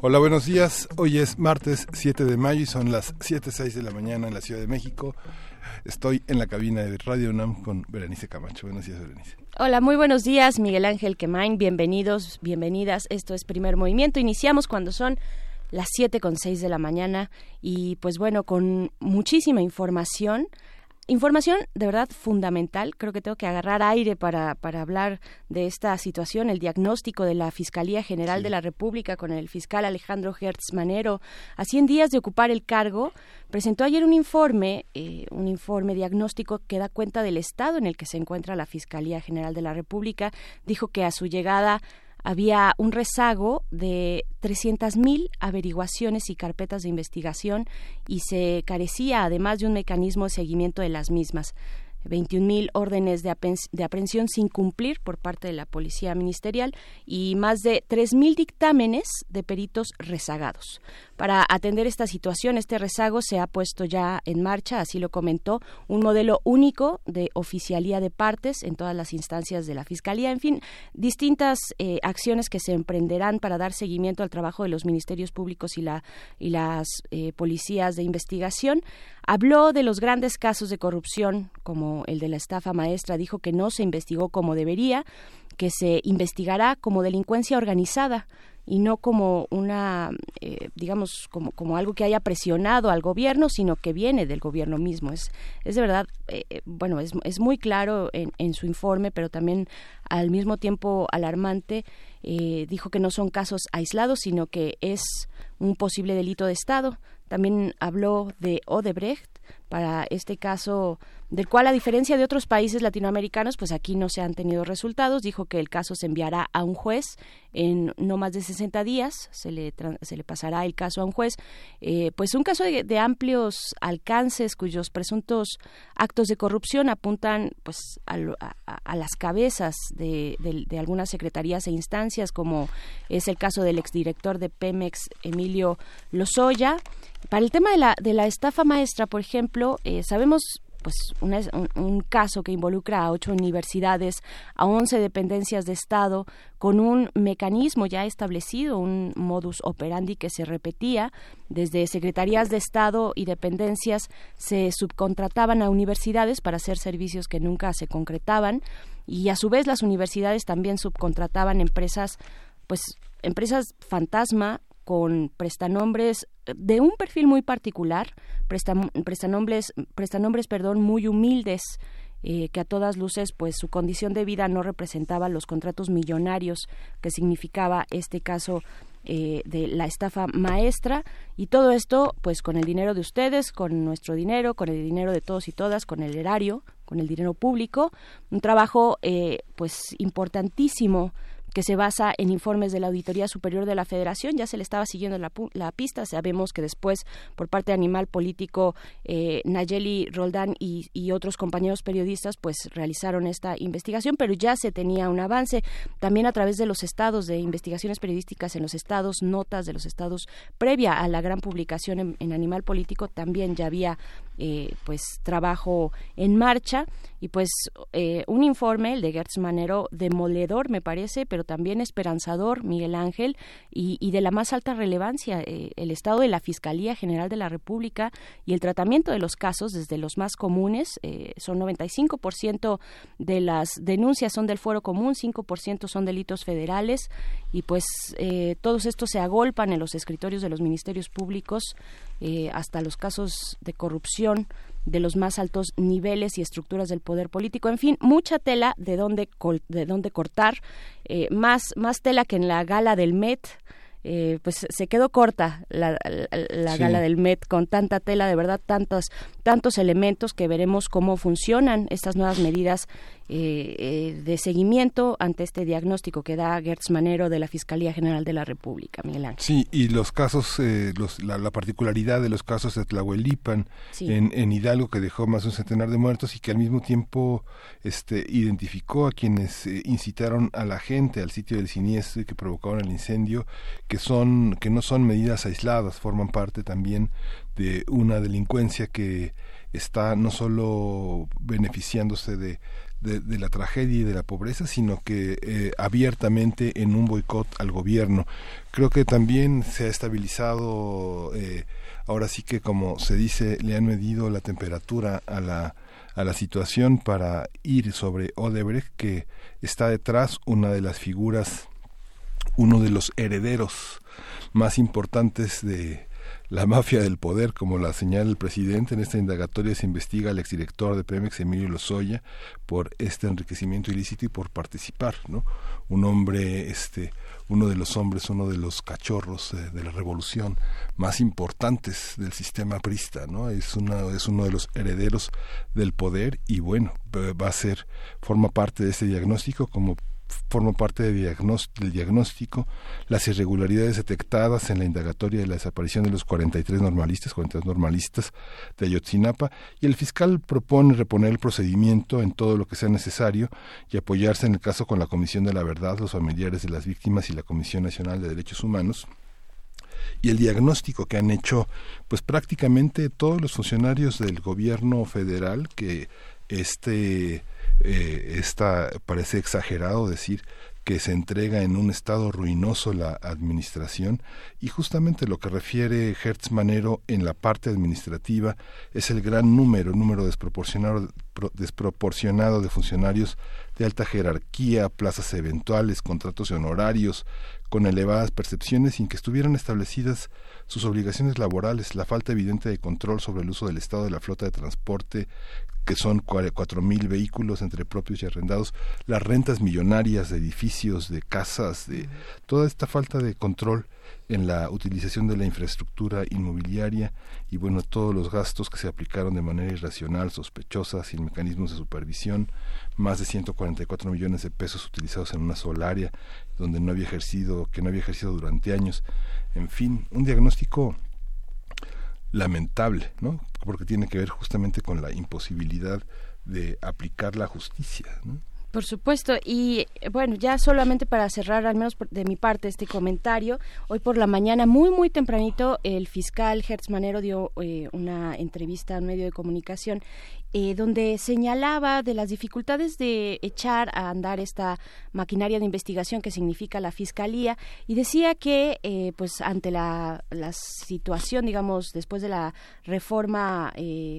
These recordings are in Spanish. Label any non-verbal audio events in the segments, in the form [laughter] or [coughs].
Hola, buenos días. Hoy es martes 7 de mayo y son las 7.06 de la mañana en la Ciudad de México. Estoy en la cabina de Radio UNAM con Berenice Camacho. Buenos días, Berenice. Hola, muy buenos días, Miguel Ángel Quemain. Bienvenidos, bienvenidas. Esto es Primer Movimiento. Iniciamos cuando son las 7 con 6 de la mañana y pues bueno, con muchísima información. Información de verdad fundamental. Creo que tengo que agarrar aire para, para hablar de esta situación. El diagnóstico de la Fiscalía General de la República con el fiscal Alejandro Hertz Manero, a 100 días de ocupar el cargo, presentó ayer un informe, eh, un informe diagnóstico que da cuenta del estado en el que se encuentra la Fiscalía General de la República. Dijo que a su llegada había un rezago de 300.000 averiguaciones y carpetas de investigación y se carecía además de un mecanismo de seguimiento de las mismas. 21.000 órdenes de, aprehensión sin cumplir por parte de la Policía Ministerial y más de 3.000 dictámenes de peritos rezagados. Para atender esta situación, este rezago se ha puesto ya en marcha, así lo comentó, un modelo único de oficialía de partes en todas las instancias de la Fiscalía. En fin, distintas eh, acciones que se emprenderán para dar seguimiento al trabajo de los ministerios públicos y, la, y las eh, policías de investigación. Habló de los grandes casos de corrupción, como el de la estafa maestra, dijo que no se investigó como debería, que se investigará como delincuencia organizada y no como una, eh, digamos, como, como algo que haya presionado al gobierno, sino que viene del gobierno mismo. Es, es de verdad, eh, eh, bueno, es, es muy claro en, en, su informe, pero también al mismo tiempo alarmante. dijo que no son casos aislados, sino que es un posible delito de Estado. También habló de Odebrecht para este caso del cual a diferencia de otros países latinoamericanos, pues aquí no se han tenido resultados. Dijo que el caso se enviará a un juez en no más de 60 días, se le, se le pasará el caso a un juez. Eh, pues un caso de, amplios alcances cuyos presuntos actos de corrupción apuntan pues a, las cabezas de, de, algunas secretarías e instancias, como es el caso del exdirector de Pemex, Emilio Lozoya. Para el tema de la, de la estafa maestra, por ejemplo, eh, sabemos pues un, caso que involucra a ocho universidades, a once dependencias de Estado, con un mecanismo ya establecido, un modus operandi que se repetía. Desde secretarías de Estado y dependencias se subcontrataban a universidades para hacer servicios que nunca se concretaban y a su vez las universidades también subcontrataban empresas pues empresas fantasma con prestanombres de un perfil muy particular, prestanombres, prestanombres perdón, muy humildes, eh, que a todas luces pues su condición de vida no representaba los contratos millonarios que significaba este caso eh, de la estafa maestra. Y todo esto pues con el dinero de ustedes, con nuestro dinero, con el dinero de todos y todas, con el erario, con el dinero público, un trabajo eh, pues importantísimo que se basa en informes de la Auditoría Superior de la Federación. Ya se le estaba siguiendo la, pista. Sabemos que después, por parte de Animal Político, eh, Nayeli Roldán y, otros compañeros periodistas, pues realizaron esta investigación, pero ya se tenía un avance. También a través de los estados de investigaciones periodísticas en los estados, notas de los estados, previa a la gran publicación en Animal Político, también ya había eh, pues trabajo en marcha y pues eh, un informe el de Gertz Manero demoledor me parece pero también esperanzador Miguel Ángel y, de la más alta relevancia eh, el estado de la Fiscalía General de la República y el tratamiento de los casos desde los más comunes son 95% de las denuncias son del fuero común 5% son delitos federales y pues todos estos se agolpan en los escritorios de los ministerios públicos eh, hasta los casos de corrupción de los más altos niveles y estructuras del poder político. En fin, mucha tela de dónde, de dónde cortar, eh, más, más tela que en la gala del Met. Eh, pues se quedó corta la, gala del Met con tanta tela, de verdad, tantos, tantos elementos que veremos cómo funcionan estas nuevas medidas eh, de seguimiento ante este diagnóstico que da Gertz Manero de la Fiscalía General de la República, Miguel Ángel. Sí, y los casos, los, la, particularidad de los casos de Tlahuelipan en, en, Hidalgo, que dejó más de un centenar de muertos y que al mismo tiempo este, identificó a quienes incitaron a la gente al sitio del siniestro y que provocaron el incendio, que, son, que no son medidas aisladas, forman parte también de una delincuencia que está no solo beneficiándose de, de, la tragedia y de la pobreza, sino que eh, abiertamente en un boicot al gobierno. Creo que también se ha estabilizado, eh, ahora sí que como se dice, le han medido la temperatura a la, a la situación para ir sobre Odebrecht, que está detrás una de las figuras, uno de los herederos más importantes de, la mafia del poder, como la señala el presidente. En esta indagatoria se investiga al exdirector de Pemex, Emilio Lozoya, por este enriquecimiento ilícito y por participar, ¿no? Un hombre, este, uno de los hombres, uno de los cachorros eh, de la revolución más importantes del sistema prista, ¿no? Es, una, es uno de los herederos del poder y bueno, va a ser, forma parte de este diagnóstico como forma parte del diagnóstico, las irregularidades detectadas en la indagatoria de la desaparición de los 43 normalistas, 43 normalistas de Ayotzinapa, y el fiscal propone reponer el procedimiento en todo lo que sea necesario y apoyarse en el caso con la Comisión de la Verdad, los familiares de las víctimas y la Comisión Nacional de Derechos Humanos. Y el diagnóstico que han hecho pues prácticamente todos los funcionarios del gobierno federal que este eh, esta, parece exagerado decir que se entrega en un estado ruinoso la administración. Y justamente lo que refiere Hertz Manero en la parte administrativa es el gran número, número desproporcionado, desproporcionado de funcionarios de alta jerarquía, plazas eventuales, contratos honorarios, con elevadas percepciones sin que estuvieran establecidas sus obligaciones laborales, la falta evidente de control sobre el uso del Estado de la flota de transporte que son cuatro mil vehículos entre propios y arrendados, las rentas millonarias de edificios, de casas, de toda esta falta de control en la utilización de la infraestructura inmobiliaria y bueno todos los gastos que se aplicaron de manera irracional, sospechosa, sin mecanismos de supervisión, más de 144 millones de pesos utilizados en una sola área donde no había ejercido, que no había ejercido durante años, en fin, un diagnóstico lamentable, ¿no? Porque tiene que ver justamente con la imposibilidad de aplicar la justicia. Por supuesto, y bueno, ya solamente para cerrar, al menos de mi parte, este comentario, hoy por la mañana, muy, muy tempranito, el fiscal Hertz Manero dio eh, una entrevista a un medio de comunicación eh, donde señalaba de las dificultades de echar a andar esta maquinaria de investigación que significa la fiscalía y decía que, eh, pues, ante la, la situación, digamos, después de la reforma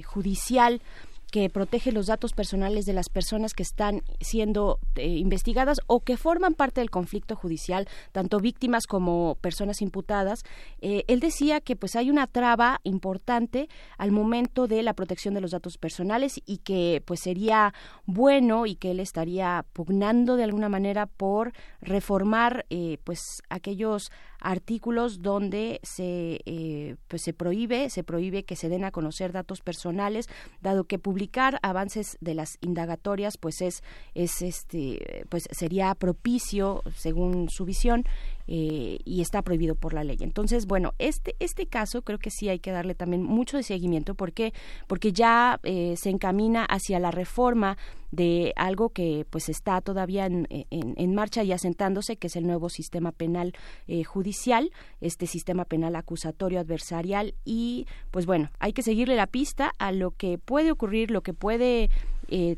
judicial, que protege los datos personales de las personas que están siendo eh, investigadas o que forman parte del conflicto judicial, tanto víctimas como personas imputadas. Eh, él decía que pues hay una traba importante al momento de la protección de los datos personales y que pues sería bueno y que él estaría pugnando de alguna manera por reformar eh, pues aquellos artículos donde se eh, pues se prohíbe se prohíbe que se den a conocer datos personales dado que publicar avances de las indagatorias pues es es este pues sería propicio según su visión eh, y está prohibido por la ley. Entonces, bueno, este, este caso creo que sí hay que darle también mucho de seguimiento. Porque, porque ya eh, se encamina hacia la reforma de algo que pues está todavía en, en, marcha y asentándose, que es el nuevo sistema penal eh, judicial, este sistema penal acusatorio adversarial. Y pues bueno, hay que seguirle la pista a lo que puede ocurrir, lo que puede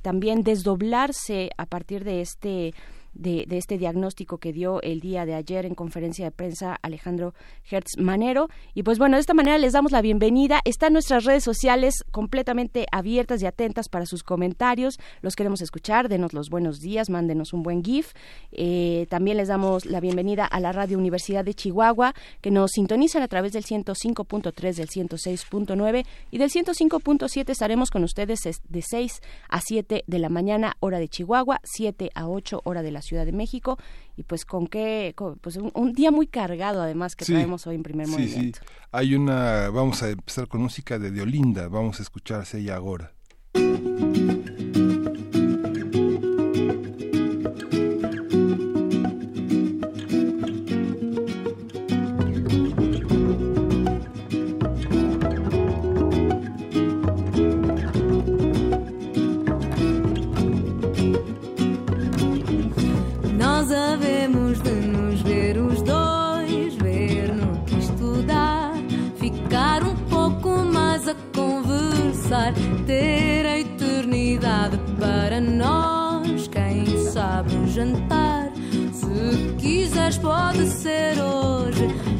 también desdoblarse a partir de este de, este diagnóstico que dio el día de ayer en conferencia de prensa Alejandro Hertz Manero. Y pues bueno, de esta manera les damos la bienvenida. Están nuestras redes sociales completamente abiertas y atentas para sus comentarios. Los queremos escuchar. Denos los buenos días, mándenos un buen GIF. Eh, también les damos la bienvenida a la Radio Universidad de Chihuahua, que nos sintonizan a través del 105.3, del 106.9 y del 105.7. Estaremos con ustedes de 6 a 7 de la mañana, hora de Chihuahua, 7 a 8, hora de la Ciudad de México y pues con qué, pues un, día muy cargado además que traemos hoy en primer sí, movimiento. Sí. Hay una, vamos a empezar con música de Diolinda, vamos a escucharse ella ahora. Pensar ter a eternidade para nós. Quem sabe um jantar, se quiseres, pode ser hoje.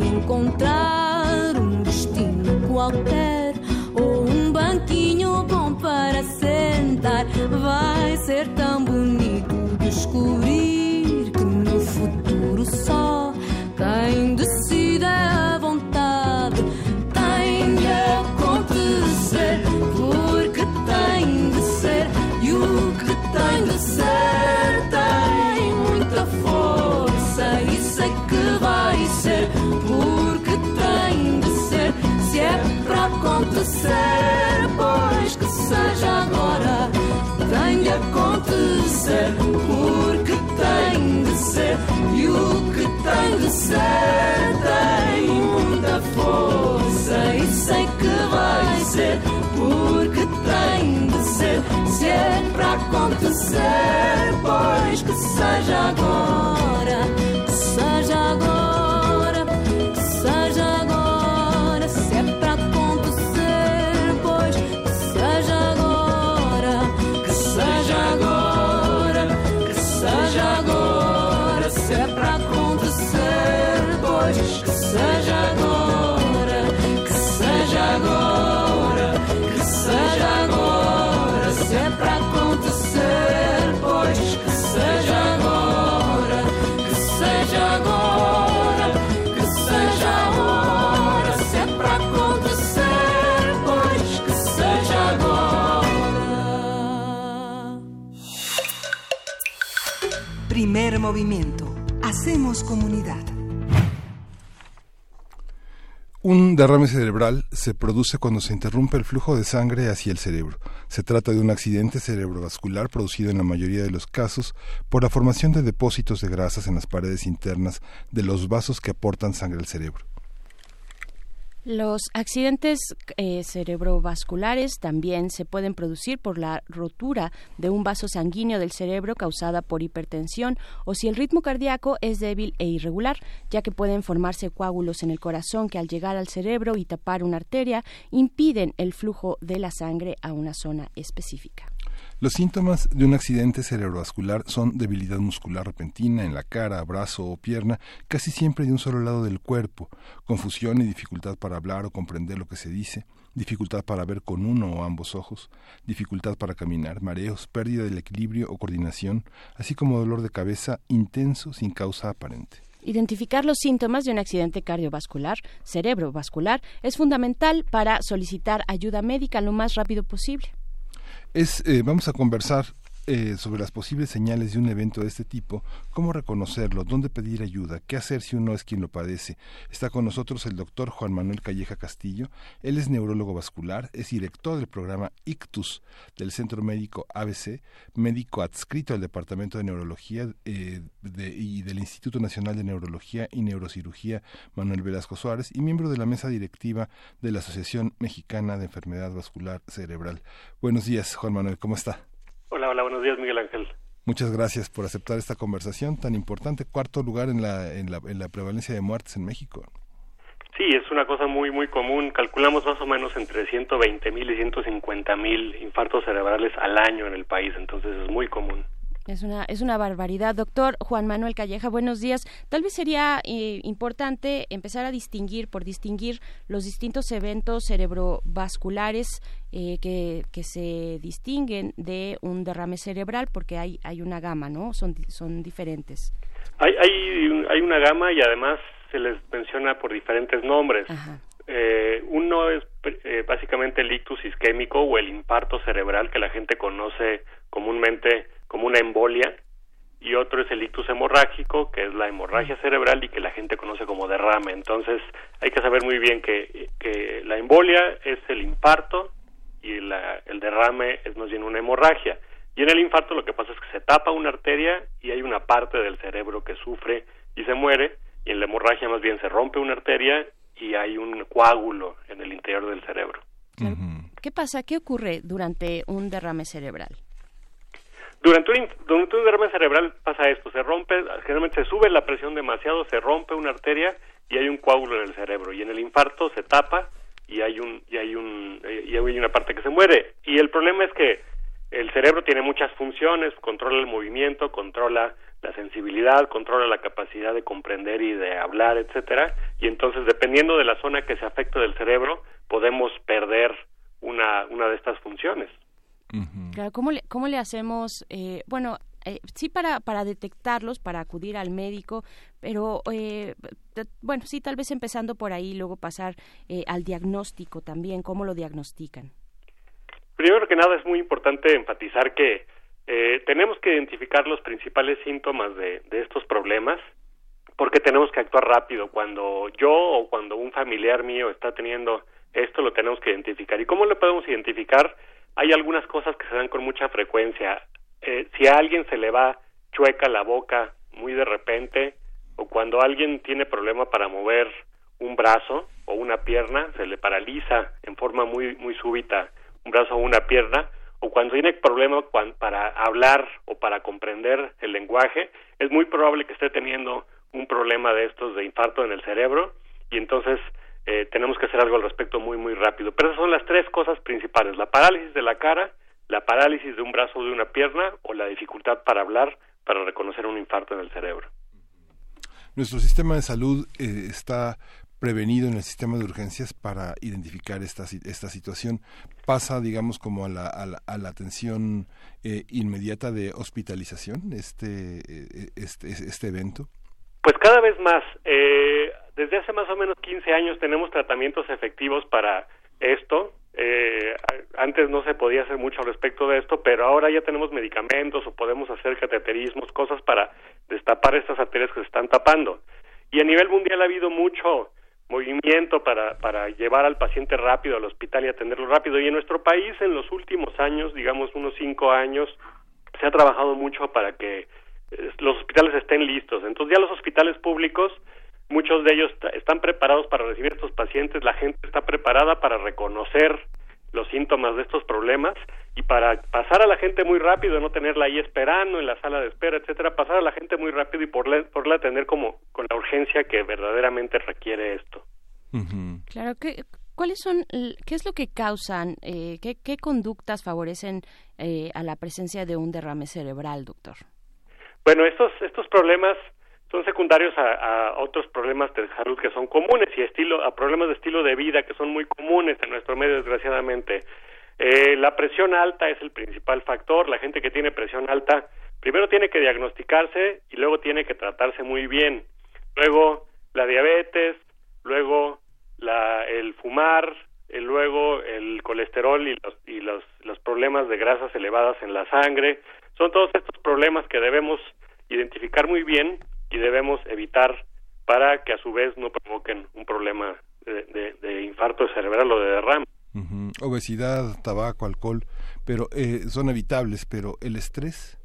De encontrar um destino qualquer ou um banquinho bom para sentar. Vai ser tão acontecer pois que seja agora. Tem de acontecer porque tem de ser e o que tem de ser tem muita força e sei que vai ser porque tem de ser. Se é para acontecer pois que seja Hacemos comunidad. Un derrame cerebral se produce cuando se interrumpe el flujo de sangre hacia el cerebro. Se trata de un accidente cerebrovascular producido en la mayoría de los casos por la formación de depósitos de grasas en las paredes internas de los vasos que aportan sangre al cerebro. Los accidentes eh, cerebrovasculares también se pueden producir por la rotura de un vaso sanguíneo del cerebro causada por hipertensión o si el ritmo cardíaco es débil e irregular, ya que pueden formarse coágulos en el corazón que al llegar al cerebro y tapar una arteria impiden el flujo de la sangre a una zona específica. Los síntomas de un accidente cerebrovascular son debilidad muscular repentina en la cara, brazo o pierna, casi siempre de un solo lado del cuerpo, confusión y dificultad para hablar o comprender lo que se dice, dificultad para ver con uno o ambos ojos, dificultad para caminar, mareos, pérdida del equilibrio o coordinación, así como dolor de cabeza intenso sin causa aparente. Identificar los síntomas de un accidente cardiovascular, cerebrovascular, es fundamental para solicitar ayuda médica lo más rápido posible. Es, eh, vamos a conversar eh, sobre las posibles señales de un evento de este tipo, cómo reconocerlo, dónde pedir ayuda, qué hacer si uno es quien lo padece. Está con nosotros el doctor Juan Manuel Calleja Castillo. Él es neurólogo vascular, es director del programa ICTUS del Centro Médico ABC, médico adscrito al Departamento de Neurología eh, de, y del Instituto Nacional de Neurología y Neurocirugía Manuel Velasco Suárez y miembro de la mesa directiva de la Asociación Mexicana de Enfermedad Vascular Cerebral. Buenos días, Juan Manuel, ¿cómo está? Hola, hola, buenos días, Miguel Ángel. Muchas gracias por aceptar esta conversación tan importante. Cuarto lugar en la, en la, en la prevalencia de muertes en México. Sí, es una cosa muy, muy común. Calculamos más o menos entre 120 mil y 150 mil infartos cerebrales al año en el país, entonces es muy común. Es una, es una barbaridad. Doctor Juan Manuel Calleja, buenos días. Tal vez sería eh, importante empezar a distinguir, por distinguir los distintos eventos cerebrovasculares eh, que, que se distinguen de un derrame cerebral, porque hay, hay una gama, ¿no? Son, son diferentes. Hay, hay, hay una gama y además se les menciona por diferentes nombres. Eh, uno es eh, básicamente el ictus isquémico o el infarto cerebral que la gente conoce comúnmente como una embolia y otro es el ictus hemorrágico, que es la hemorragia cerebral y que la gente conoce como derrame. Entonces hay que saber muy bien que, que la embolia es el infarto y el derrame es más bien una hemorragia. Y en el infarto lo que pasa es que se tapa una arteria y hay una parte del cerebro que sufre y se muere, y en la hemorragia más bien se rompe una arteria y hay un coágulo en el interior del cerebro. ¿Qué pasa? ¿Qué ocurre durante un derrame cerebral? Durante un, durante un derrame cerebral pasa esto, se rompe, generalmente se sube la presión demasiado, se rompe una arteria y hay un coágulo en el cerebro y en el infarto se tapa y hay un y hay un y hay una parte que se muere y el problema es que el cerebro tiene muchas funciones, controla el movimiento, controla la sensibilidad, controla la capacidad de comprender y de hablar, etcétera, y entonces dependiendo de la zona que se afecta del cerebro podemos perder una una de estas funciones. ¿cómo le, cómo le hacemos? Eh, bueno, eh, sí para, para detectarlos, para acudir al médico, pero eh, bueno, sí tal vez empezando por ahí, luego pasar eh, al diagnóstico también, ¿cómo lo diagnostican? Primero que nada es muy importante enfatizar que tenemos que identificar los principales síntomas de, de estos problemas porque tenemos que actuar rápido. Cuando yo o cuando un familiar mío está teniendo esto, lo tenemos que identificar. ¿Y cómo lo podemos identificar? hay algunas cosas que se dan con mucha frecuencia. Eh, si a alguien se le va chueca la boca muy de repente, o cuando alguien tiene problema para mover un brazo o una pierna, se le paraliza en forma muy, muy súbita un brazo o una pierna, o cuando tiene problema para hablar o para comprender el lenguaje, es muy probable que esté teniendo un problema de estos de infarto en el cerebro y entonces eh, tenemos que hacer algo al respecto muy, muy rápido. Pero esas son las tres cosas principales, la parálisis de la cara, la parálisis de un brazo o de una pierna o la dificultad para hablar para reconocer un infarto en el cerebro. Nuestro sistema de salud eh, está prevenido en el sistema de urgencias para identificar esta, esta situación. ¿Pasa, digamos, como a la, a la, atención eh, inmediata de hospitalización este, este, este evento? Pues cada vez más. Eh, desde hace más o menos 15 años tenemos tratamientos efectivos para esto. Eh, antes no se podía hacer mucho al respecto de esto, pero ahora ya tenemos medicamentos o podemos hacer cateterismos, cosas para destapar estas arterias que se están tapando. Y a nivel mundial ha habido mucho movimiento para, para llevar al paciente rápido al hospital y atenderlo rápido. Y en nuestro país, en los últimos años, digamos unos cinco años, se ha trabajado mucho para que los hospitales estén listos. Entonces ya los hospitales públicos, muchos de ellos están preparados para recibir a estos pacientes, la gente está preparada para reconocer los síntomas de estos problemas y para pasar a la gente muy rápido, no tenerla ahí esperando en la sala de espera, etcétera, pasar a la gente muy rápido y por la atender como con la urgencia que verdaderamente requiere esto. Claro, que ¿cuáles son, qué es lo que causan, eh, qué, qué conductas favorecen eh, a la presencia de un derrame cerebral, doctor? Bueno, estos, estos problemas son secundarios a, otros problemas de salud que son comunes y estilo, a problemas de estilo de vida que son muy comunes en nuestro medio, desgraciadamente. Eh, la presión alta es el principal factor. La gente que tiene presión alta primero tiene que diagnosticarse y luego tiene que tratarse muy bien. Luego la diabetes, luego la, el fumar, eh, luego el colesterol y los, y los, los problemas de grasas elevadas en la sangre, son todos estos problemas que debemos identificar muy bien y debemos evitar para que a su vez no provoquen un problema de, infarto cerebral o de derrame. Obesidad, tabaco, alcohol, pero eh, son evitables, pero el estrés.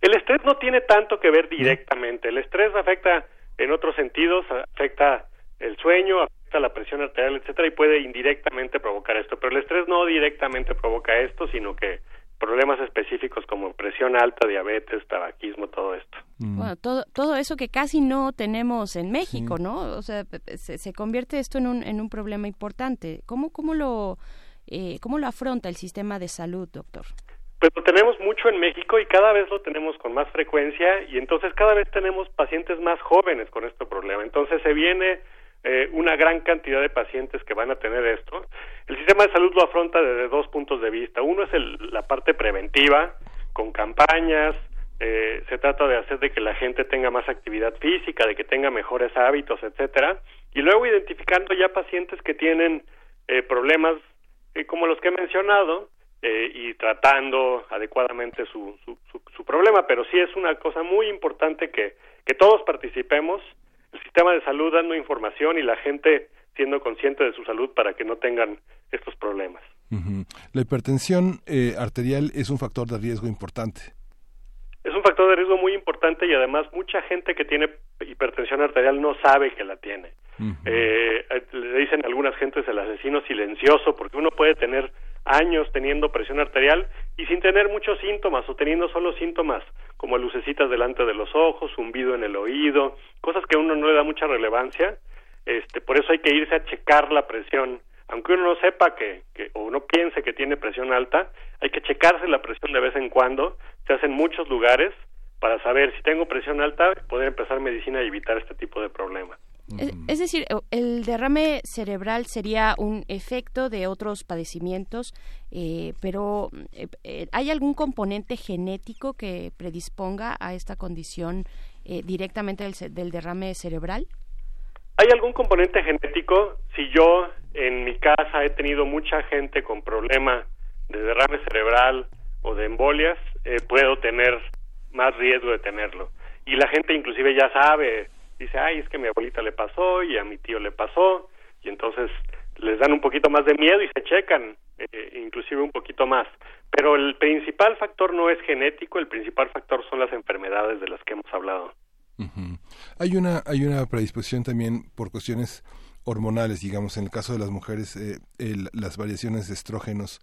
El estrés no tiene tanto que ver directamente. El estrés afecta en otros sentidos, afecta el sueño, afecta la presión arterial, etcétera, y puede indirectamente provocar esto. Pero el estrés no directamente provoca esto, sino que problemas específicos como presión alta, diabetes, tabaquismo, todo esto. Mm. Bueno, todo, todo eso que casi no tenemos en México, ¿no? O sea, se, se, convierte esto en un, en un problema importante. ¿Cómo, cómo, lo, eh, ¿Cómo lo afronta el sistema de salud, doctor? Pues lo tenemos mucho en México y cada vez lo tenemos con más frecuencia y entonces cada vez tenemos pacientes más jóvenes con este problema. Entonces se viene eh, una gran cantidad de pacientes que van a tener esto. El sistema de salud lo afronta desde dos puntos de vista. Uno es la parte preventiva, con campañas, eh, se trata de hacer de que la gente tenga más actividad física, de que tenga mejores hábitos, etcétera, y luego identificando ya pacientes que tienen eh, problemas eh, como los que he mencionado, eh, y tratando adecuadamente su, su, su, problema, pero sí es una cosa muy importante que, que todos participemos, el sistema de salud dando información y la gente siendo consciente de su salud para que no tengan estos problemas. La hipertensión eh, arterial es un factor de riesgo importante. Es un factor de riesgo muy importante y además mucha gente que tiene hipertensión arterial no sabe que la tiene. Eh, le dicen algunas gentes el asesino silencioso porque uno puede tener años teniendo presión arterial y sin tener muchos síntomas o teniendo solo síntomas como lucecitas delante de los ojos, zumbido en el oído, cosas que a uno no le da mucha relevancia. Este, por eso hay que irse a checar la presión. Aunque uno no sepa que, que o uno piense que tiene presión alta, hay que checarse la presión de vez en cuando. Se hace en muchos lugares para saber si tengo presión alta, poder empezar medicina y evitar este tipo de problemas. Es, decir, el derrame cerebral sería un efecto de otros padecimientos, eh, pero eh, eh, ¿hay algún componente genético que predisponga a esta condición directamente del, derrame cerebral? ¿Hay algún componente genético? Si yo en mi casa he tenido mucha gente con problema de derrame cerebral o de embolias, puedo tener más riesgo de tenerlo. Y la gente inclusive ya sabe dice, ay, es que a mi abuelita le pasó y a mi tío le pasó, y entonces les dan un poquito más de miedo y se checan, eh, inclusive un poquito más. Pero el principal factor no es genético, el principal factor son las enfermedades de las que hemos hablado. Hay una hay una predisposición también por cuestiones hormonales, digamos, en el caso de las mujeres, eh, las variaciones de estrógenos,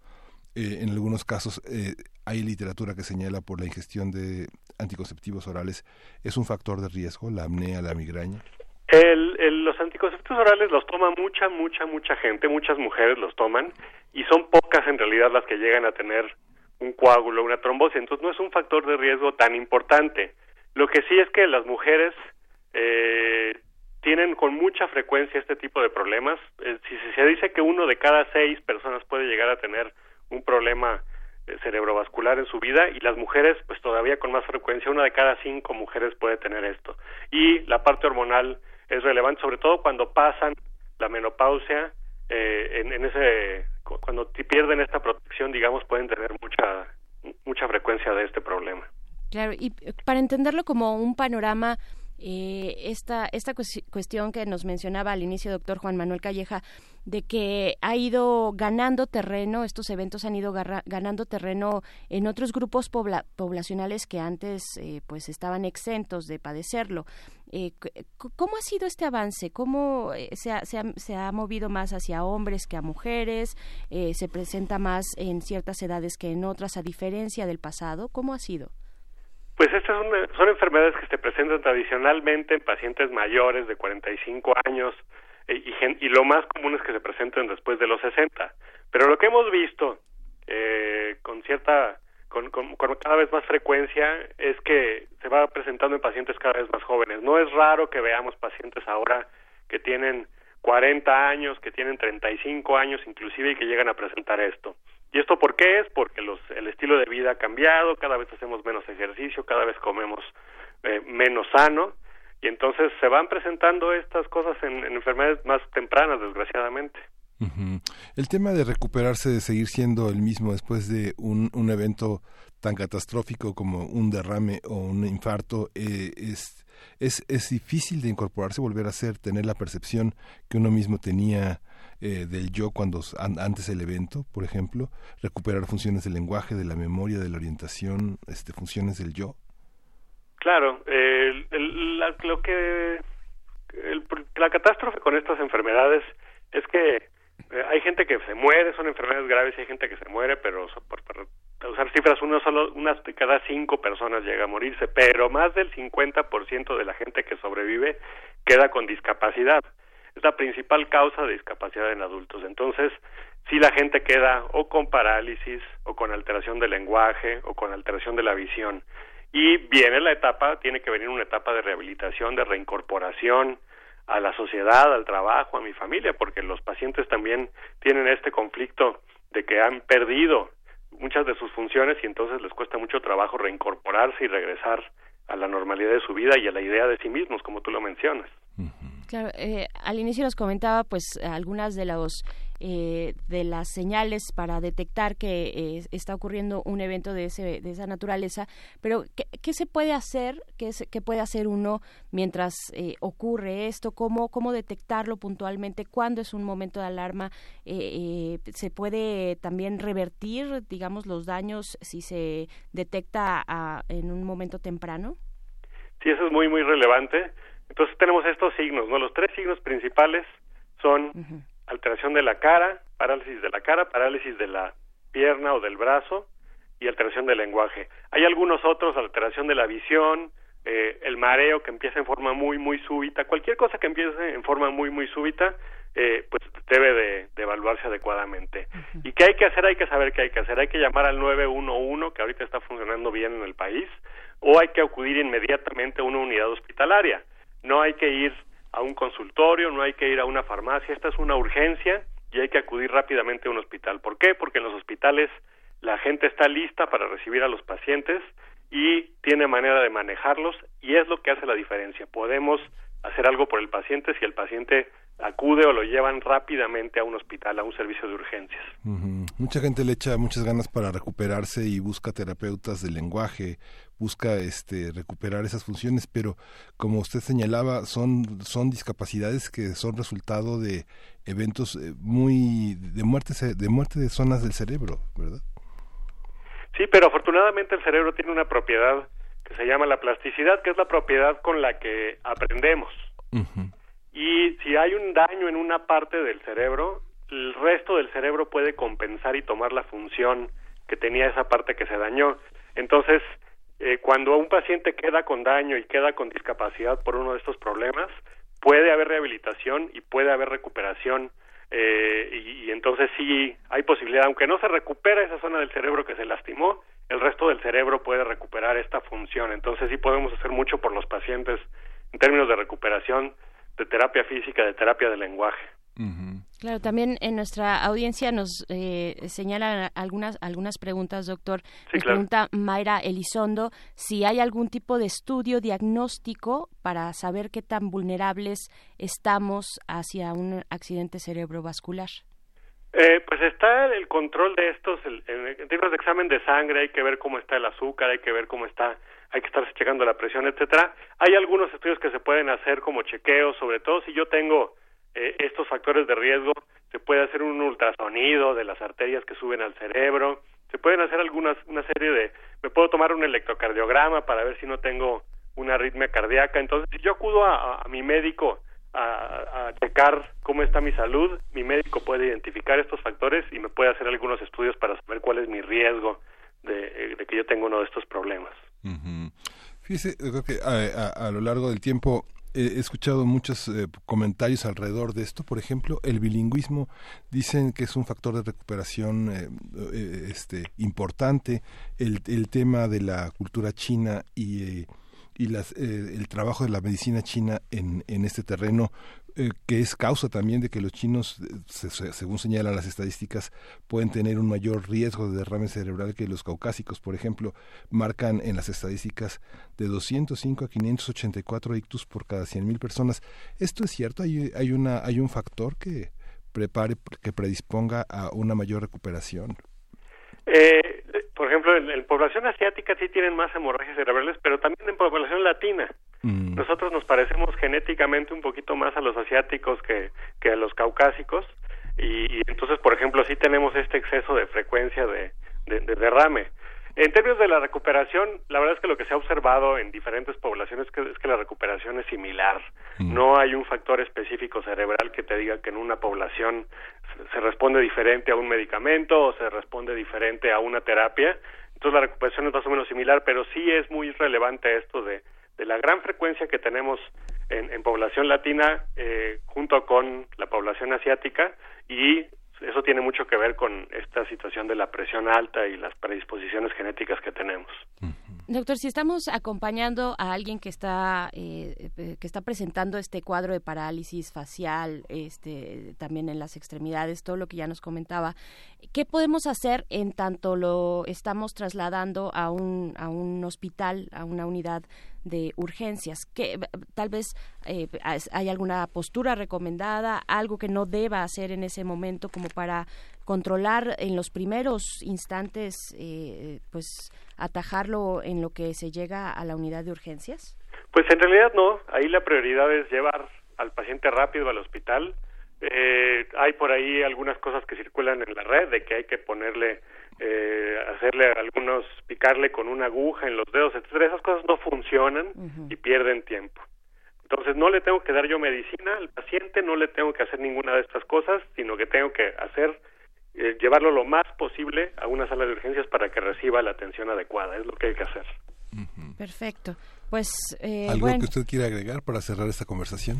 eh, en algunos casos hay literatura que señala por la ingestión de anticonceptivos orales es un factor de riesgo, la apnea, la migraña? El, los anticonceptivos orales los toma mucha, mucha, mucha gente, muchas mujeres los toman y son pocas en realidad las que llegan a tener un coágulo, una trombosis, entonces no es un factor de riesgo tan importante. Lo que sí es que las mujeres eh, tienen con mucha frecuencia este tipo de problemas. Eh, si se dice que uno de cada seis personas puede llegar a tener un problema eh, cerebrovascular en su vida y las mujeres pues todavía con más frecuencia una de cada cinco mujeres puede tener esto. Y la parte hormonal es relevante sobre todo cuando pasan la menopausia eh, en, ese cuando pierden esta protección digamos pueden tener mucha mucha frecuencia de este problema. Claro y para entenderlo como un panorama eh, esta, esta cuestión que nos mencionaba al inicio doctor Juan Manuel Calleja, de que ha ido ganando terreno, estos eventos han ido ganando terreno en otros grupos poblacionales que antes eh, pues estaban exentos de padecerlo. Eh, ¿Cómo ha sido este avance? ¿Cómo se ha, se, ha, se, ha, movido más hacia hombres que a mujeres? ¿Se presenta más en ciertas edades que en otras, a diferencia del pasado? ¿Cómo ha sido? Pues estas son, enfermedades que se presentan tradicionalmente en pacientes mayores de 45 años eh, y, y, lo más común es que se presenten después de los 60. Pero lo que hemos visto eh, con cierta, con, con, cada vez más frecuencia es que se va presentando en pacientes cada vez más jóvenes. No es raro que veamos pacientes ahora que tienen 40 años, que tienen 35 años inclusive y que llegan a presentar esto. ¿Y esto por qué es? Porque los, el estilo de vida ha cambiado, cada vez hacemos menos ejercicio, cada vez comemos eh, menos sano y entonces se van presentando estas cosas en, enfermedades más tempranas, desgraciadamente. El tema de recuperarse, de seguir siendo el mismo después de un, un evento tan catastrófico como un derrame o un infarto, eh, es, es, es difícil de incorporarse, volver a ser, tener la percepción que uno mismo tenía eh, del yo cuando antes del evento, por ejemplo, recuperar funciones del lenguaje, de la memoria, de la orientación, este, funciones del yo. Claro, lo que la catástrofe con estas enfermedades es que eh, hay gente que se muere, son enfermedades graves y hay gente que se muere, pero por, usar cifras, uno solo, unas de cada cinco personas llega a morirse, pero más del 50% de la gente que sobrevive queda con discapacidad es la principal causa de discapacidad en adultos. Entonces, si la gente queda o con parálisis o con alteración del lenguaje o con alteración de la visión. Y viene la etapa, tiene que venir una etapa de rehabilitación, de reincorporación a la sociedad, al trabajo, a mi familia, porque los pacientes también tienen este conflicto de que han perdido muchas de sus funciones y entonces les cuesta mucho trabajo reincorporarse y regresar a la normalidad de su vida y a la idea de sí mismos, como tú lo mencionas. Claro, eh, al inicio nos comentaba pues algunas de los eh, de las señales para detectar que eh, está ocurriendo un evento de, ese, de esa naturaleza, pero ¿qué, se puede hacer? ¿Qué, qué puede hacer uno mientras ocurre esto? ¿Cómo, ¿Cómo detectarlo puntualmente? ¿Cuándo es un momento de alarma? ¿Se puede también revertir, digamos, los daños si se detecta en un momento temprano? Sí, eso es muy, muy relevante entonces tenemos estos signos, ¿no? Los tres signos principales son alteración de la cara, parálisis de la cara, parálisis de la pierna o del brazo y alteración del lenguaje. Hay algunos otros, alteración de la visión, eh, el mareo que empieza en forma muy, muy súbita, cualquier cosa que empiece en forma muy, muy súbita, eh, pues debe de, evaluarse adecuadamente. ¿Y qué hay que hacer? Hay que saber qué hay que hacer. Hay que llamar al 911, que ahorita está funcionando bien en el país, o hay que acudir inmediatamente a una unidad hospitalaria no hay que ir a un consultorio, no hay que ir a una farmacia, esta es una urgencia y hay que acudir rápidamente a un hospital. ¿Por qué? Porque en los hospitales la gente está lista para recibir a los pacientes y tiene manera de manejarlos y es lo que hace la diferencia. Podemos hacer algo por el paciente si el paciente acude o lo llevan rápidamente a un hospital, a un servicio de urgencias. Mucha gente le echa muchas ganas para recuperarse y busca terapeutas del lenguaje, busca este recuperar esas funciones, pero como usted señalaba, son son discapacidades que son resultado de eventos eh, muy de muerte de muerte de zonas del cerebro, ¿verdad? Sí, pero afortunadamente el cerebro tiene una propiedad que se llama la plasticidad, que es la propiedad con la que aprendemos. Y si hay un daño en una parte del cerebro, el resto del cerebro puede compensar y tomar la función que tenía esa parte que se dañó. Entonces, eh, cuando un paciente queda con daño y queda con discapacidad por uno de estos problemas, puede haber rehabilitación y puede haber recuperación eh, y, entonces sí hay posibilidad, aunque no se recupera esa zona del cerebro que se lastimó, el resto del cerebro puede recuperar esta función. Entonces sí podemos hacer mucho por los pacientes en términos de recuperación de terapia física, de terapia de lenguaje. Claro, también en nuestra audiencia nos eh, señalan algunas algunas preguntas, doctor. nos pregunta Mayra Elizondo si hay algún tipo de estudio diagnóstico para saber qué tan vulnerables estamos hacia un accidente cerebrovascular. Eh, pues está el control de estos, en términos de examen de sangre hay que ver cómo está el azúcar, hay que ver cómo está hay que estarse checando la presión, etcétera. Hay algunos estudios que se pueden hacer como chequeos, sobre todo si yo tengo eh, estos factores de riesgo, se puede hacer un ultrasonido de las arterias que suben al cerebro, se pueden hacer algunas una serie de me puedo tomar un electrocardiograma para ver si no tengo una arritmia cardíaca. Entonces, si yo acudo a, mi médico a, checar cómo está mi salud, mi médico puede identificar estos factores y me puede hacer algunos estudios para saber cuál es mi riesgo de, eh, que yo tengo uno de estos problemas. Fíjese, creo que a, lo largo del tiempo he escuchado muchos eh, comentarios alrededor de esto. Por ejemplo, el bilingüismo dicen que es un factor de recuperación eh, eh, este, importante. El, tema de la cultura china y, y las, el trabajo de la medicina china en este terreno eh, que es causa también de que los chinos, eh, según señalan las estadísticas, pueden tener un mayor riesgo de derrame cerebral que los caucásicos. Por ejemplo, marcan en las estadísticas de 205 a 584 ictus por cada 100.000 personas. ¿Esto es cierto? ¿Hay, hay, una, ¿Hay un factor que prepare, que predisponga a una mayor recuperación? Eh, por ejemplo, en, población asiática sí tienen más hemorragias cerebrales, pero también en población latina. Mm. Nosotros nos parecemos genéticamente un poquito más a los asiáticos que, que a los caucásicos y, entonces, por ejemplo, sí tenemos este exceso de frecuencia de, de, derrame. En términos de la recuperación, la verdad es que lo que se ha observado en diferentes poblaciones es que, es que la recuperación es similar. Mm. No hay un factor específico cerebral que te diga que en una población se responde diferente a un medicamento o se responde diferente a una terapia. Entonces la recuperación es más o menos similar, pero sí es muy relevante esto de de la gran frecuencia que tenemos en, población latina eh, junto con la población asiática y eso tiene mucho que ver con esta situación de la presión alta y las predisposiciones genéticas que tenemos. Doctor, si estamos acompañando a alguien que está eh, eh, que está presentando este cuadro de parálisis facial, este, también en las extremidades, todo lo que ya nos comentaba, ¿qué podemos hacer en tanto lo estamos trasladando a un a un hospital, a una unidad de urgencias. que tal vez eh, hay alguna postura recomendada, algo que no deba hacer en ese momento como para controlar en los primeros instantes, eh, pues atajarlo en lo que se llega a la unidad de urgencias? Pues en realidad no. Ahí la prioridad es llevar al paciente rápido al hospital. Eh, hay por ahí algunas cosas que circulan en la red de que hay que ponerle, eh, hacerle algunos, picarle con una aguja en los dedos, etcétera. Esas cosas no funcionan y pierden tiempo. Entonces no le tengo que dar yo medicina al paciente, no le tengo que hacer ninguna de estas cosas, sino que tengo que hacer eh, llevarlo lo más posible a una sala de urgencias para que reciba la atención adecuada. Es lo que hay que hacer. Perfecto. Pues, eh, ¿Algo que usted quiera agregar para cerrar esta conversación?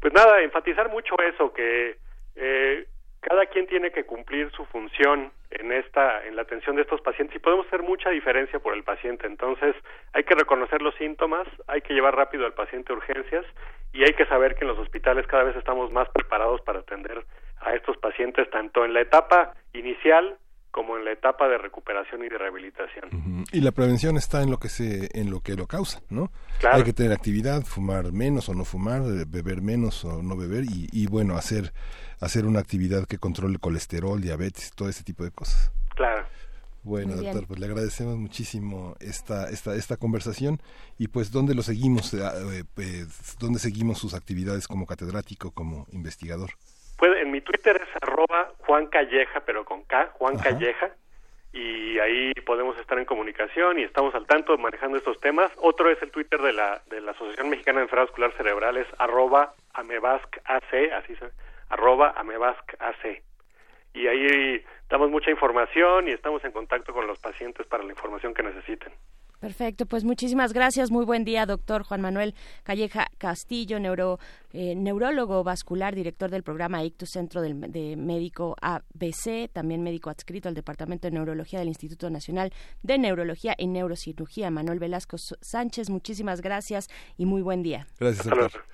Pues nada, enfatizar mucho eso, que eh, cada quien tiene que cumplir su función en esta, en la atención de estos pacientes y podemos hacer mucha diferencia por el paciente. Entonces, hay que reconocer los síntomas, hay que llevar rápido al paciente a urgencias y hay que saber que en los hospitales cada vez estamos más preparados para atender a estos pacientes tanto en la etapa inicial como en la etapa de recuperación y de rehabilitación. Y la prevención está en lo que se en lo que lo causa, ¿no? Hay que tener actividad, fumar menos o no fumar, beber menos o no beber y, y bueno, hacer hacer una actividad que controle colesterol, diabetes, todo ese tipo de cosas. Claro. Bueno, doctor, pues le agradecemos muchísimo esta, esta, esta conversación y pues dónde lo seguimos, eh, eh, pues, dónde seguimos sus actividades como catedrático, como investigador. Pues en mi Twitter es arroba Juan Calleja, pero con K, Juan Calleja, y ahí podemos estar en comunicación y estamos al tanto manejando estos temas. Otro es el Twitter de la, de la Asociación Mexicana de Enfermedad Vascular Cerebral, es arroba amebascac, así se arroba amebascac. Y ahí damos mucha información y estamos en contacto con los pacientes para la información que necesiten. Perfecto, pues muchísimas gracias. Muy buen día, doctor Juan Manuel Calleja Castillo, neuro, eh, neurólogo vascular, director del programa ICTUS Centro de Médico ABC, también médico adscrito al Departamento de Neurología del Instituto Nacional de Neurología y Neurocirugía. Manuel Velasco Sánchez, muchísimas gracias y muy buen día. Gracias, doctor.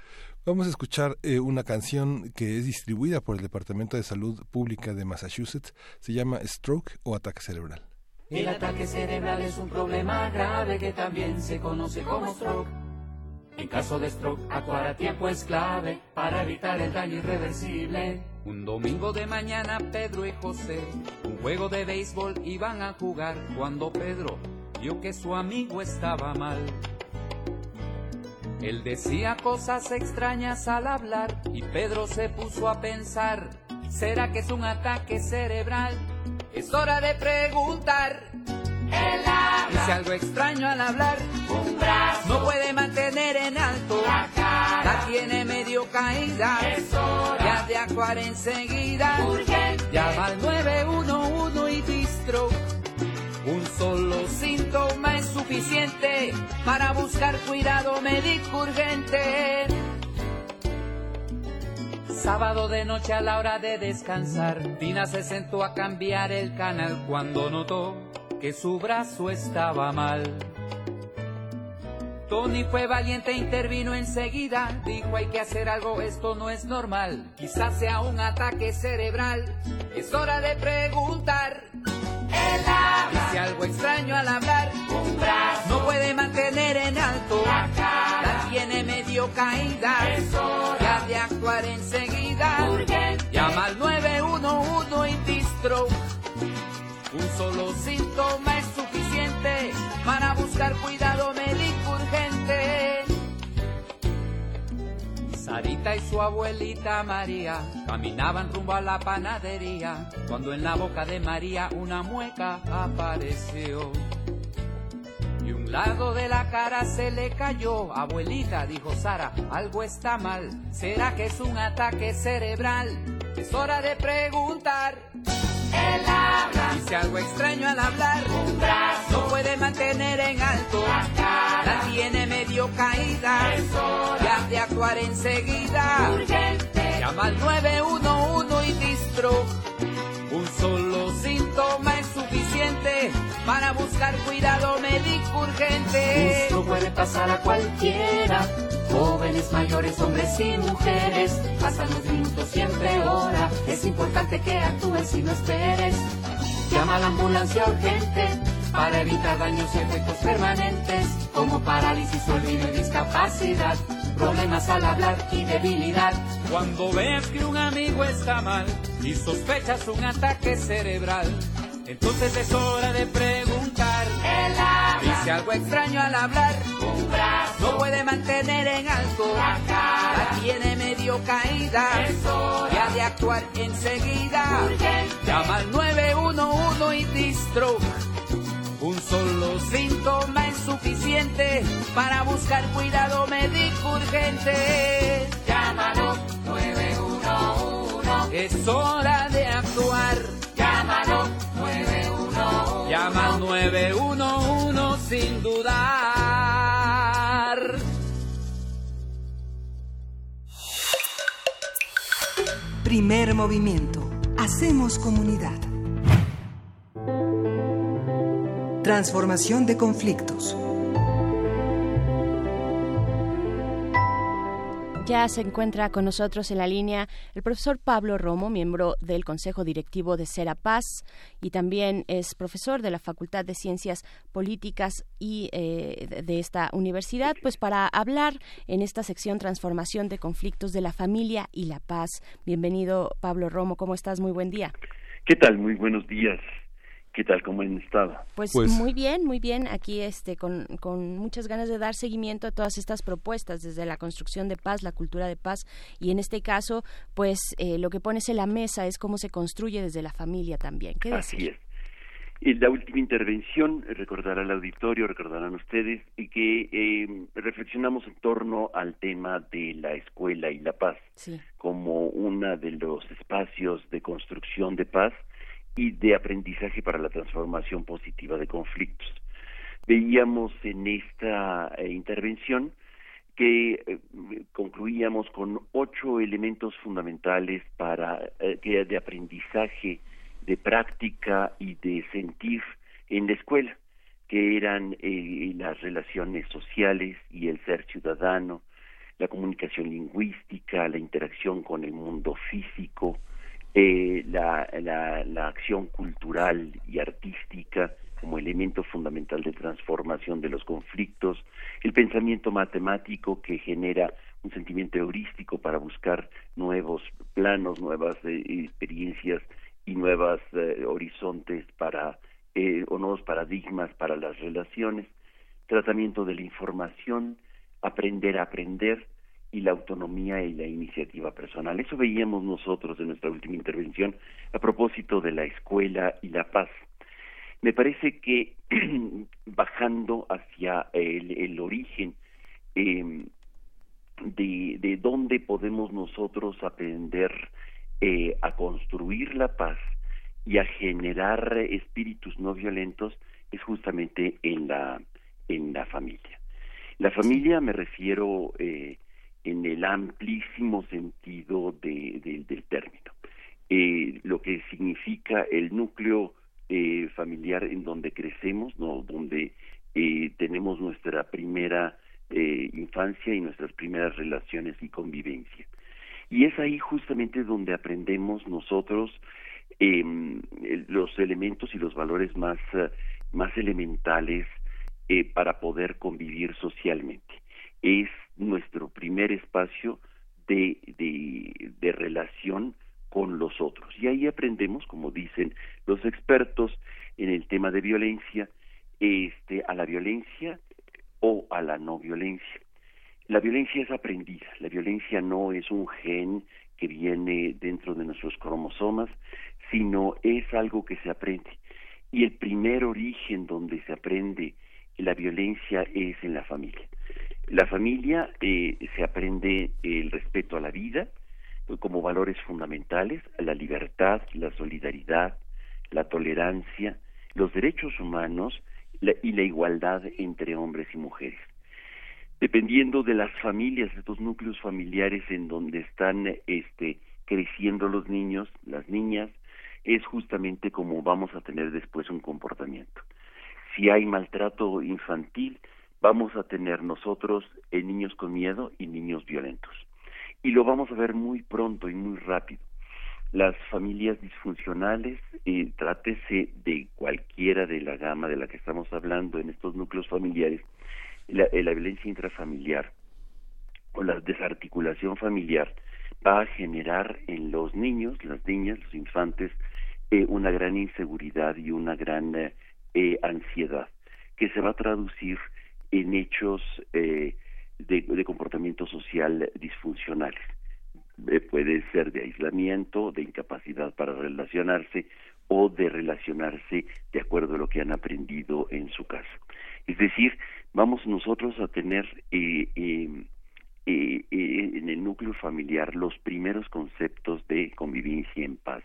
Vamos a escuchar eh, una canción que es distribuida por el Departamento de Salud Pública de Massachusetts. Se llama Stroke o Ataque Cerebral. El ataque cerebral es un problema grave que también se conoce como stroke. En caso de stroke, actuar a tiempo es clave para evitar el daño irreversible. Un domingo de mañana, Pedro y José, un juego de béisbol iban a jugar cuando Pedro vio que su amigo estaba mal. Él decía cosas extrañas al hablar y Pedro se puso a pensar, ¿será que es un ataque cerebral? Es hora de preguntar. Él habla. Dice algo extraño al hablar. Un brazo. No puede mantener en alto. La cara. La tiene medio caída. Es hora. Ya de actuar enseguida. Urgente. Llama al 911 y distro. Un solo síntoma es suficiente para buscar cuidado médico urgente. Sábado de noche a la hora de descansar, Tina se sentó a cambiar el canal cuando notó que su brazo estaba mal. Tony fue valiente, intervino enseguida, dijo hay que hacer algo, esto no es normal, quizás sea un ataque cerebral, es hora de preguntar. Él habla. Dice algo extraño al hablar, un brazo. no puede mantener en alto, la cara. la tiene medio caída, es hora. ya de actuar enseguida, Urgente. llama al 911 y distro. Un solo síntoma es suficiente para buscar cuidado médico Sarita y su abuelita María caminaban rumbo a la panadería cuando en la boca de María una mueca apareció. Y un lado de la cara se le cayó. Abuelita, dijo Sara, algo está mal. ¿Será que es un ataque cerebral? Es hora de preguntar. Él habla. Dice algo extraño al hablar. Un brazo. No puede mantener en alto. La cara. La tiene medio caída. Es hora. De actuar enseguida. Urgente. Llama al 911 y distro. Un solo síntoma es suficiente para buscar cuidado médico urgente. Esto puede pasar a cualquiera. Jóvenes, mayores, hombres y mujeres. Pasan los minutos siempre hora. Es importante que actúes y no esperes. Llama a la ambulancia urgente para evitar daños y efectos permanentes como parálisis, olvido y discapacidad, problemas al hablar y debilidad. Cuando veas que un amigo está mal y sospechas un ataque cerebral, entonces es hora de preguntar. Él habla. Dice algo extraño al hablar. Un brazo. No puede mantener en alto. La cara. La tiene medio caída. Es hora. Y ha de actuar enseguida. Urgente. Llama al 911 y distro. Un solo síntoma es suficiente para buscar cuidado médico urgente. Llámalo 911. Es hora de actuar. Llámalo 911. Llama al 911 sin dudar. Primer movimiento. Hacemos comunidad. Transformación de conflictos. Ya se encuentra con nosotros en la línea el profesor Pablo Romo, miembro del Consejo Directivo de Serapaz y también es profesor de la Facultad de Ciencias Políticas y eh, de esta universidad, pues para hablar en esta sección Transformación de Conflictos de la Familia y la Paz. Bienvenido, Pablo Romo, ¿cómo estás? Muy buen día. ¿Qué tal? Muy buenos días. ¿Qué tal? ¿Cómo han estado? Pues, Pues- muy bien, muy bien. Aquí este, con, con muchas ganas de dar seguimiento a todas estas propuestas, desde la construcción de paz, la cultura de paz, y en este caso, pues eh, lo que pones en la mesa es cómo se construye desde la familia también. ¿Qué Así es. En la última intervención, recordará el auditorio, recordarán ustedes, y que eh, reflexionamos en torno al tema de la escuela y la paz Sí, como uno de los espacios de construcción de paz y de aprendizaje para la transformación positiva de conflictos. Veíamos en esta eh, intervención que eh, concluíamos con ocho elementos fundamentales para eh, que de aprendizaje, de práctica y de sentir en la escuela, que eran eh, las relaciones sociales y el ser ciudadano, la comunicación lingüística, la interacción con el mundo físico, eh, la, la, la acción cultural y artística como elemento fundamental de transformación de los conflictos, el pensamiento matemático que genera un sentimiento heurístico para buscar nuevos planos, nuevas eh, experiencias y nuevos eh, horizontes para eh, o nuevos paradigmas para las relaciones, tratamiento de la información, aprender a aprender y la autonomía y la iniciativa personal. Eso veíamos nosotros en nuestra última intervención a propósito de la escuela y la paz. Me parece que [clears throat] bajando hacia el, el origen eh, de, de dónde podemos nosotros aprender eh, a construir la paz y a generar espíritus no violentos es justamente en la en la familia. La familia me refiero eh, en el amplísimo sentido de, de- del término, Eh, lo que significa el núcleo eh, familiar en donde crecemos, donde eh, tenemos nuestra primera infancia y nuestras primeras relaciones y convivencia. Y es ahí justamente donde aprendemos nosotros em, los elementos y los valores más, más elementales para poder convivir socialmente. Es nuestro primer espacio de, de, relación con los otros. Y ahí aprendemos, como dicen los expertos en el tema de violencia, este, a la violencia o a la no violencia. La violencia es aprendida, la violencia no es un gen que viene dentro de nuestros cromosomas, sino es algo que se aprende. Y el primer origen donde se aprende la violencia es en la familia. La familia eh, se aprende el respeto a la vida eh, como valores fundamentales, la libertad, la solidaridad, la tolerancia, los derechos humanos la- y la igualdad entre hombres y mujeres dependiendo de las familias, de estos núcleos familiares en donde están este creciendo los niños, las niñas, es justamente como vamos a tener después un comportamiento. Si hay maltrato infantil, vamos a tener nosotros eh, niños con miedo y niños violentos. Y lo vamos a ver muy pronto y muy rápido. Las familias disfuncionales eh, trátese de cualquiera de la gama de la que estamos hablando en estos núcleos familiares, la, eh, la violencia intrafamiliar o la desarticulación familiar va a generar en los niños, las niñas, los infantes, eh, una gran inseguridad y una gran eh, ansiedad que se va a traducir en hechos eh, de, comportamiento social disfuncionales. Eh, puede ser de aislamiento, de incapacidad para relacionarse o de relacionarse de acuerdo a lo que han aprendido en su casa. Es decir, vamos nosotros a tener eh, em, eh, en el núcleo familiar los primeros conceptos de convivencia en paz.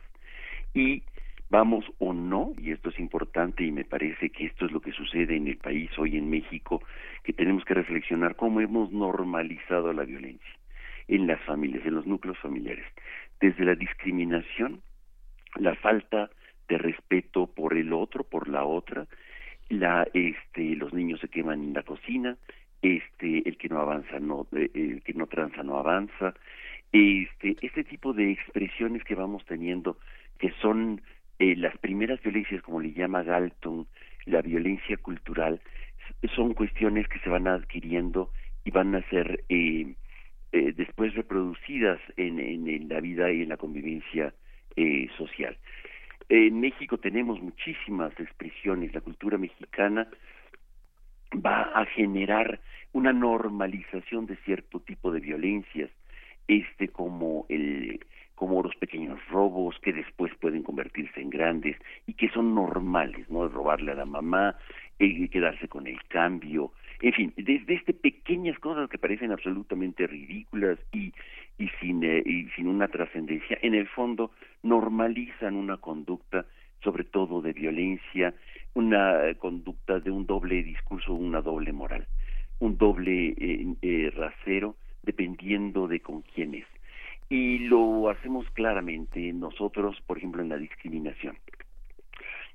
Y vamos o no, y esto es importante y me parece que esto es lo que sucede en el país hoy en México, que tenemos que reflexionar cómo hemos normalizado la violencia en las familias, en los núcleos familiares, desde la discriminación, la falta de respeto por el otro, por la otra, la este los niños se queman en la cocina, este el que no avanza no eh, el que no tranza no avanza, este este tipo de expresiones que vamos teniendo que son eh, las primeras violencias como le llama Galton, la violencia cultural, son cuestiones que se van adquiriendo y van a ser eh, eh, después reproducidas en, en, la vida y en la convivencia eh, social. En México tenemos muchísimas expresiones, la cultura mexicana va a generar una normalización de cierto tipo de violencias, este como el como los pequeños robos que después pueden convertirse en grandes y que son normales, ¿no? Robarle a la mamá, eh, quedarse con el cambio, en fin, desde este pequeñas cosas que parecen absolutamente ridículas y y sin eh, y sin una trascendencia, en el fondo normalizan una conducta sobre todo de violencia, una conducta de un doble discurso, una doble moral, un doble eh, eh, rasero dependiendo de con quién es. Y lo hacemos claramente nosotros, por ejemplo, en la discriminación.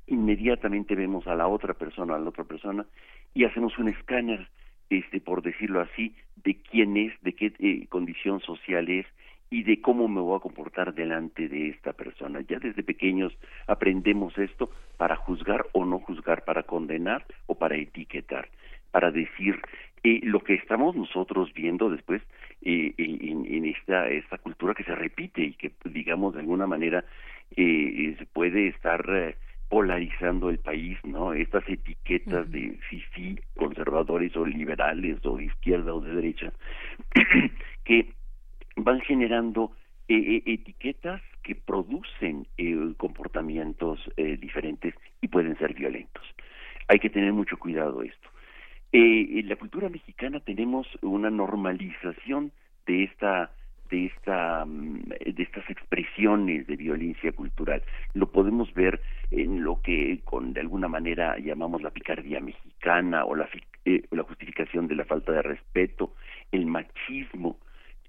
Inmediatamente vemos a la otra persona, a la otra persona, y hacemos un escáner, este, por decirlo así, de quién es, de qué eh, condición social es, y de cómo me voy a comportar delante de esta persona. Ya desde pequeños aprendemos esto para juzgar o no juzgar, para condenar o para etiquetar, para decir eh, lo que estamos nosotros viendo después eh, en, en, esta, esta cultura que se repite y que, digamos, de alguna manera eh, se puede estar eh, polarizando el país, ¿no? Estas etiquetas uh -huh. de fifi, conservadores o liberales o de izquierda o de derecha, [clears throat] que van generando eh, etiquetas que producen eh, comportamientos eh, diferentes y pueden ser violentos. Hay que tener mucho cuidado esto. Eh, en la cultura mexicana tenemos una normalización de esta de esta mm, de estas expresiones de violencia cultural lo podemos ver en lo que con de alguna manera llamamos la picardía mexicana o la eh, la justificación de la falta de respeto el machismo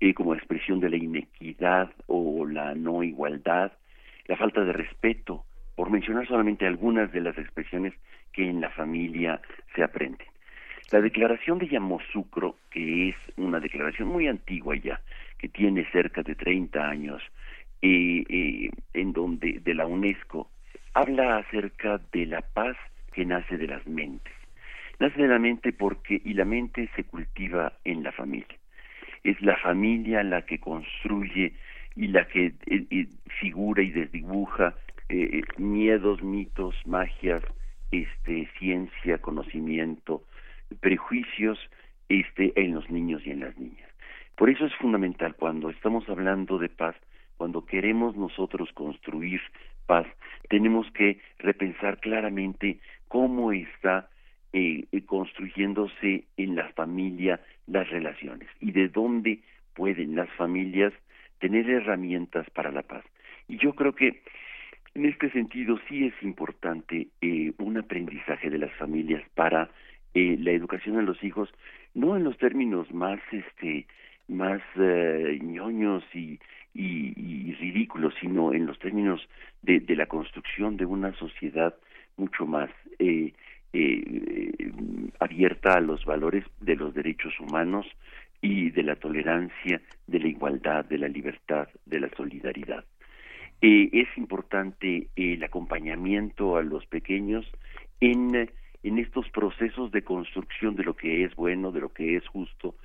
eh, como expresión de la inequidad o la no igualdad, la falta de respeto, por mencionar solamente algunas de las expresiones que en la familia se aprenden. La declaración de Yamoussoukro, que es una declaración muy antigua ya, que tiene cerca de 30 años, eh, eh, en donde de la UNESCO habla acerca de la paz que nace de las mentes. Nace de la mente porque y la mente se cultiva en la familia es la familia la que construye y la que eh, figura y desdibuja eh, miedos, mitos, magias, este, ciencia, conocimiento, prejuicios este, en los niños y en las niñas. Por eso es fundamental cuando estamos hablando de paz, cuando queremos nosotros construir paz, tenemos que repensar claramente cómo está eh, construyéndose en la familia las relaciones y de dónde pueden las familias tener herramientas para la paz. Y yo creo que en este sentido sí es importante eh, un aprendizaje de las familias para eh, la educación de los hijos, no en los términos más este más eh, ñoños y, y, ridículos, sino en los términos de, de la construcción de una sociedad mucho más eh, eh, abierta a los valores de los derechos humanos y de la tolerancia, de la igualdad, de la libertad, de la solidaridad. Eh, es importante el acompañamiento a los pequeños en, en estos procesos de construcción de lo que es bueno, de lo que es justo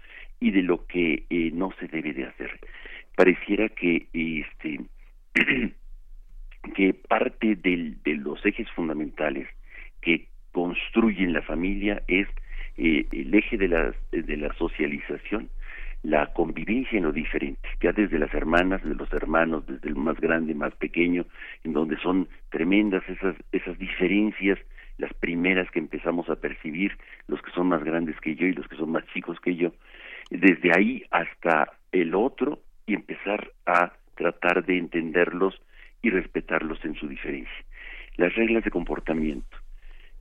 y de lo que eh, no se debe de hacer. Pareciera que este [clears throat] que parte del, de los ejes fundamentales que construyen la familia es eh, el eje de la, de la socialización, la convivencia en lo diferente, ya desde las hermanas, de los hermanos, desde el más grande, más pequeño, en donde son tremendas esas, esas diferencias, las primeras que empezamos a percibir, los que son más grandes que yo y los que son más chicos que yo, desde ahí hasta el otro y empezar a tratar de entenderlos y respetarlos en su diferencia. Las reglas de comportamiento.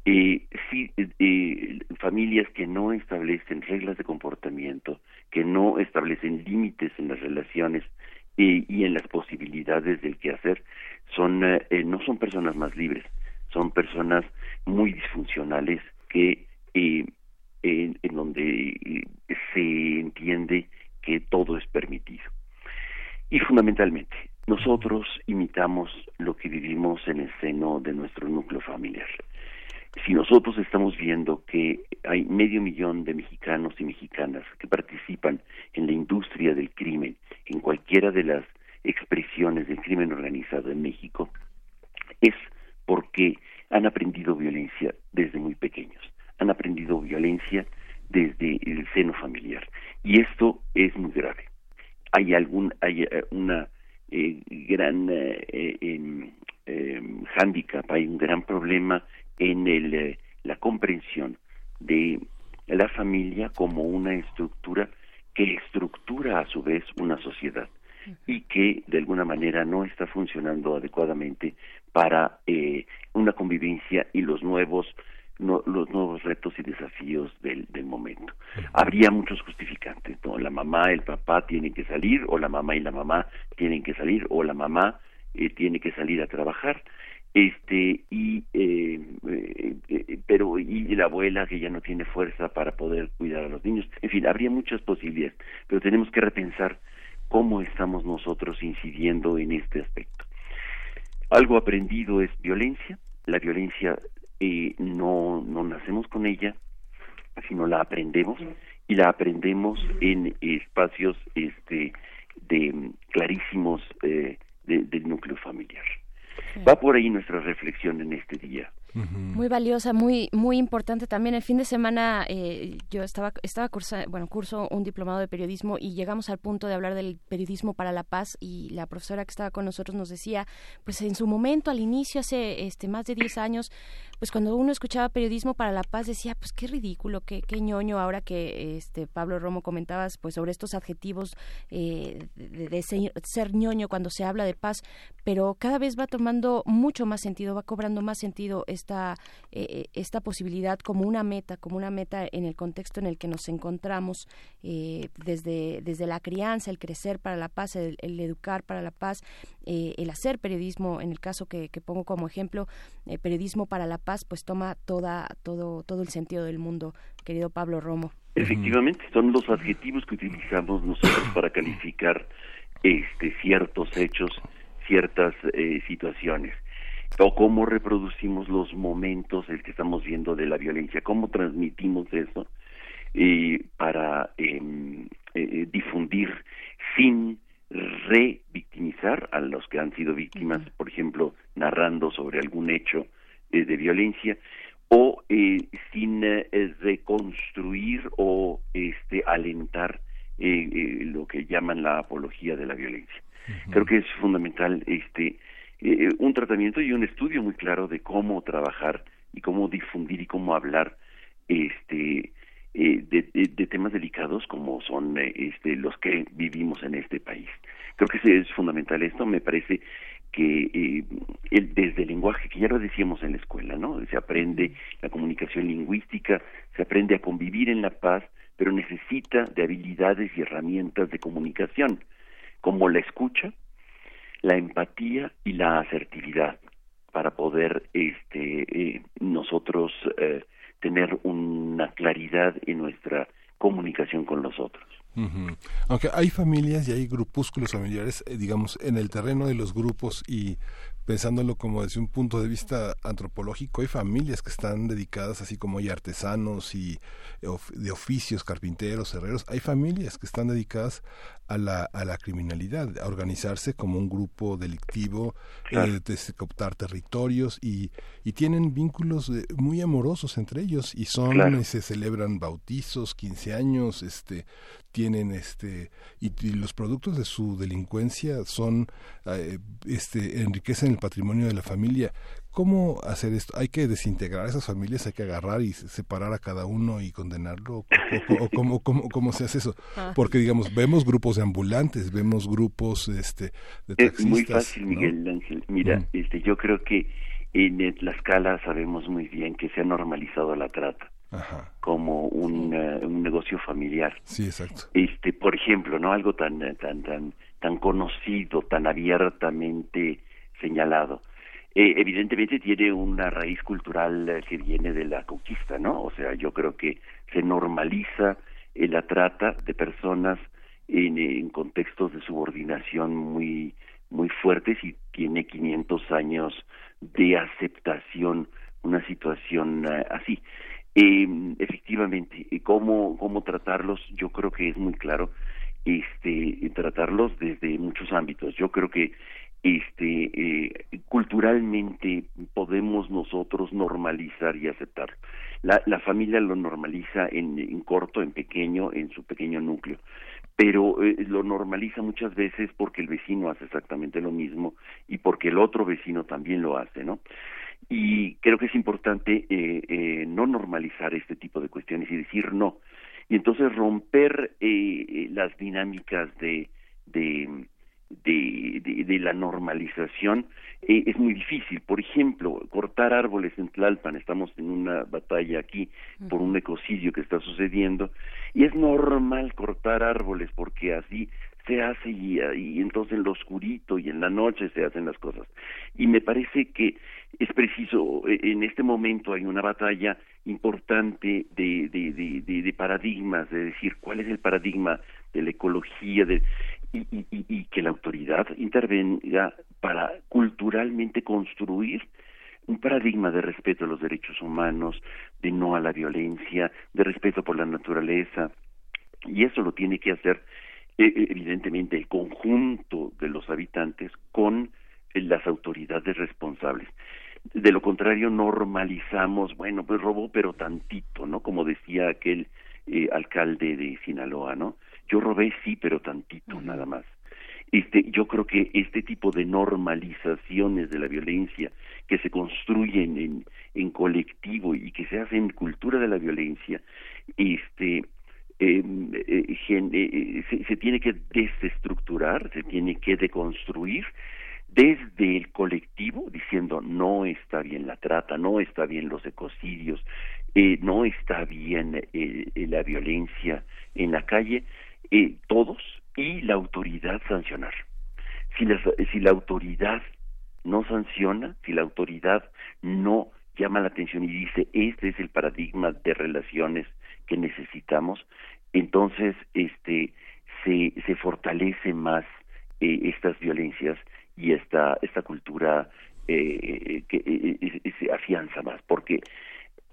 Eh, sí, eh, familias que no establecen reglas de comportamiento, que no establecen límites en las relaciones eh, y en las posibilidades del que hacer, son, eh, no son personas más libres, son personas muy disfuncionales que en, en, donde se entiende que todo es permitido. Y fundamentalmente, nosotros imitamos lo que vivimos en el seno de nuestro núcleo familiar si nosotros estamos viendo que hay medio millón de mexicanos y mexicanas que participan en la industria del crimen, en cualquiera de las expresiones del crimen organizado en México, es porque han aprendido violencia desde muy pequeños, han aprendido violencia desde el seno familiar y esto es muy grave. Hay algún hay eh, una eh, gran eh, em, em, hándicap, hay un gran problema en el, eh, la comprensión de la familia como una estructura que estructura a su vez una sociedad y que de alguna manera no está funcionando adecuadamente para eh, una convivencia y los nuevos no, los nuevos retos y desafíos del, del momento. Habría muchos justificantes, ¿no? La mamá, el papá tienen que salir, o la mamá y la mamá tienen que salir, o la mamá eh, tiene que salir a trabajar, este y eh, eh, eh, pero y la abuela que ya no tiene fuerza para poder cuidar a los niños en fin habría muchas posibilidades pero tenemos que repensar cómo estamos nosotros incidiendo en este aspecto algo aprendido es violencia. La violencia no no nacemos con ella sino la aprendemos. Y la aprendemos en espacios este de clarísimos del núcleo familiar. Va por ahí nuestra reflexión en este día. Muy valiosa, muy muy importante también. El fin de semana eh, yo estaba estaba bueno curso un diplomado de periodismo y llegamos al punto de hablar del periodismo para la paz y la profesora que estaba con nosotros nos decía, pues en su momento al inicio hace este más de 10 años, pues cuando uno escuchaba periodismo para la paz decía, pues qué ridículo, qué, qué ñoño ahora que este Pablo Romo comentabas pues sobre estos adjetivos eh, de, ser, ñoño cuando se habla de paz, pero cada vez va tomando mucho más sentido, va cobrando más sentido esta, eh, esta posibilidad como una meta, como una meta en el contexto en el que nos encontramos eh, desde, desde la crianza, el crecer para la paz, el, educar para la paz, el hacer periodismo, en el caso que, pongo como ejemplo, periodismo para la paz, pues toma toda, todo, todo el sentido del mundo, querido Pablo Romo. Efectivamente, son los adjetivos que utilizamos nosotros para calificar este, ciertos hechos, ciertas situaciones o cómo reproducimos los momentos el que estamos viendo de la violencia, cómo transmitimos eso eh, para em, eh, difundir sin revictimizar a los que han sido víctimas, por ejemplo, narrando sobre algún hecho eh, de violencia, o sin reconstruir o este alentar lo que llaman la apología de la violencia. Creo que es fundamental este eh, un tratamiento y un estudio muy claro de cómo trabajar y cómo difundir y cómo hablar este eh, de, temas delicados como son eh, este los que vivimos en este país creo que es fundamental esto me parece que el, desde el lenguaje que ya lo decíamos en la escuela no se aprende la comunicación lingüística se aprende a convivir en la paz pero necesita de habilidades y herramientas de comunicación como la escucha la empatía y la asertividad para poder este eh, nosotros eh, tener una claridad en nuestra comunicación con los otros. Aunque Porque hay familias y hay grupúsculos familiares, eh, digamos, en el terreno de los grupos y pensándolo como desde un punto de vista antropológico, hay familias que están dedicadas, así como hay artesanos y de oficios, carpinteros, herreros, hay familias que están dedicadas a la, a la criminalidad, a organizarse como un grupo delictivo, eh, de cooptar territorios y, y tienen vínculos eh, muy amorosos entre ellos y son, se celebran bautizos, 15 años, este, tienen este y, los productos de su delincuencia son eh, este enriquecen el patrimonio de la familia. Cómo hacer esto hay que desintegrar esas familias hay que agarrar y separar a cada uno y condenarlo o, cómo, cómo, cómo se hace eso [laughs] ah. porque digamos vemos grupos de ambulantes vemos grupos este de taxistas, es muy fácil Miguel Ángel. Mira mm. este yo creo que en la escala sabemos muy bien que se ha normalizado la trata como un, eh, un, negocio familiar. Sí, exacto. Este, por ejemplo, no algo tan tan tan tan conocido, tan abiertamente señalado. Eh, evidentemente tiene una raíz cultural eh, que viene de la conquista, ¿no? O sea, yo creo que se normaliza la trata de personas en, en contextos de subordinación muy muy fuertes y tiene 500 años de aceptación una situación así. Eh, efectivamente, ¿cómo, cómo tratarlos, yo creo que es muy claro, este, tratarlos desde muchos ámbitos. Yo creo que este eh, culturalmente podemos nosotros normalizar y aceptar. La, la familia lo normaliza en, en, corto, en pequeño, en su pequeño núcleo, pero eh, lo normaliza muchas veces porque el vecino hace exactamente lo mismo y porque el otro vecino también lo hace, ¿no? Y creo que es importante eh, eh, no normalizar este tipo de cuestiones y decir no y entonces romper eh, eh las dinámicas de de, de, de, la normalización eh, es muy difícil. Por ejemplo, cortar árboles en Tlalpan, estamos en una batalla aquí por un ecocidio que está sucediendo, y es normal cortar árboles porque así se hace y, y entonces en lo oscurito y en la noche se hacen las cosas. Y me parece que es preciso, e, en este momento hay una batalla importante de, de, de, de, paradigmas, de decir cuál es el paradigma de la ecología de, y, y, que la autoridad intervenga para culturalmente construir un paradigma de respeto a los derechos humanos, de no a la violencia, de respeto por la naturaleza, y eso lo tiene que hacer evidentemente el conjunto de los habitantes con las autoridades responsables. De lo contrario, normalizamos, bueno, pues robó, pero tantito, ¿no? Como decía aquel eh, alcalde de Sinaloa, ¿no? Yo robé, sí, pero tantito, nada más. Este, yo creo que este tipo de normalizaciones de la violencia que se construyen en, en colectivo y que se hacen cultura de la violencia, este, em, eh, eh, se, se, tiene que desestructurar, se tiene que deconstruir desde el colectivo diciendo no está bien la trata, no está bien los ecocidios, eh, no está bien eh, eh, la violencia en la calle, eh, todos y la autoridad sancionar. Si si la autoridad no sanciona, si la autoridad no llama la atención y dice este es el paradigma de relaciones que necesitamos, entonces este se, se fortalece más eh, estas violencias y esta esta cultura eh, que eh, se afianza más porque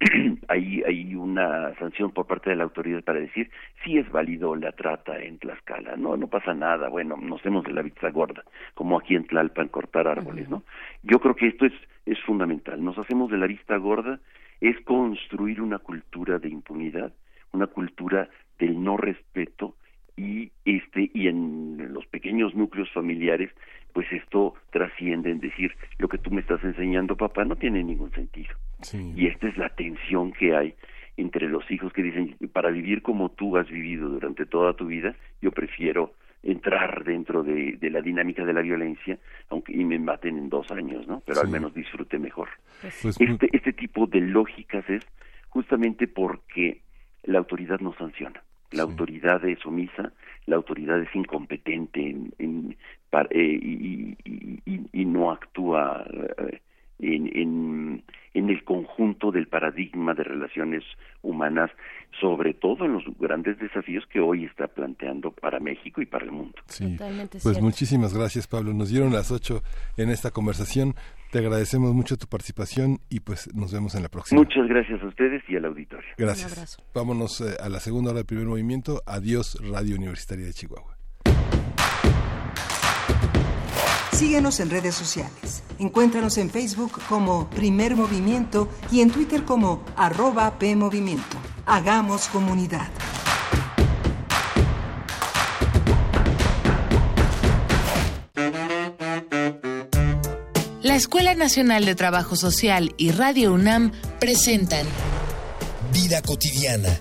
[clears throat] hay hay una sanción por parte de la autoridad para decir si es válido la trata en Tlaxcala no no pasa nada bueno nos hacemos de la vista gorda como aquí en Tlalpan cortar árboles no yo creo que esto es es fundamental nos hacemos de la vista gorda es construir una cultura de impunidad una cultura del no respeto y este y en los pequeños núcleos familiares pues esto trasciende en decir lo que tú me estás enseñando papá no tiene ningún sentido y esta es la tensión que hay entre los hijos que dicen para vivir como tú has vivido durante toda tu vida yo prefiero entrar dentro de, de la dinámica de la violencia aunque y me maten en dos años no pero al menos disfrute mejor pues, pues este este tipo de lógicas es justamente porque la autoridad no sanciona. La autoridad es omisa, la autoridad es incompetente en, en eh, y, y, y, no actúa eh, en, en, en, el conjunto del paradigma de relaciones humanas, sobre todo en los grandes desafíos que hoy está planteando para México y para el mundo. Sí, pues muchísimas gracias Pablo. Nos dieron las ocho en esta conversación. Te agradecemos mucho tu participación y pues nos vemos en la próxima. Muchas gracias a ustedes y al auditorio. Gracias. Vámonos eh, a la segunda hora del primer movimiento. Adiós Radio Universitaria de Chihuahua. Síguenos en redes sociales. Encuéntranos en Facebook como Primer Movimiento y en Twitter como arroba PMovimiento. Hagamos comunidad. La Escuela Nacional de Trabajo Social y Radio UNAM presentan Vida cotidiana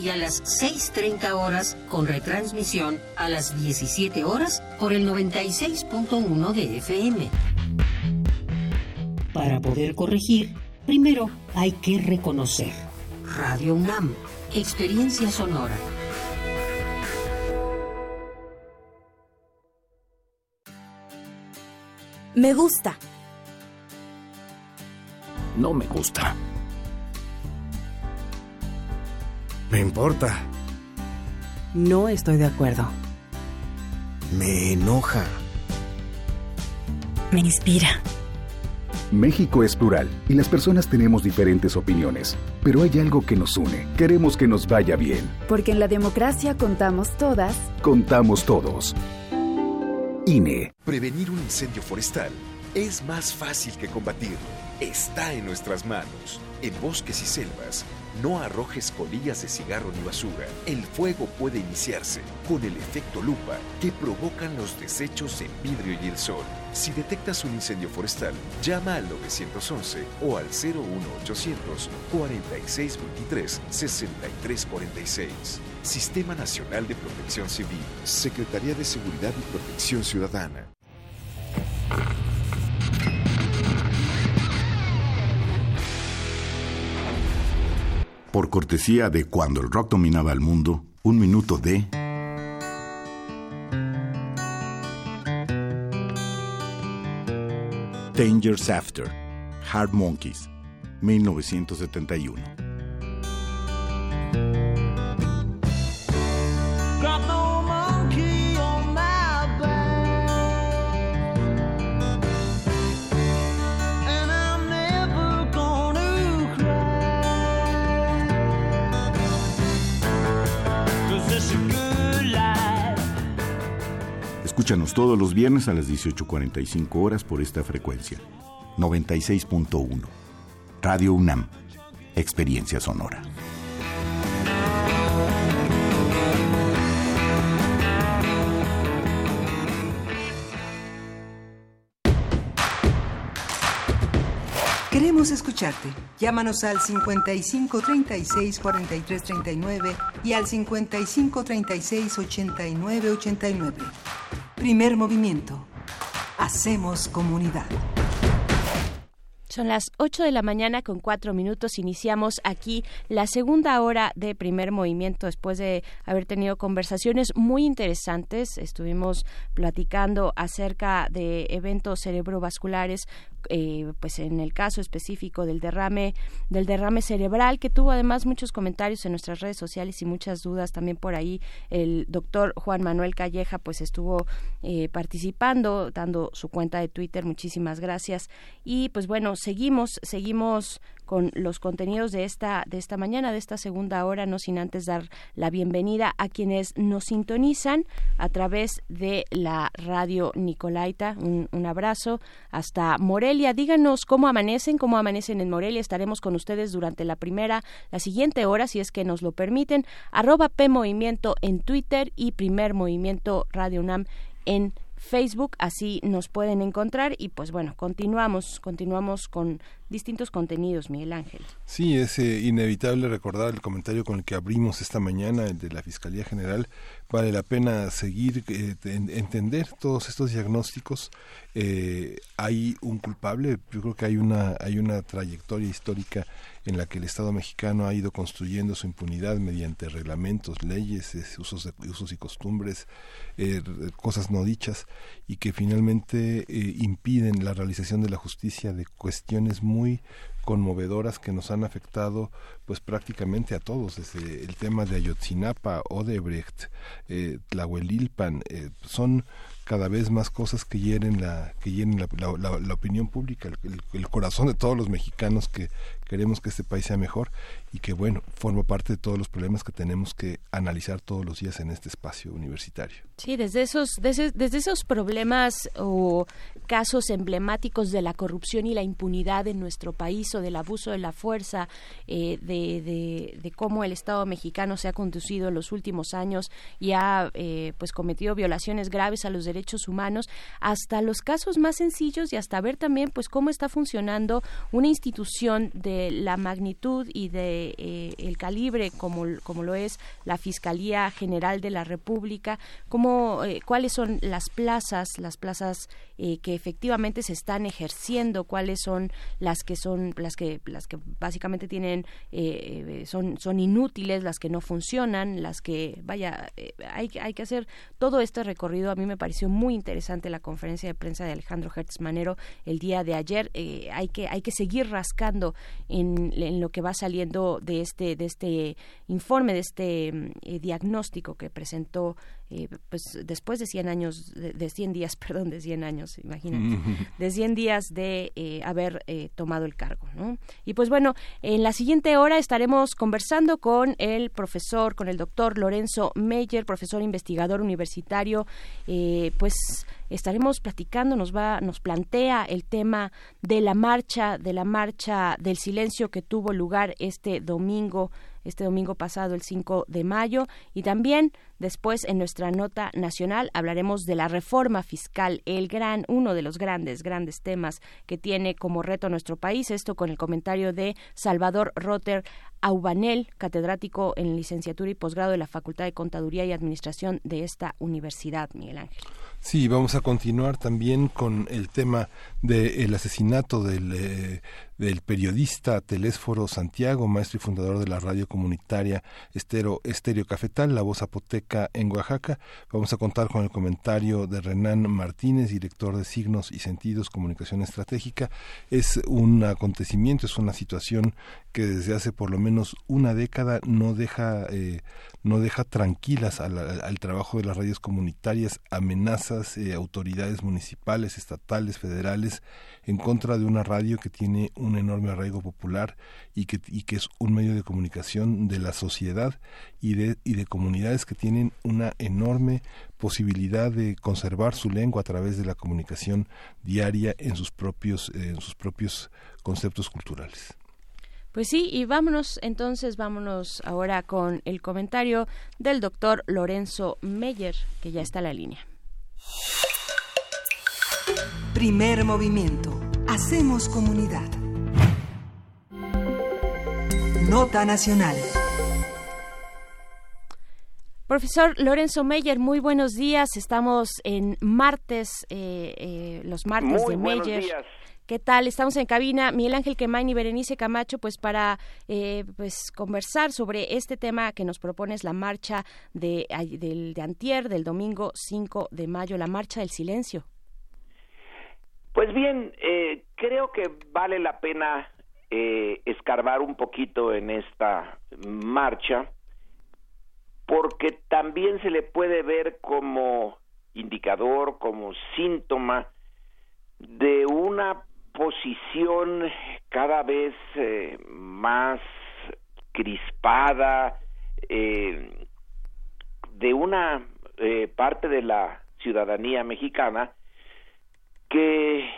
y a las 6.30 horas con retransmisión a las 17 horas por el 96.1 de FM. Para poder corregir, primero hay que reconocer. Radio UNAM, experiencia sonora. Me gusta. No me gusta. Me importa. No estoy de acuerdo. Me enoja. Me inspira. México es plural y las personas tenemos diferentes opiniones, pero hay algo que nos une. Queremos que nos vaya bien. Porque en la democracia contamos todas. Contamos todos. INE. Prevenir un incendio forestal es más fácil que combatirlo. Está en nuestras manos. En bosques y selvas no arrojes colillas de cigarro ni basura. El fuego puede iniciarse con el efecto lupa que provocan los desechos en vidrio y el sol. Si detectas un incendio forestal, llama al 911 o al 01800 4623 6346. Sistema Nacional de Protección Civil. Secretaría de Seguridad y Protección Ciudadana. Por cortesía de Cuando el rock dominaba el mundo, un minuto de... Dangers After, Hard Monkeys, 1971. Escúchanos todos los viernes a las 18.45 horas por esta frecuencia. 96.1. Radio UNAM. Experiencia sonora. Queremos escucharte. Llámanos al 55 36 43 39 y al 55 36 89 89. Primer movimiento. Hacemos comunidad. Son las 8 de la mañana con cuatro minutos. Iniciamos aquí la segunda hora de primer movimiento después de haber tenido conversaciones muy interesantes. Estuvimos platicando acerca de eventos cerebrovasculares eh, pues en el caso específico del derrame del derrame cerebral que tuvo además muchos comentarios en nuestras redes sociales y muchas dudas también por ahí. El doctor Juan Manuel Calleja pues estuvo eh, participando dando su cuenta de Twitter. Muchísimas gracias. Y pues bueno seguimos seguimos con los contenidos de esta de esta mañana, de esta segunda hora, no sin antes dar la bienvenida a quienes nos sintonizan a través de la radio Nicolaita. Un, un abrazo hasta Morelia. Díganos cómo amanecen, cómo amanecen en Morelia. Estaremos con ustedes durante la primera, la siguiente hora, si es que nos lo permiten. Arroba P en Twitter y Primer Movimiento Radio UNAM en Facebook, así nos pueden encontrar y pues bueno, continuamos, continuamos con distintos contenidos, Miguel Ángel. Sí, es eh, inevitable recordar el comentario con el que abrimos esta mañana, el de la Fiscalía General. Vale la pena seguir, eh, entender todos estos diagnósticos. Eh, hay un culpable, yo creo que hay una, hay una trayectoria histórica en la que el Estado mexicano ha ido construyendo su impunidad mediante reglamentos, leyes, usos, de, usos y costumbres, cosas no dichas, y que finalmente impiden la realización de la justicia de cuestiones muy muy conmovedoras que nos han afectado pues prácticamente a todos desde el tema de Ayotzinapa, Odebrecht, eh, Tlahuelilpan, eh, son cada vez más cosas que hieren la que hieren la, opinión pública el, corazón de todos los mexicanos que queremos que este país sea mejor y que bueno forma parte de todos los problemas que tenemos que analizar todos los días en este espacio universitario. Sí desde esos desde, esos problemas o casos emblemáticos de la corrupción y la impunidad en nuestro país o del abuso de la fuerza eh, de, de, cómo el Estado mexicano se ha conducido en los últimos años y ha eh, pues cometido violaciones graves a los derechos humanos hasta los casos más sencillos y hasta ver también pues cómo está funcionando una institución de la magnitud y de eh, el calibre como, como lo es la Fiscalía General de la República, cómo, eh, cuáles son las plazas, las plazas eh, que efectivamente se están ejerciendo, cuáles son las que son las que las que básicamente tienen son son inútiles, las que no funcionan, las que vaya hay hay que hacer todo este recorrido. A mí me pareció muy interesante la conferencia de prensa de Alejandro Hertz Manero el día de ayer. Eh, hay que hay que seguir rascando en, lo que va saliendo de este de este informe, de este mm, eh, diagnóstico que presentó eh, pues después de 100 años, de, 100 días, [laughs] perdón, de 100 años, imagínate, de 100 días de eh, haber eh, tomado el cargo, ¿no? Y pues bueno, en la siguiente hora estaremos conversando con el profesor, con el doctor Lorenzo Meyer, profesor investigador universitario, pues estaremos platicando, nos va, nos plantea el tema de la marcha, de la marcha del silencio que tuvo lugar este domingo este domingo pasado, el 5 de mayo, y también después en nuestra nota nacional hablaremos de la reforma fiscal, el gran, uno de los grandes, grandes temas que tiene como reto nuestro país, esto con el comentario de Salvador Rotter Aubanel, catedrático en licenciatura y posgrado de la Facultad de Contaduría y Administración de esta universidad, Miguel Ángel. Sí, vamos a continuar también con el tema del asesinato del, eh, del periodista Telésforo Santiago, maestro y fundador de la radio comunitaria Estero, Estéreo Cafetal, La Voz Zapoteca en Oaxaca. Vamos a contar con el comentario de Renan Martínez, director de Signos y Sentidos Comunicación Estratégica. Es un acontecimiento, es una situación que desde hace por lo menos una década no deja, eh, no deja tranquilas al, trabajo de las radios comunitarias, amenazas, eh, autoridades municipales, estatales, federales, en contra de una radio que tiene un enorme arraigo popular y que, y que es un medio de comunicación de la sociedad y de, y de comunidades que tienen una enorme posibilidad de conservar su lengua a través de la comunicación diaria en sus propios, en sus propios conceptos culturales. Pues sí, y vámonos entonces, vámonos ahora con el comentario del doctor Lorenzo Meyer, que ya está en la línea. Primer movimiento. Hacemos comunidad. Nota Nacional. Profesor Lorenzo Meyer, muy buenos días. Estamos en martes, eh, eh, los martes de Meyer. Días. ¿Qué tal? Estamos en cabina, Miguel Ángel Quemain y Berenice Camacho, pues para eh, pues conversar sobre este tema que nos propones, la marcha de, del, de Antier, del domingo 5 de mayo, la marcha del silencio. Pues bien, eh, creo que vale la pena eh, escarbar un poquito en esta marcha, porque también se le puede ver como indicador, como síntoma de una posición cada vez eh, más crispada eh, de una eh, parte de la ciudadanía mexicana que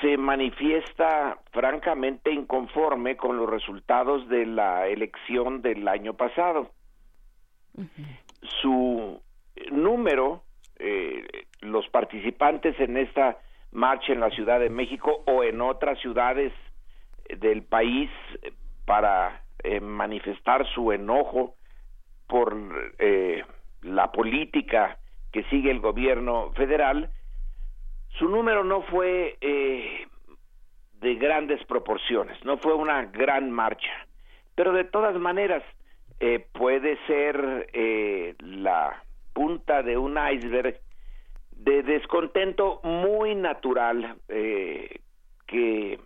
se manifiesta francamente inconforme con los resultados de la elección del año pasado. Su número, eh, los participantes en esta marcha en la Ciudad de México o en otras ciudades del país para eh, manifestar su enojo por eh, la política que sigue el gobierno federal, su número no fue eh, de grandes proporciones, no fue una gran marcha, pero de todas maneras eh, puede ser eh, la punta de un iceberg de descontento muy natural que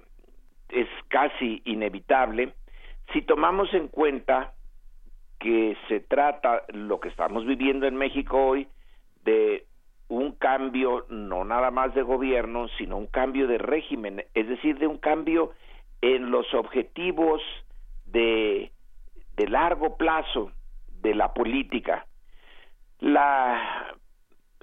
es casi inevitable. Si tomamos en cuenta que se trata lo que estamos viviendo en México hoy de un cambio no nada más de gobierno, sino un cambio de régimen, es decir, de un cambio en los objetivos de, de largo plazo de la política. La,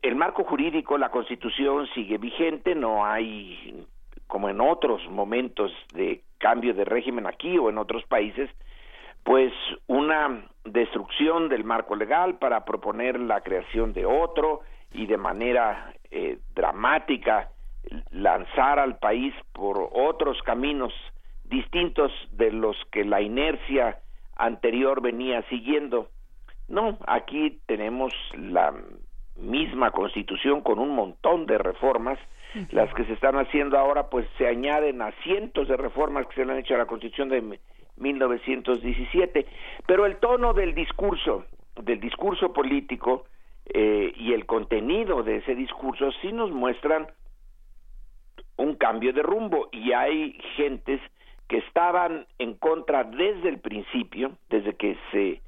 el marco jurídico, la constitución sigue vigente, no hay, como en otros momentos de cambio de régimen aquí o en otros países, pues una destrucción del marco legal para proponer la creación de otro y de manera eh, dramática lanzar al país por otros caminos distintos de los que la inercia anterior venía siguiendo. No, aquí tenemos la misma constitución con un montón de reformas, las que se están haciendo ahora pues se añaden a cientos de reformas que se le han hecho a la constitución de 1917, pero el tono del discurso, del discurso político eh, y el contenido de ese discurso sí nos muestran un cambio de rumbo y hay gentes que estaban en contra desde el principio, desde que se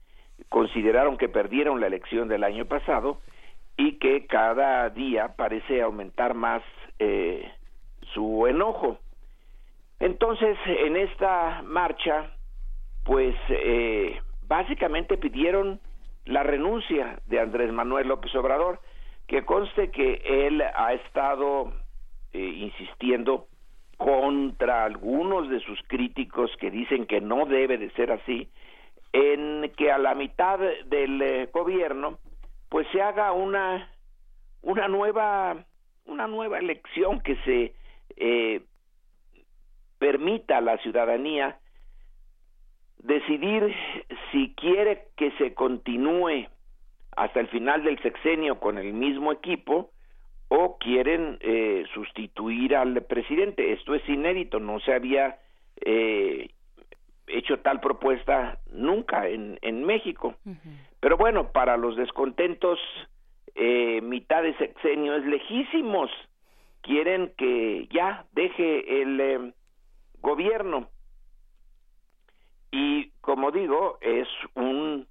consideraron que perdieron la elección del año pasado y que cada día parece aumentar más eh, su enojo. Entonces, en esta marcha pues eh, básicamente pidieron la renuncia de Andrés Manuel López Obrador, que conste que él ha estado eh, insistiendo contra algunos de sus críticos que dicen que no debe de ser así, en que a la mitad del eh, gobierno pues se haga una una nueva una nueva elección que se permita a la ciudadanía decidir si quiere que se continúe hasta el final del sexenio con el mismo equipo o quieren eh, sustituir al presidente. Esto es inédito, no se había eh, hecho tal propuesta nunca en, en México. Pero bueno, para los descontentos, eh, mitad de sexenio es lejísimos. Quieren que ya deje el eh, gobierno y como digo es un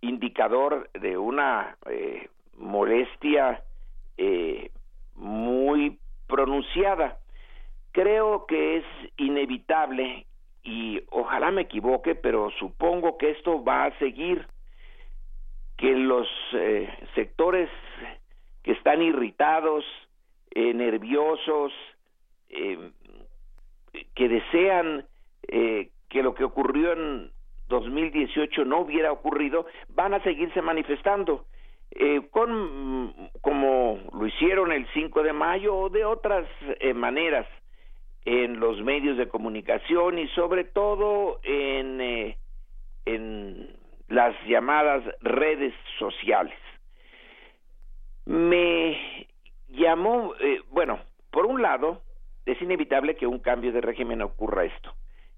indicador de una eh, molestia eh, muy pronunciada. Creo que es inevitable y ojalá me equivoque pero supongo que esto va a seguir que los eh, sectores que están irritados nerviosos que desean que lo que ocurrió en 2018 no hubiera ocurrido, van a seguirse manifestando. Eh, con como lo hicieron el 5 de mayo o de otras eh, maneras en los medios de comunicación y sobre todo en, eh, en las llamadas redes sociales. Me llamó, bueno, por un lado, es inevitable que un cambio de régimen ocurra esto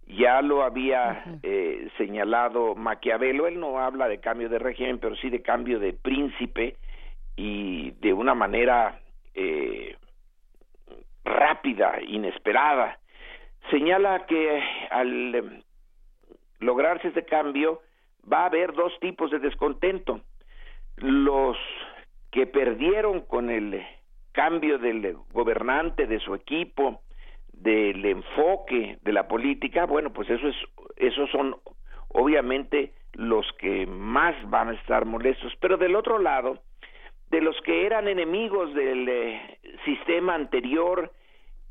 ya lo había eh, señalado Maquiavelo, él no habla de cambio de régimen, pero sí de cambio de príncipe y de una manera eh, rápida, inesperada. Señala que al em, lograrse este cambio va a haber dos tipos de descontento. Los que perdieron con el cambio del gobernante, de su equipo, del enfoque de la política, bueno, pues eso es, esos son obviamente los que más van a estar molestos. Pero del otro lado, de los que eran enemigos del eh, sistema anterior,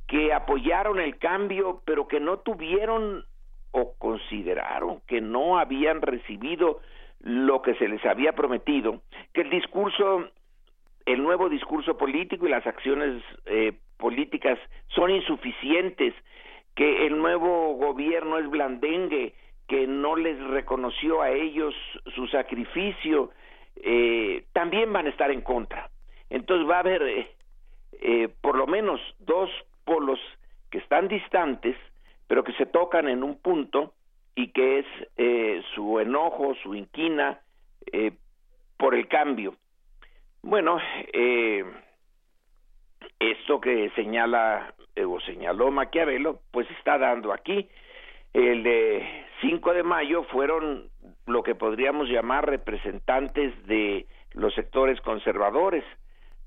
que apoyaron el cambio, pero que no tuvieron o consideraron que no habían recibido lo que se les había prometido, que el discurso, el nuevo discurso político y las acciones eh, políticas son insuficientes, que el nuevo gobierno es blandengue, que no les reconoció a ellos su sacrificio, eh, también van a estar en contra. Entonces va a haber eh, eh, por lo menos dos polos que están distantes, pero que se tocan en un punto y que es eh, su enojo, su inquina eh, por el cambio. Bueno, eh, esto que señala o señaló Maquiavelo, pues está dando aquí. El de 5 de mayo fueron lo que podríamos llamar representantes de los sectores conservadores,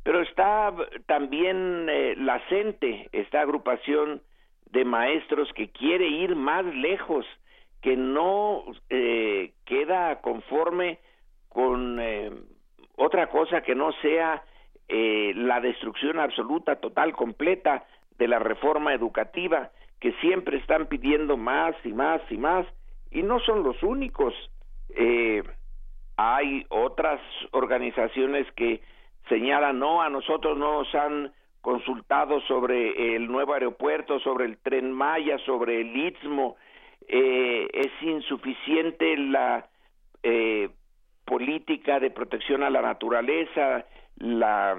pero está también la CENTE, esta agrupación de maestros que quiere ir más lejos, que no eh, queda conforme con eh, otra cosa que no sea eh, la destrucción absoluta, total, completa de la reforma educativa, que siempre están pidiendo más y más y más, y no son los únicos. hay otras organizaciones que señalan, no, a nosotros no nos han consultado sobre el nuevo aeropuerto, sobre el tren Maya, sobre el Istmo, eh, es insuficiente la eh, política de protección a la naturaleza, la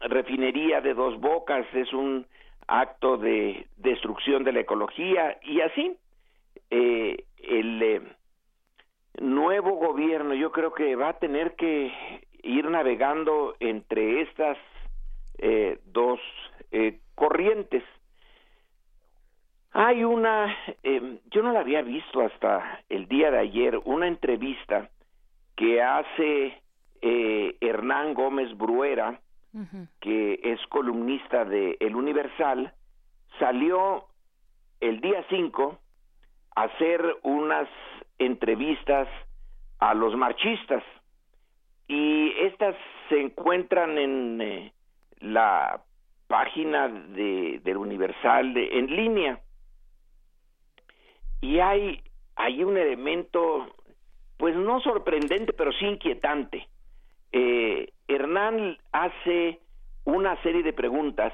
refinería de dos bocas es un acto de destrucción de la ecología y así eh, el eh, nuevo gobierno yo creo que va a tener que ir navegando entre estas eh, dos eh, corrientes. Hay una, eh, yo no la había visto hasta el día de ayer, una entrevista que hace eh, Hernán Gómez Bruera, que es columnista de El Universal, salió el día 5 a hacer unas entrevistas a los marchistas. Y estas se encuentran en eh, la página de, del Universal en línea. Y hay, hay un elemento, pues no sorprendente, pero sí inquietante. Eh, Hernán hace una serie de preguntas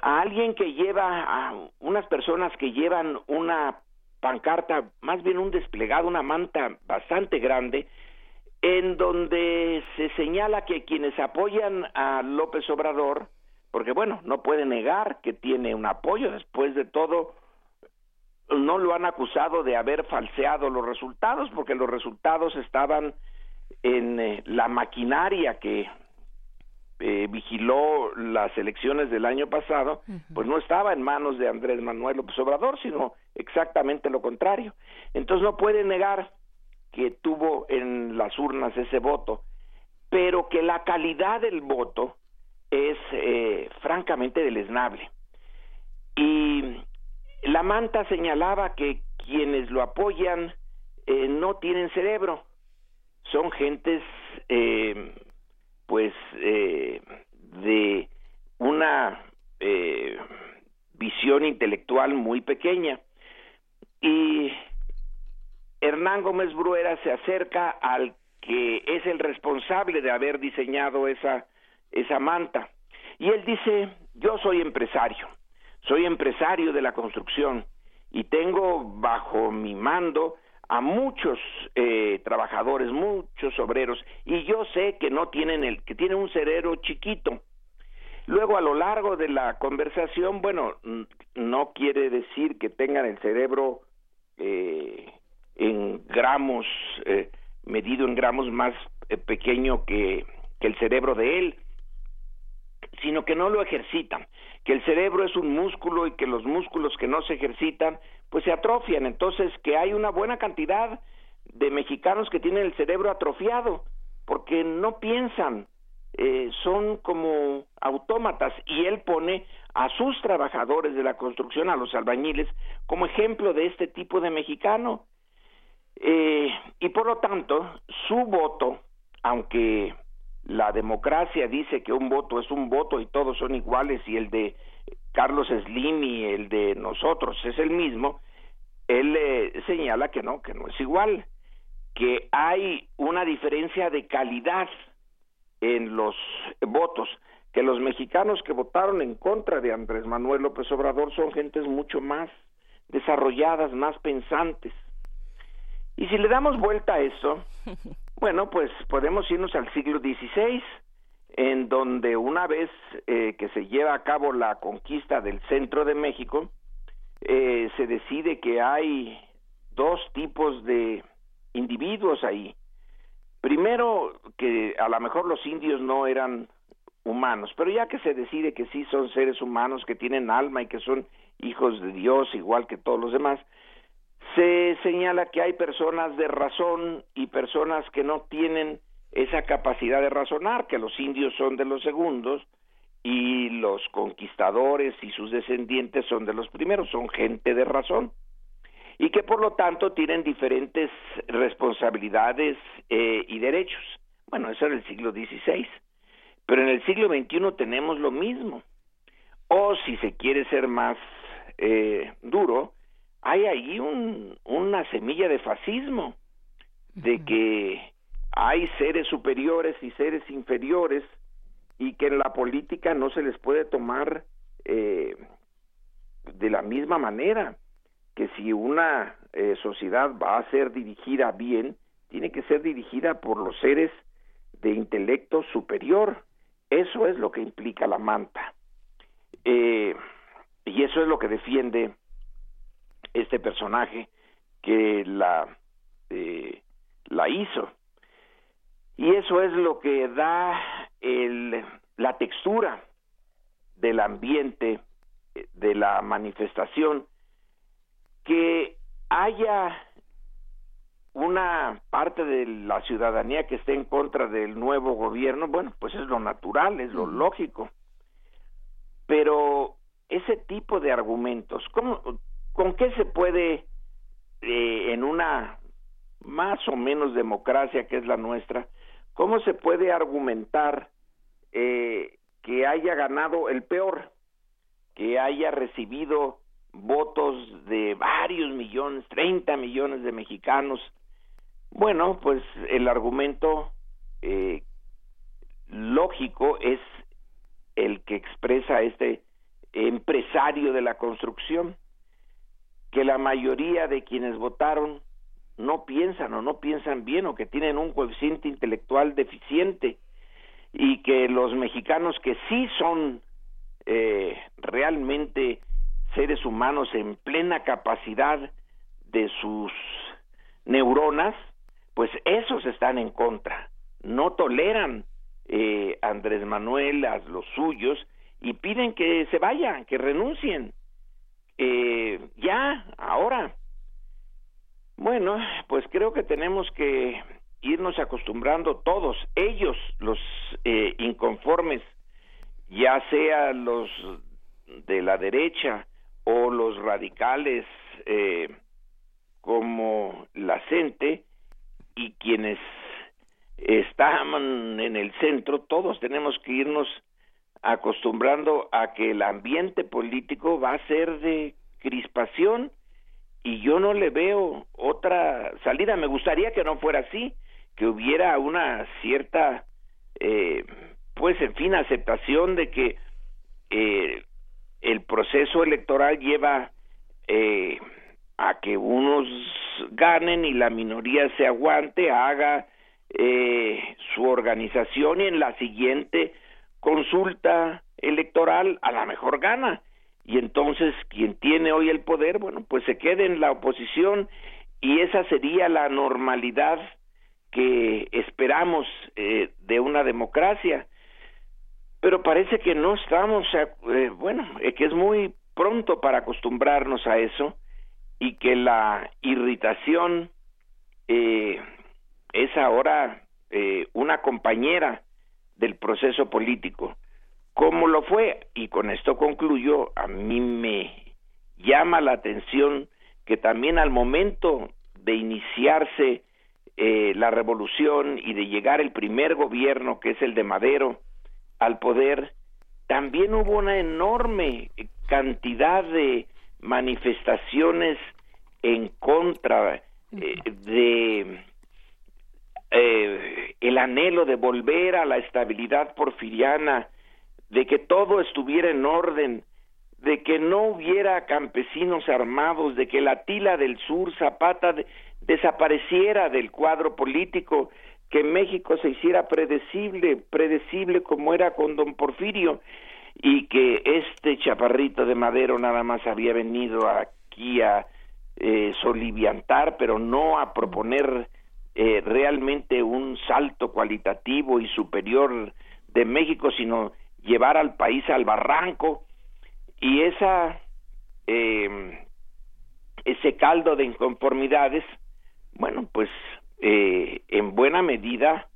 a alguien que lleva, a unas personas que llevan una pancarta, más bien un desplegado, una manta bastante grande, en donde se señala que quienes apoyan a López Obrador, porque bueno, no puede negar que tiene un apoyo, después de todo, no lo han acusado de haber falseado los resultados porque los resultados estaban en eh, la maquinaria que eh, vigiló las elecciones del año pasado, pues no estaba en manos de Andrés Manuel López Obrador, sino exactamente lo contrario. Entonces no puede negar que tuvo en las urnas ese voto, pero que la calidad del voto es eh, francamente deleznable. Y la manta señalaba que quienes lo apoyan eh, no tienen cerebro, son gentes eh, pues eh, de una visión intelectual muy pequeña. Y Hernán Gómez Bruera se acerca al que es el responsable de haber diseñado esa, esa manta. Y él dice, yo soy empresario soy empresario de la construcción y tengo bajo mi mando a muchos eh, trabajadores, muchos obreros, y yo sé que no tienen el, que tienen un cerebro chiquito. Luego, a lo largo de la conversación, bueno, no quiere decir que tengan el cerebro eh, en gramos, eh, medido en gramos más pequeño que, que el cerebro de él, sino que no lo ejercitan que el cerebro es un músculo y que los músculos que no se ejercitan pues se atrofian, entonces que hay una buena cantidad de mexicanos que tienen el cerebro atrofiado porque no piensan, eh, son como autómatas y él pone a sus trabajadores de la construcción, a los albañiles, como ejemplo de este tipo de mexicano. Eh, y por lo tanto, su voto, aunque la democracia dice que un voto es un voto y todos son iguales y el de Carlos Slim y el de nosotros es el mismo, él eh, señala que no, que no es igual, que hay una diferencia de calidad en los votos, que los mexicanos que votaron en contra de Andrés Manuel López Obrador son gentes mucho más desarrolladas, más pensantes. Y si le damos vuelta a eso, [laughs] bueno, pues podemos irnos al siglo XVI, en donde una vez eh, que se lleva a cabo la conquista del centro de México, eh, se decide que hay dos tipos de individuos ahí. Primero, que a lo mejor los indios no eran humanos, pero ya que se decide que sí son seres humanos, que tienen alma y que son hijos de Dios igual que todos los demás, se señala que hay personas de razón y personas que no tienen esa capacidad de razonar, que los indios son de los segundos y los conquistadores y sus descendientes son de los primeros, son gente de razón y que por lo tanto tienen diferentes responsabilidades eh, y derechos. Bueno, eso era el siglo XVI, pero en el siglo XXI tenemos lo mismo. O si se quiere ser más eh, duro, hay ahí un, una semilla de fascismo, de que hay seres superiores y seres inferiores y que en la política no se les puede tomar eh, de la misma manera que si una eh, sociedad va a ser dirigida bien, tiene que ser dirigida por los seres de intelecto superior. Eso es lo que implica la manta. Eh, y eso es lo que defiende este personaje que la, eh, la hizo. Y eso es lo que da el, la textura del ambiente de la manifestación que haya una parte de la ciudadanía que esté en contra del nuevo gobierno, bueno, pues es lo natural, es lo lógico. Pero ese tipo de argumentos, ¿cómo, ¿con qué se puede eh, en una más o menos democracia que es la nuestra, cómo se puede argumentar eh, que haya ganado el peor, que haya recibido votos de varios millones, 30 millones de mexicanos. Bueno, pues el argumento eh, lógico es el que expresa este empresario de la construcción, que la mayoría de quienes votaron no piensan o no piensan bien o que tienen un coeficiente intelectual deficiente y que los mexicanos que sí son eh, realmente seres humanos en plena capacidad de sus neuronas, pues esos están en contra, no toleran eh, Andrés Manuel a los suyos y piden que se vayan, que renuncien, eh, ya, ahora. Bueno, pues creo que tenemos que irnos acostumbrando todos, ellos, los eh, inconformes, ya sea los de la derecha o los radicales eh, como la gente y quienes están en el centro, todos tenemos que irnos acostumbrando a que el ambiente político va a ser de crispación y yo no le veo otra salida. Me gustaría que no fuera así, que hubiera una cierta, eh, pues en fin, aceptación de que eh, el proceso electoral lleva eh, a que unos ganen y la minoría se aguante, haga eh, su organización y en la siguiente consulta electoral a la mejor gana. Y entonces quien tiene hoy el poder, bueno, pues se quede en la oposición y esa sería la normalidad que esperamos eh, de una democracia pero parece que no estamos, eh, bueno, eh, que es muy pronto para acostumbrarnos a eso y que la irritación es ahora una compañera del proceso político. ¿Cómo lo fue? Y con esto concluyo, a mí me llama la atención que también al momento de iniciarse eh, la revolución y de llegar el primer gobierno, que es el de Madero, al poder, también hubo una enorme cantidad de manifestaciones en contra eh, de eh, el anhelo de volver a la estabilidad porfiriana, de que todo estuviera en orden, de que no hubiera campesinos armados, de que la tila del sur, Zapata, desapareciera del cuadro político, que México se hiciera predecible, predecible como era con don Porfirio, y que este chaparrito de madero nada más había venido aquí a eh, soliviantar, pero no a proponer eh, realmente un salto cualitativo y superior de México, sino llevar al país al barranco y esa eh, ese caldo de inconformidades, bueno, pues eh, en buena medida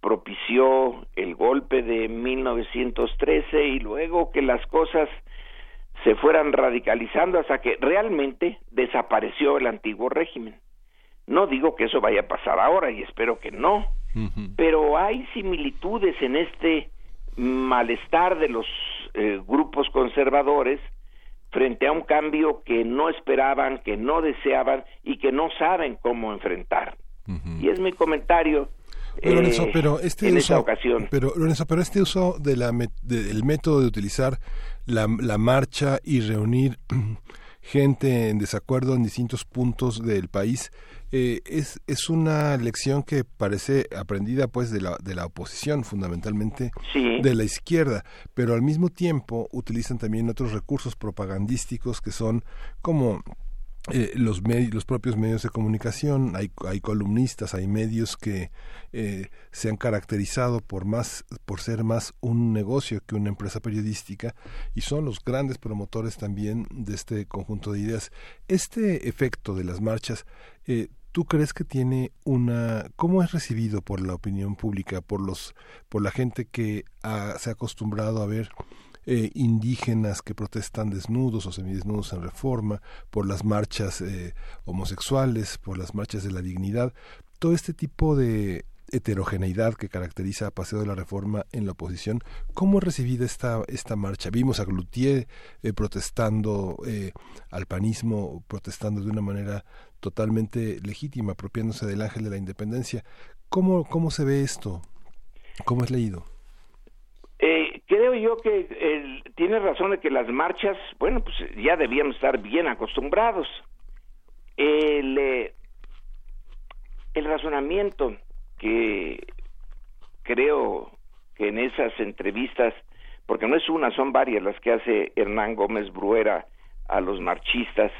propició el golpe de 1913 y luego que las cosas se fueran radicalizando hasta que realmente desapareció el antiguo régimen. No digo que eso vaya a pasar ahora y espero que no, pero hay similitudes en este malestar de los eh, grupos conservadores frente a un cambio que no esperaban, que no deseaban y que no saben cómo enfrentar. Y es mi comentario pero, pero este en uso, ocasión. Pero, Lorenzo, pero este uso de la, del método de utilizar la, la marcha y reunir [clears throat] gente en desacuerdo en distintos puntos del país eh, es, es una lección que parece aprendida pues de la, de la oposición fundamentalmente de la izquierda pero al mismo tiempo utilizan también otros recursos propagandísticos que son como eh, los, los propios medios de comunicación, hay, hay columnistas, hay medios que eh, se han caracterizado por más, por ser más un negocio que una empresa periodística y son los grandes promotores también de este conjunto de ideas. Este efecto de las marchas, eh, ¿tú crees que tiene una, cómo es recibido por la opinión pública, por los, por la gente que se ha acostumbrado a ver eh, indígenas que protestan desnudos o semidesnudos en reforma, por las marchas eh, homosexuales, por las marchas de la dignidad, todo este tipo de heterogeneidad que caracteriza a Paseo de la Reforma en la oposición. ¿Cómo recibida esta, esta marcha? Vimos a Glutier eh, protestando al panismo, protestando de una manera totalmente legítima, apropiándose del ángel de la independencia. ¿Cómo, cómo se ve esto? ¿Cómo es leído? Creo yo que eh, tiene razón de que las marchas, bueno, pues ya debíamos estar bien acostumbrados. El, eh, el razonamiento que creo que en esas entrevistas, porque no es una, son varias las que hace Hernán Gómez Bruera a los marchistas,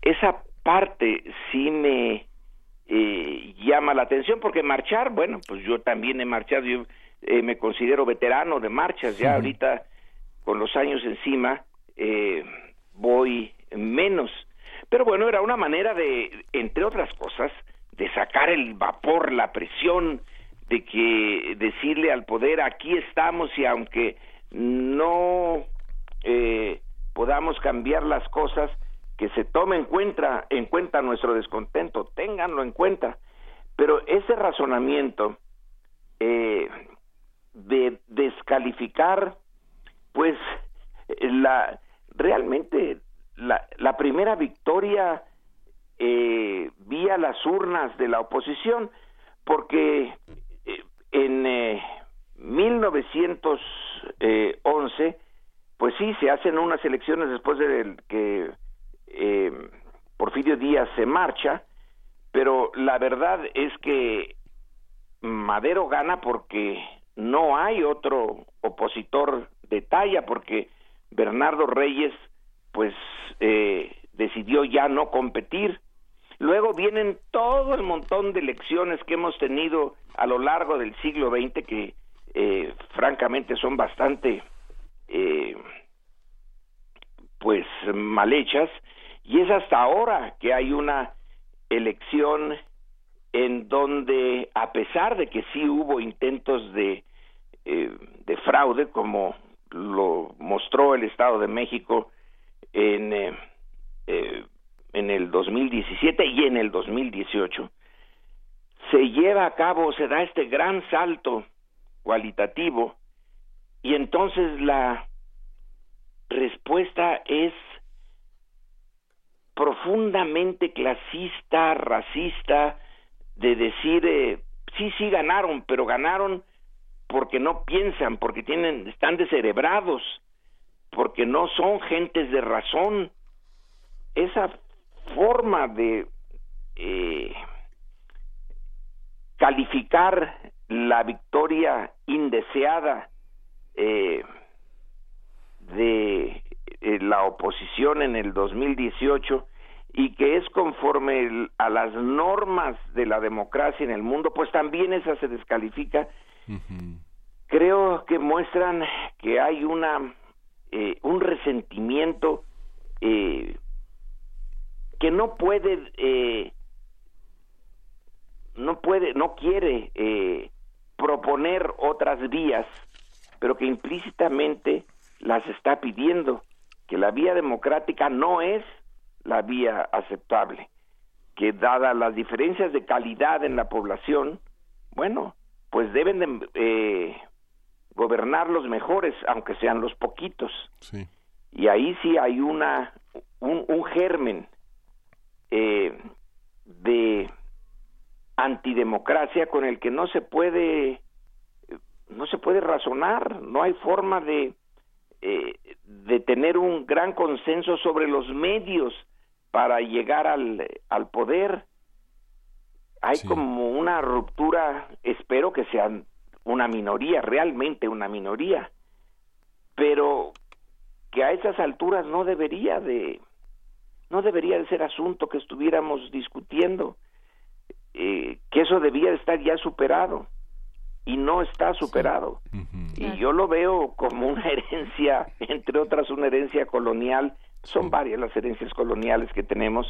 esa parte sí me eh, llama la atención, porque marchar, bueno, pues yo también he marchado, yo eh, me considero veterano de marchas, ya ahorita con los años encima eh, voy menos. Pero bueno, era una manera de, entre otras cosas, de sacar el vapor, la presión, de que decirle al poder aquí estamos y aunque no eh, podamos cambiar las cosas, que se tome en cuenta, en cuenta nuestro descontento, ténganlo en cuenta. Pero ese razonamiento eh, de descalificar pues la realmente la, la primera victoria eh, vía las urnas de la oposición porque eh, en eh, 1911 pues sí se hacen unas elecciones después de que eh, Porfirio Díaz se marcha pero la verdad es que Madero gana porque no hay otro opositor de talla porque Bernardo Reyes pues eh, decidió ya no competir. Luego vienen todo el montón de elecciones que hemos tenido a lo largo del siglo XX que eh, francamente son bastante eh, pues mal hechas y es hasta ahora que hay una elección en donde a pesar de que sí hubo intentos de eh, de fraude, como lo mostró el Estado de México en, eh, eh, en el 2017 y en el 2018, se lleva a cabo, se da este gran salto cualitativo y entonces la respuesta es profundamente clasista, racista, de decir, eh, sí, sí ganaron, pero ganaron porque no piensan, porque tienen, están descerebrados, porque no son gentes de razón. Esa forma de eh, calificar la victoria indeseada eh, de eh, la oposición en el 2018 y que es conforme a las normas de la democracia en el mundo, pues también esa se descalifica. Creo que muestran que hay una eh, un resentimiento eh, que no puede eh, no puede no quiere eh, proponer otras vías pero que implícitamente las está pidiendo que la vía democrática no es la vía aceptable que dadas las diferencias de calidad en la población bueno pues deben de eh, gobernar los mejores aunque sean los poquitos. Y ahí sí hay una un, un germen eh, de antidemocracia con el que no se puede no se puede razonar no hay forma de eh, de tener un gran consenso sobre los medios para llegar al, al poder hay como una ruptura espero que sea una minoría realmente una minoría pero que a esas alturas no debería de no debería de ser asunto que estuviéramos discutiendo eh, que eso debía de estar ya superado y no está superado. Y yo lo veo como una [laughs] herencia entre otras una herencia colonial. Son varias las herencias coloniales que tenemos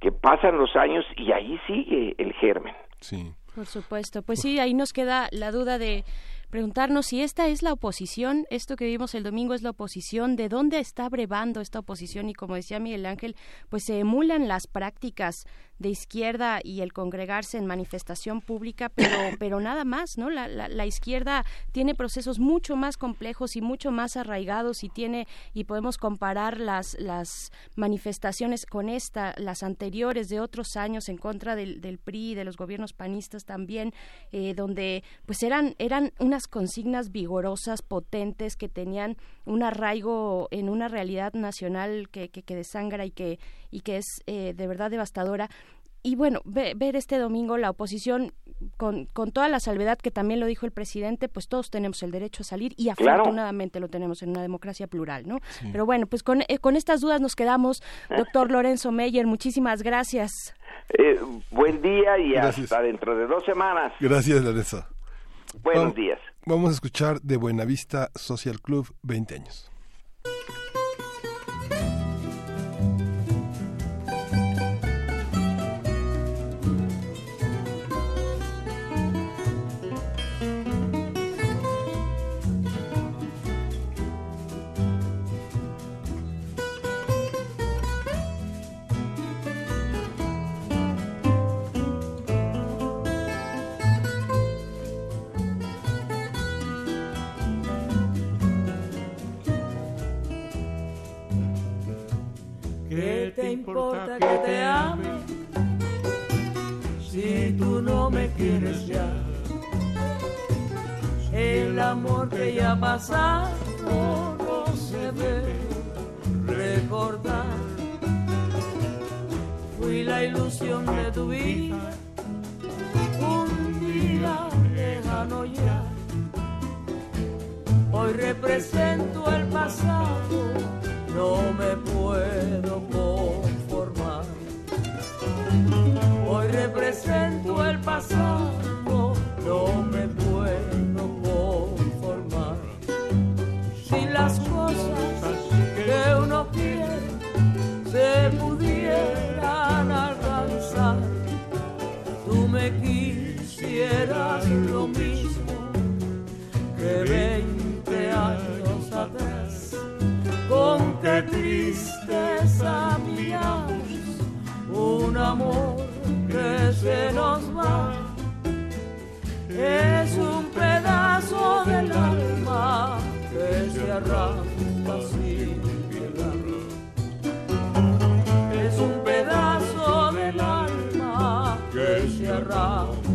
que pasan los años y ahí sigue el germen. Sí. Por supuesto. Pues sí ahí nos queda la duda de preguntarnos si esta es la oposición, esto que vimos el domingo es la oposición, de dónde está brevando esta oposición y como decía Miguel Ángel, pues se emulan las prácticas de izquierda y el congregarse en manifestación pública, pero, [coughs] pero nada más, ¿no? La, la, izquierda tiene procesos mucho más complejos y mucho más arraigados y tiene, y podemos comparar las, las manifestaciones con esta, las anteriores de otros años en contra del, del PRI, de los gobiernos panistas también, eh, donde pues eran, eran unas consignas vigorosas, potentes, que tenían un arraigo en una realidad nacional que, que, que desangra y que, y que es eh, de verdad devastadora y bueno, ver este domingo la oposición con, con toda la salvedad que también lo dijo el presidente, pues todos tenemos el derecho a salir y afortunadamente lo tenemos en una democracia plural, ¿no? Pero bueno, pues con, eh, con estas dudas nos quedamos. [laughs] Doctor Lorenzo Meyer, muchísimas gracias. Eh, buen día y hasta dentro de dos semanas. Gracias, Lorenzo. Buenos días. Vamos a escuchar de Buenavista Social Club 20 años. Te importa que te ame si tú no me quieres ya? El amor que ya pasado no se debe recordar. Fui la ilusión de tu vida, un día lejano ya. Hoy represento el pasado no me puedo conformar. Hoy represento el pasado, no me puedo conformar. Si las cosas que uno quiere se pudieran alcanzar, tú me quisieras lo mismo que de veinte años atrás. Qué tristeza miramos un amor que se nos va. Es un pedazo del alma que se arranca sin piedad. Es un pedazo del alma que se arranca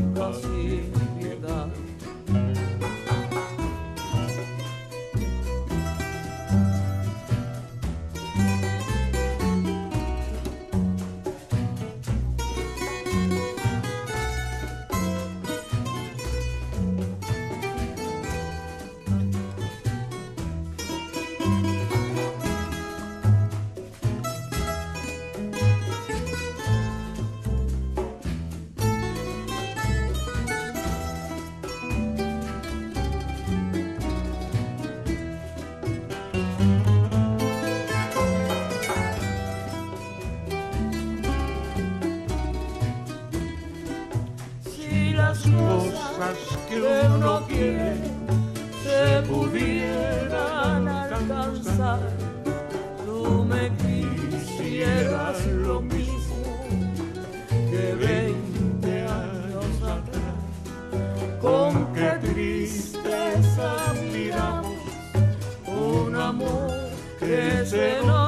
que uno quiere se pudieran alcanzar, tú me quisieras lo mismo que veinte años atrás. Con qué tristeza miramos un amor que se nos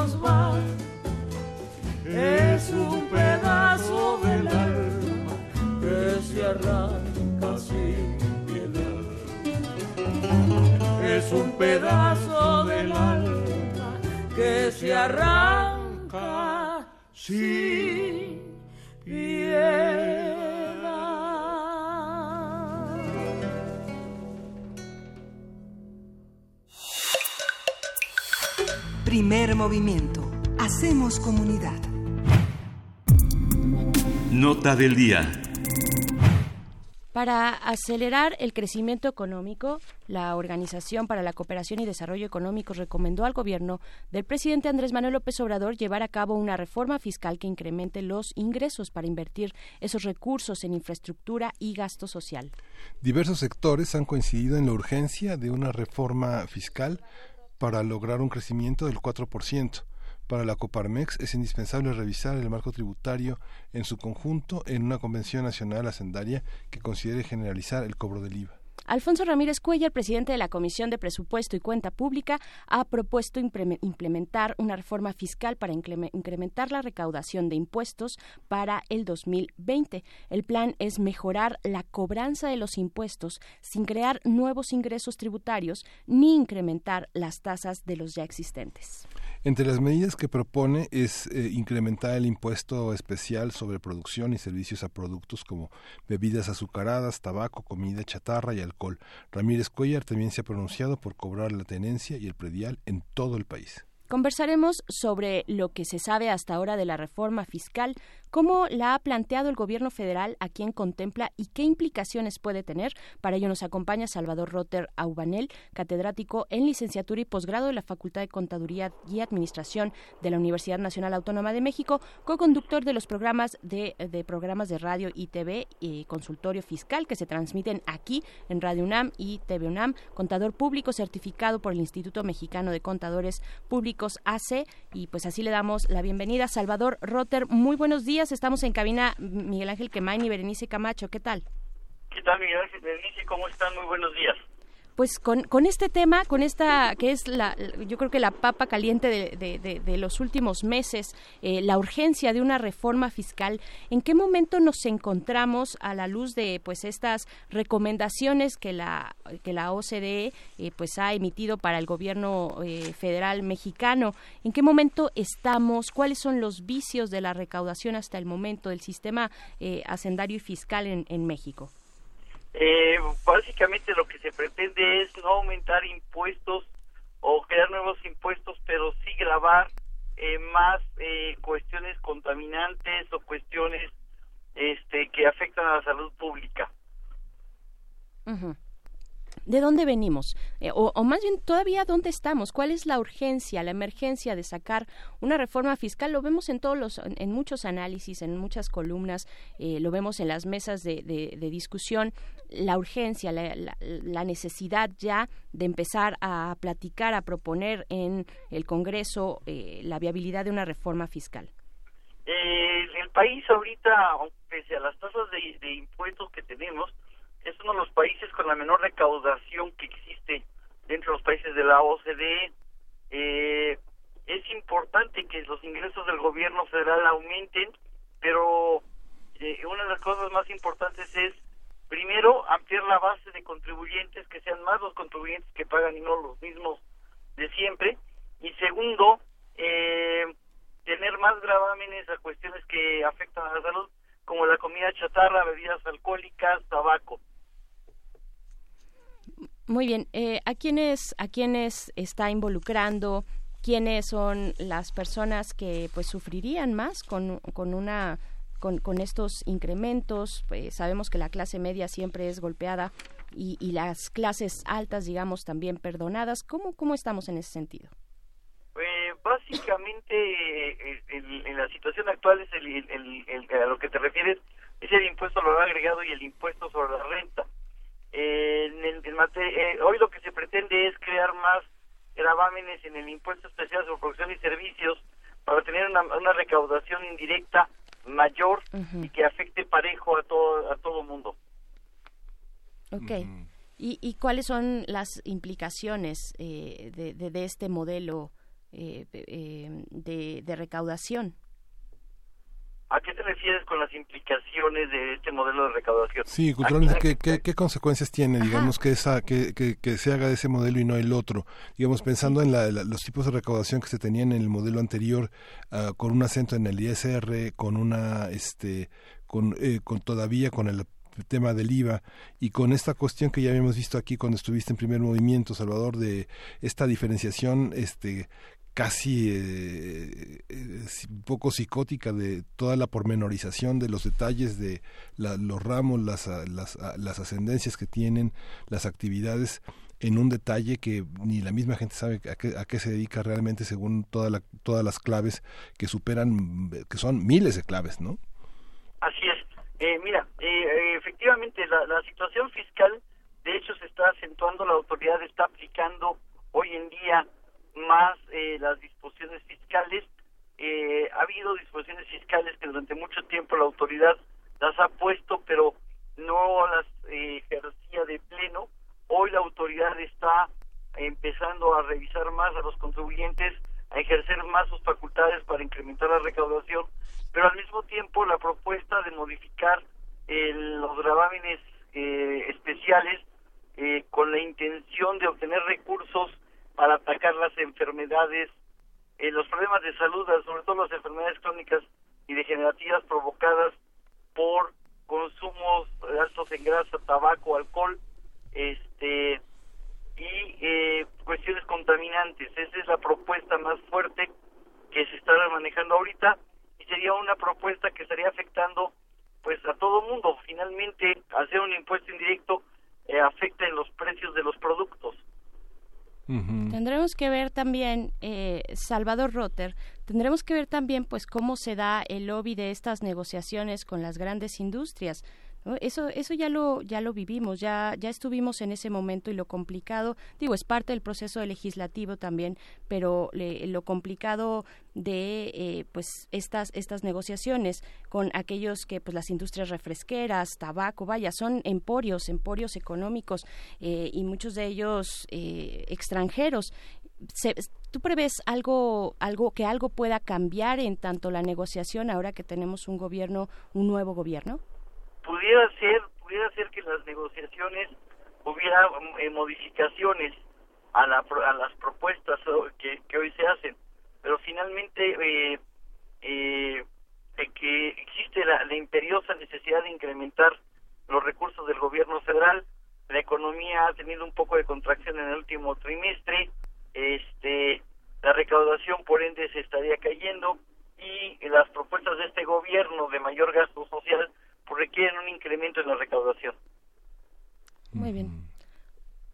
Es un pedazo del alma que se arranca sin piedad. Primer movimiento. Hacemos comunidad. Nota del día. Para acelerar el crecimiento económico, la Organización para la Cooperación y Desarrollo Económico recomendó al gobierno del presidente Andrés Manuel López Obrador llevar a cabo una reforma fiscal que incremente los ingresos para invertir esos recursos en infraestructura y gasto social. Diversos sectores han coincidido en la urgencia de una reforma fiscal para lograr un crecimiento del 4%. Para la Coparmex es indispensable revisar el marco tributario en su conjunto en una convención nacional hacendaria que considere generalizar el cobro del IVA. Alfonso Ramírez Cuellar, presidente de la Comisión de Presupuesto y Cuenta Pública, ha propuesto implementar una reforma fiscal para increme- incrementar la recaudación de impuestos para el 2020. El plan es mejorar la cobranza de los impuestos sin crear nuevos ingresos tributarios ni incrementar las tasas de los ya existentes. Entre las medidas que propone es eh, incrementar el impuesto especial sobre producción y servicios a productos como bebidas azucaradas, tabaco, comida chatarra y alcohol. Ramírez Cuellar también se ha pronunciado por cobrar la tenencia y el predial en todo el país. Conversaremos sobre lo que se sabe hasta ahora de la reforma fiscal, cómo la ha planteado el gobierno federal, a quién contempla y qué implicaciones puede tener. Para ello nos acompaña Salvador Rotter Aubanel, catedrático en licenciatura y posgrado de la Facultad de Contaduría y Administración de la Universidad Nacional Autónoma de México, co-conductor de los programas de, programas de radio y TV y consultorio fiscal que se transmiten aquí en Radio UNAM y TV UNAM, contador público certificado por el Instituto Mexicano de Contadores Públicos AC y pues así le damos la bienvenida Salvador Rotter. Muy buenos días, estamos en cabina Miguel Ángel Quemain y Berenice Camacho, ¿qué tal? ¿Qué tal, Miguel Ángel Berenice? ¿Cómo están? Muy buenos días. Pues con, con este tema, con esta que es la, yo creo que la papa caliente de, de, de, de los últimos meses, eh, la urgencia de una reforma fiscal. ¿En qué momento nos encontramos a la luz de pues estas recomendaciones que la que la OCDE eh, pues ha emitido para el gobierno eh, federal mexicano? ¿En qué momento estamos? ¿Cuáles son los vicios de la recaudación hasta el momento del sistema eh, hacendario y fiscal en, en México? Eh, básicamente lo que se pretende es no aumentar impuestos o crear nuevos impuestos, pero sí grabar eh, más eh, cuestiones contaminantes o cuestiones este, que afectan a la salud pública. Uh. ¿De dónde venimos? Eh, o, más bien, todavía, ¿dónde estamos? ¿Cuál es la urgencia, la emergencia de sacar una reforma fiscal? Lo vemos en todos los, en muchos análisis, en muchas columnas, eh, lo vemos en las mesas de, discusión, la urgencia, la, necesidad ya de empezar a platicar, a proponer en el Congreso eh, la viabilidad de una reforma fiscal. el país ahorita, pese a las tasas de impuestos que tenemos, es uno de los países con la menor recaudación que existe dentro de los países de la OCDE. Eh, es importante que los ingresos del gobierno federal aumenten, pero eh, una de las cosas más importantes es, primero, ampliar la base de contribuyentes, que sean más los contribuyentes que pagan y no los mismos de siempre. Y segundo, eh, tener más gravámenes a cuestiones que afectan a la salud, como la comida chatarra, bebidas alcohólicas, tabaco. Muy bien. Eh, ¿A quiénes a quiénes está involucrando? ¿Quiénes son las personas que pues sufrirían más con, con una con, estos incrementos? Pues, sabemos que la clase media siempre es golpeada y, las clases altas, digamos, también perdonadas. ¿Cómo cómo estamos en ese sentido? Eh, básicamente, eh, en, la situación actual es el, el, a lo que te refieres es el impuesto al valor agregado y el impuesto sobre la renta eh, hoy lo que se pretende es crear más gravámenes en el impuesto especial sobre producción y servicios para tener una, recaudación indirecta mayor y que afecte parejo a todo a todo mundo. Ok. ¿Y, ¿Y, cuáles son las implicaciones eh, de, de, este modelo eh, de, de recaudación? ¿A qué te refieres con las implicaciones de este modelo de recaudación? Sí, culturalmente, ¿qué, qué, consecuencias tiene, digamos, que, esa, que, que, se haga de ese modelo y no el otro? Digamos, pensando en los tipos de recaudación que se tenían en el modelo anterior, ah, con un acento en el ISR, con una, este, con, eh, con todavía con el tema del IVA y con esta cuestión que ya habíamos visto aquí cuando estuviste en primer movimiento, Salvador, de esta diferenciación este casi eh, eh, un poco psicótica de toda la pormenorización de los detalles de los ramos, las, las, las ascendencias que tienen, las actividades en un detalle que ni la misma gente sabe a qué, a qué se dedica realmente según toda la, todas las claves que superan, que son miles de claves, ¿no? Así es. Eh, mira, efectivamente la, la situación fiscal, de hecho, se está acentuando, la autoridad está aplicando hoy en día más eh, las disposiciones fiscales. Eh, ha habido disposiciones fiscales que durante mucho tiempo la autoridad las ha puesto, pero no las eh, ejercía de pleno. Hoy la autoridad está empezando a revisar más a los contribuyentes, a ejercer más sus facultades para incrementar la recaudación, pero al mismo tiempo la propuesta de modificar los gravámenes especiales con la intención de obtener recursos para atacar las enfermedades, eh, los problemas de salud, sobre todo las enfermedades crónicas y degenerativas provocadas por consumos altos en grasa, tabaco, alcohol, este y eh, cuestiones contaminantes. Esa es la propuesta más fuerte que se está manejando ahorita y sería una propuesta que estaría afectando pues a todo mundo. Finalmente, hacer un impuesto indirecto eh, afecta en los precios de los productos. Tendremos que ver también, eh, Salvador Rotter, tendremos que ver también pues cómo se da el lobby de estas negociaciones con las grandes industrias. Eso, eso ya lo, ya lo vivimos, ya, ya estuvimos en ese momento y lo complicado, digo, es parte del proceso legislativo también, pero lo complicado de eh, pues estas, estas negociaciones con aquellos que pues las industrias refresqueras, tabaco, vaya, son emporios, emporios económicos eh, y muchos de ellos eh, extranjeros. ¿Tú prevés algo, algo que algo pueda cambiar en tanto la negociación ahora que tenemos un gobierno, un nuevo gobierno? Pudiera ser pudiera ser que las negociaciones hubiera eh, modificaciones a, la, a las propuestas que, hoy se hacen. Pero finalmente eh, eh, que existe la, la imperiosa necesidad de incrementar los recursos del gobierno federal la economía ha tenido un poco de contracción en el último trimestre este la recaudación por ende se estaría cayendo y las propuestas de este gobierno de mayor gasto social requieren un incremento en la recaudación. Muy bien.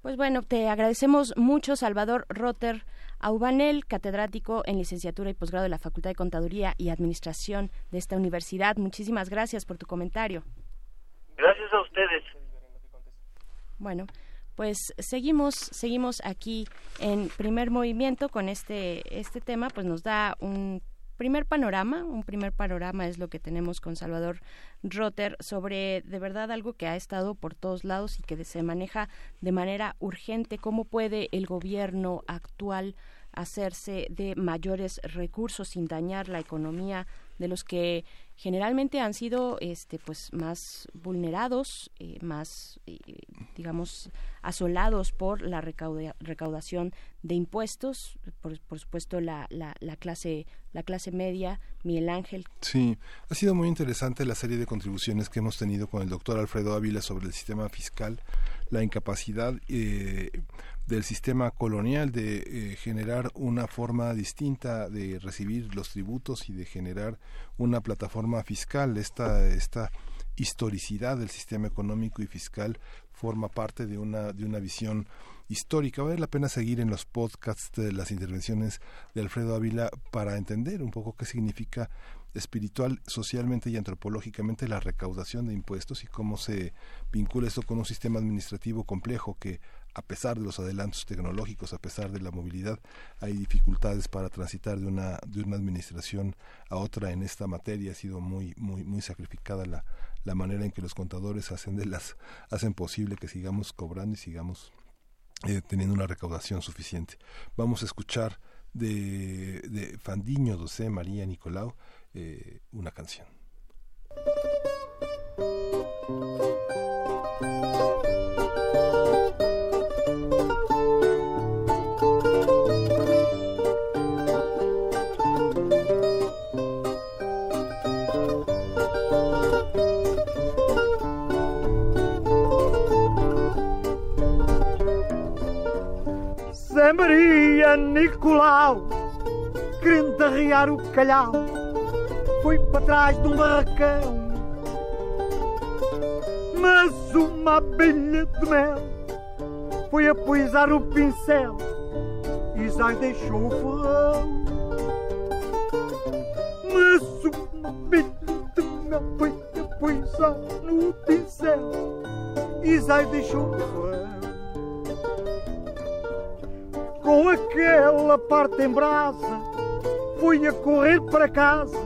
Pues bueno, te agradecemos mucho, Salvador Rotter Aubanel, catedrático en licenciatura y posgrado de la Facultad de Contaduría y Administración de esta universidad. Muchísimas gracias por tu comentario. Gracias a ustedes. Bueno, pues seguimos seguimos aquí en primer movimiento con este este tema, pues nos da un primer panorama, un primer panorama es lo que tenemos con Salvador Rotter sobre de verdad algo que ha estado por todos lados y que se maneja de manera urgente, cómo puede el gobierno actual hacerse de mayores recursos sin dañar la economía de los que generalmente han sido este pues más vulnerados eh, más eh, digamos asolados por la recaudación de impuestos por, por supuesto la, la, la, clase la clase media Miguel Ángel. Sí ha sido muy interesante la serie de contribuciones que hemos tenido con el doctor Alfredo Ávila sobre el sistema fiscal la incapacidad eh, del sistema colonial de eh, generar una forma distinta de recibir los tributos y de generar una plataforma fiscal. Esta, esta historicidad del sistema económico y fiscal forma parte de una, de una visión histórica. Vale la pena seguir en los podcasts de las intervenciones de Alfredo Ávila para entender un poco qué significa espiritual, socialmente y antropológicamente la recaudación de impuestos y cómo se vincula esto con un sistema administrativo complejo que a pesar de los adelantos tecnológicos, a pesar de la movilidad, hay dificultades para transitar de una, de una administración a otra en esta materia. Ha sido muy, muy, muy sacrificada la, la manera en que los contadores hacen de las, hacen posible que sigamos cobrando y sigamos eh, teniendo una recaudación suficiente. Vamos a escuchar de, Fandiño, José María Nicolau, eh, una canción. Maria Nicolau, querendo arriar o calhau foi para trás de um barracão. Mas uma abelha de mel foi a poisar o pincel e já deixou o ferrão. Mas uma abelha de mel foi a poisar no pincel e já deixou o ferrão. Com aquela parte em brasa, foi a correr para casa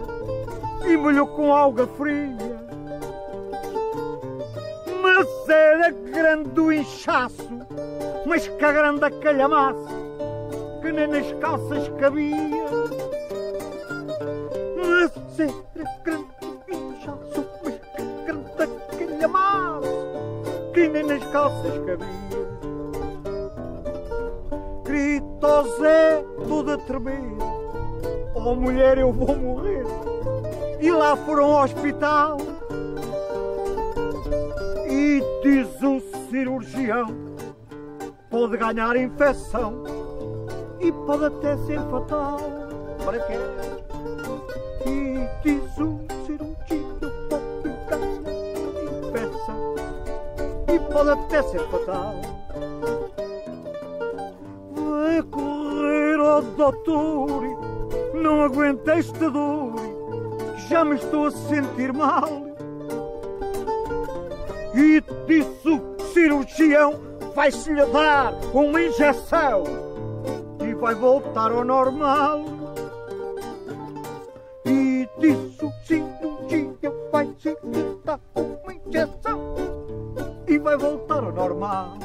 e molhou com alga fria. Mas era grande o inchaço, mas que grande a calhamaço, que nem nas calças cabia. Mas era grande o inchaço, mas que grande a calhamaço, que nem nas calças cabia. Grita Zé, todo a tremer, oh mulher, eu vou morrer e lá foram ao hospital. E diz o cirurgião: pode ganhar infecção e pode até ser fatal. Para quê? E diz o cirurgião: pode ganhar infecção e pode até ser fatal. Vai correr ao doutor, não aguenta esta dor já me estou a sentir mal. E disse o cirurgião: vai-se-lhe dar uma injeção e vai voltar ao normal. E disse o cirurgião: vai-se-lhe dar uma injeção e vai voltar ao normal.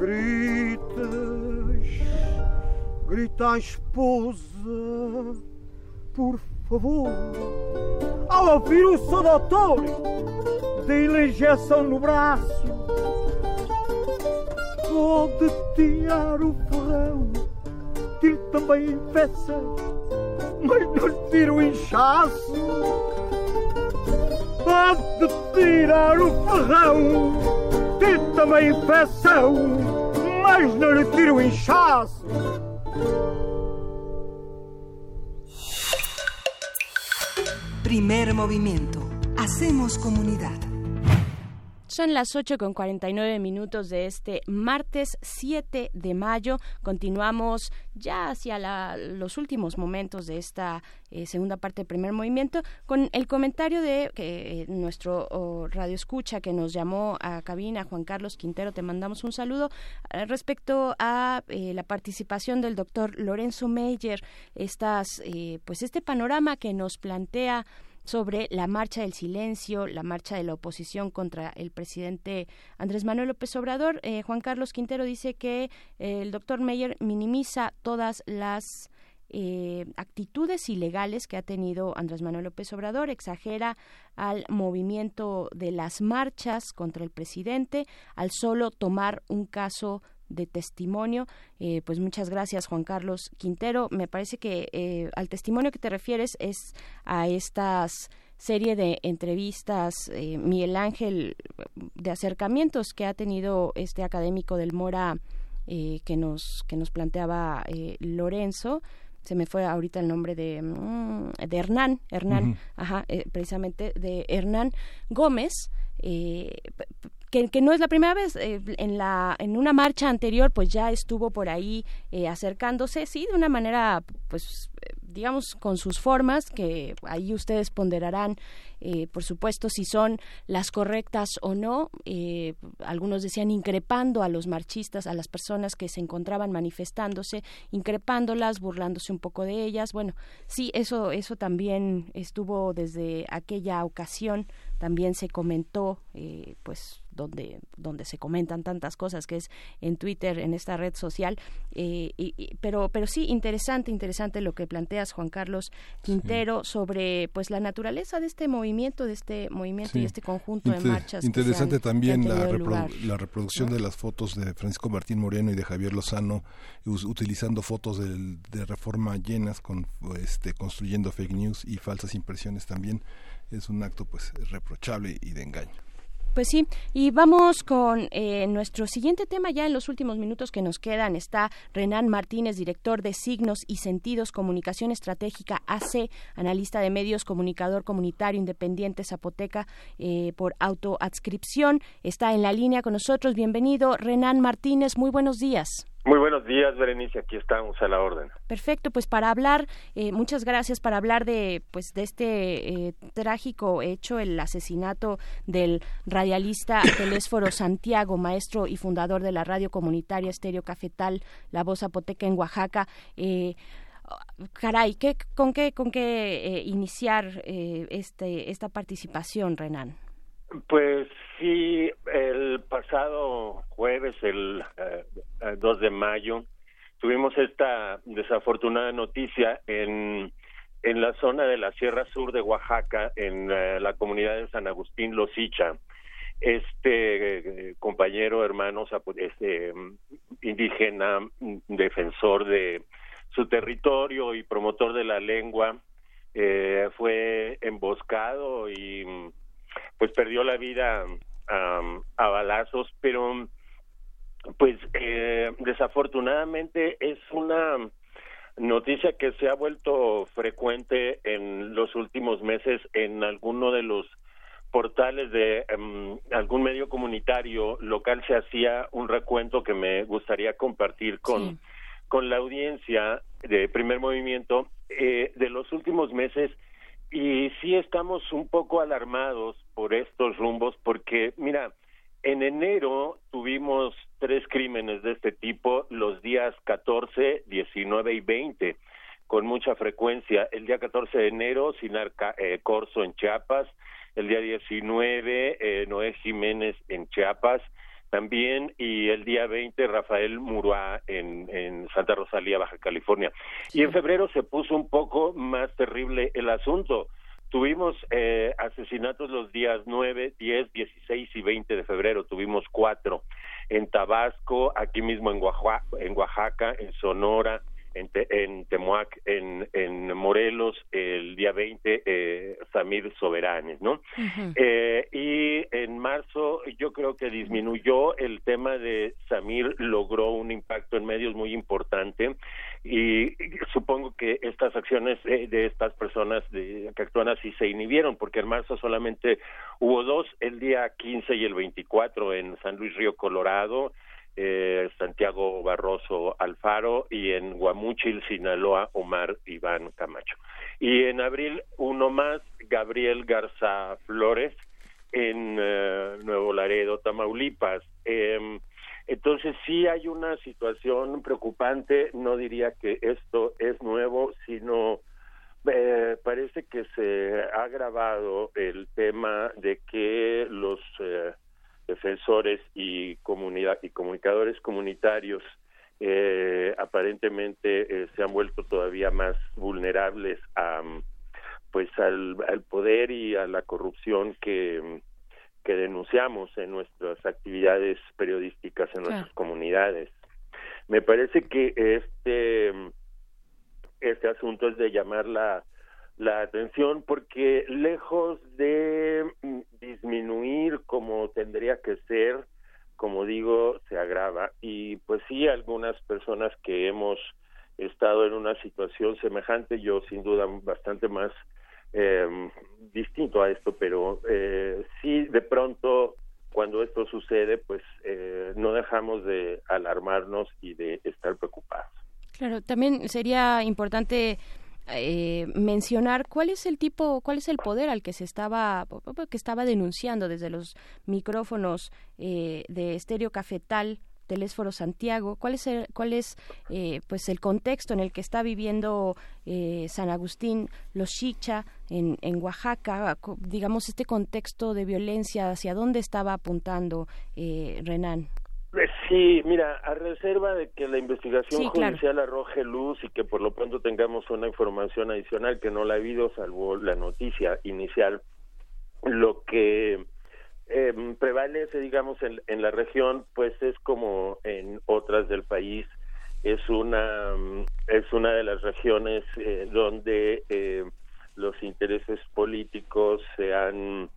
Gritas, grita a esposa por favor. Ao ouvir o doutor, dê-lhe injeção no braço. Pode tirar o ferrão, tire também a mas não tire o inchaço. Pode tirar o ferrão, também a infecção, mas não lhe tire o inchaço. Primer movimiento. Hacemos comunidad. Son las 8 con 49 minutos de este martes 7 de mayo. Continuamos ya hacia los últimos momentos de esta eh, segunda parte del primer movimiento con el comentario de eh, nuestro radio escucha que nos llamó a cabina, Juan Carlos Quintero. Te mandamos un saludo eh, respecto a la participación del doctor Lorenzo Meyer. Estas, pues este panorama que nos plantea sobre la marcha del silencio, la marcha de la oposición contra el presidente Andrés Manuel López Obrador. Eh, Juan Carlos Quintero dice que eh, el doctor Meyer minimiza todas las eh, actitudes ilegales que ha tenido Andrés Manuel López Obrador, exagera al movimiento de las marchas contra el presidente al solo tomar un caso de testimonio. Eh, pues muchas gracias, Juan Carlos Quintero. Me parece que eh, al testimonio que te refieres es a estas serie de entrevistas, eh, Miguel Ángel, de acercamientos que ha tenido este académico del Mora que nos que nos planteaba Lorenzo se me fue ahorita el nombre de, mm, de Hernán, Hernán, ajá, precisamente de Hernán Gómez, eh, que, no es la primera vez. Eh, en, la, en una marcha anterior, pues ya estuvo por ahí eh, acercándose, sí, de una manera, pues, eh, digamos, con sus formas, que ahí ustedes ponderarán, por supuesto, si son las correctas o no. algunos decían increpando a los marchistas, a las personas que se encontraban manifestándose, increpándolas, burlándose un poco de ellas. Bueno, sí, eso, eso también estuvo desde aquella ocasión, también se comentó, pues, donde, donde se comentan tantas cosas, que es en Twitter, en esta red social. Eh, pero, pero sí, interesante, interesante lo que planteas, Juan Carlos Quintero, sobre pues la naturaleza de este movimiento, de este movimiento y este conjunto de marchas. Interesante también la, la, reproducción de las fotos de Francisco Martín Moreno y de Javier Lozano, utilizando fotos de, de reforma llenas, con, este, construyendo fake news y falsas impresiones también. Es un acto pues reprochable y de engaño. Pues sí, y vamos con eh, nuestro siguiente tema ya en los últimos minutos que nos quedan. Está Renan Martínez, director de Signos y Sentidos, Comunicación Estratégica AC, analista de medios, comunicador comunitario independiente Zapoteca eh, por autoadscripción. Está en la línea con nosotros. Bienvenido, Renan Martínez. Muy buenos días. Muy buenos días, Berenice. Aquí estamos a la orden. Perfecto, pues para hablar, eh, muchas gracias para hablar de, pues, de este eh, trágico hecho, el asesinato del radialista [coughs] Telésforo Santiago, maestro y fundador de la radio comunitaria Estéreo Cafetal, La Voz Zapoteca en Oaxaca. Eh, caray, ¿qué, ¿con qué, con qué iniciar este, esta participación, Renan? Pues sí, el pasado jueves, el 2 eh, de mayo, tuvimos esta desafortunada noticia en, en la zona de la Sierra Sur de Oaxaca, en eh, la comunidad de San Agustín Losicha. Este eh, compañero, hermano, este, indígena, defensor de su territorio y promotor de la lengua, fue emboscado y pues perdió la vida a balazos, pero pues eh, desafortunadamente es una noticia que se ha vuelto frecuente en los últimos meses en alguno de los portales de em, algún medio comunitario local. Se hacía un recuento que me gustaría compartir con con la audiencia de primer movimiento. Eh, de los últimos meses y sí estamos un poco alarmados por estos rumbos porque, mira, en enero tuvimos tres crímenes de este tipo los días 14, 19 y 20 con mucha frecuencia. El día 14 de enero, Sinar eh, Corso en Chiapas. El día 19, eh, Noé Jiménez en Chiapas también y el día 20 Rafael Muruá en, en Santa Rosalía, Baja California. Y en febrero se puso un poco más terrible el asunto. Tuvimos eh, asesinatos los días 9, 10, 16 y 20 de febrero, tuvimos cuatro en Tabasco, aquí mismo en Oaxaca, en, Oaxaca, en Sonora, en, en Temuac, en, en Morelos, el día 20, eh, Samir Soberanes, ¿no? eh, y en marzo yo creo que disminuyó el tema de Samir, logró un impacto en medios muy importante y supongo que estas acciones de, de estas personas de, que actúan así se inhibieron, porque en marzo solamente hubo dos, el día 15 y el 24 en San Luis Río Colorado, eh, Santiago Barroso Alfaro y en Guamúchil, Sinaloa, Omar Iván Camacho. Y en abril uno más, Gabriel Garza Flores en eh, Nuevo Laredo, Tamaulipas. Eh, entonces sí hay una situación preocupante, no diría que esto es nuevo, sino eh, parece que se ha agravado el tema de que los eh, defensores y comunidad y comunicadores comunitarios eh, aparentemente eh, se han vuelto todavía más vulnerables a pues al, al poder y a la corrupción que que denunciamos en nuestras actividades periodísticas en nuestras comunidades. Me parece que este este asunto es de llamar la la atención porque lejos de mm, disminuir como tendría que ser, como digo, se agrava y pues sí algunas personas que hemos estado en una situación semejante, yo sin duda bastante más eh, distinto a esto, pero eh, sí de pronto cuando esto sucede, pues eh, no dejamos de alarmarnos y de estar preocupados. Claro, también sería importante eh, mencionar cuál es el tipo, cuál es el poder al que se estaba, que estaba denunciando desde los micrófonos eh, de Estéreo Cafetal Telésforo Santiago, cuál es el, cuál es eh, pues el contexto en el que está viviendo eh, San Agustín, los Chicha en, en Oaxaca, digamos este contexto de violencia, hacia dónde estaba apuntando eh, Renan. Sí, mira, a reserva de que la investigación judicial arroje luz y que por lo pronto tengamos una información adicional que no la ha habido, salvo la noticia inicial, lo que eh, prevalece, digamos, en, en, la región, pues es como en otras del país, es una es una de las regiones eh, donde eh, los intereses políticos se han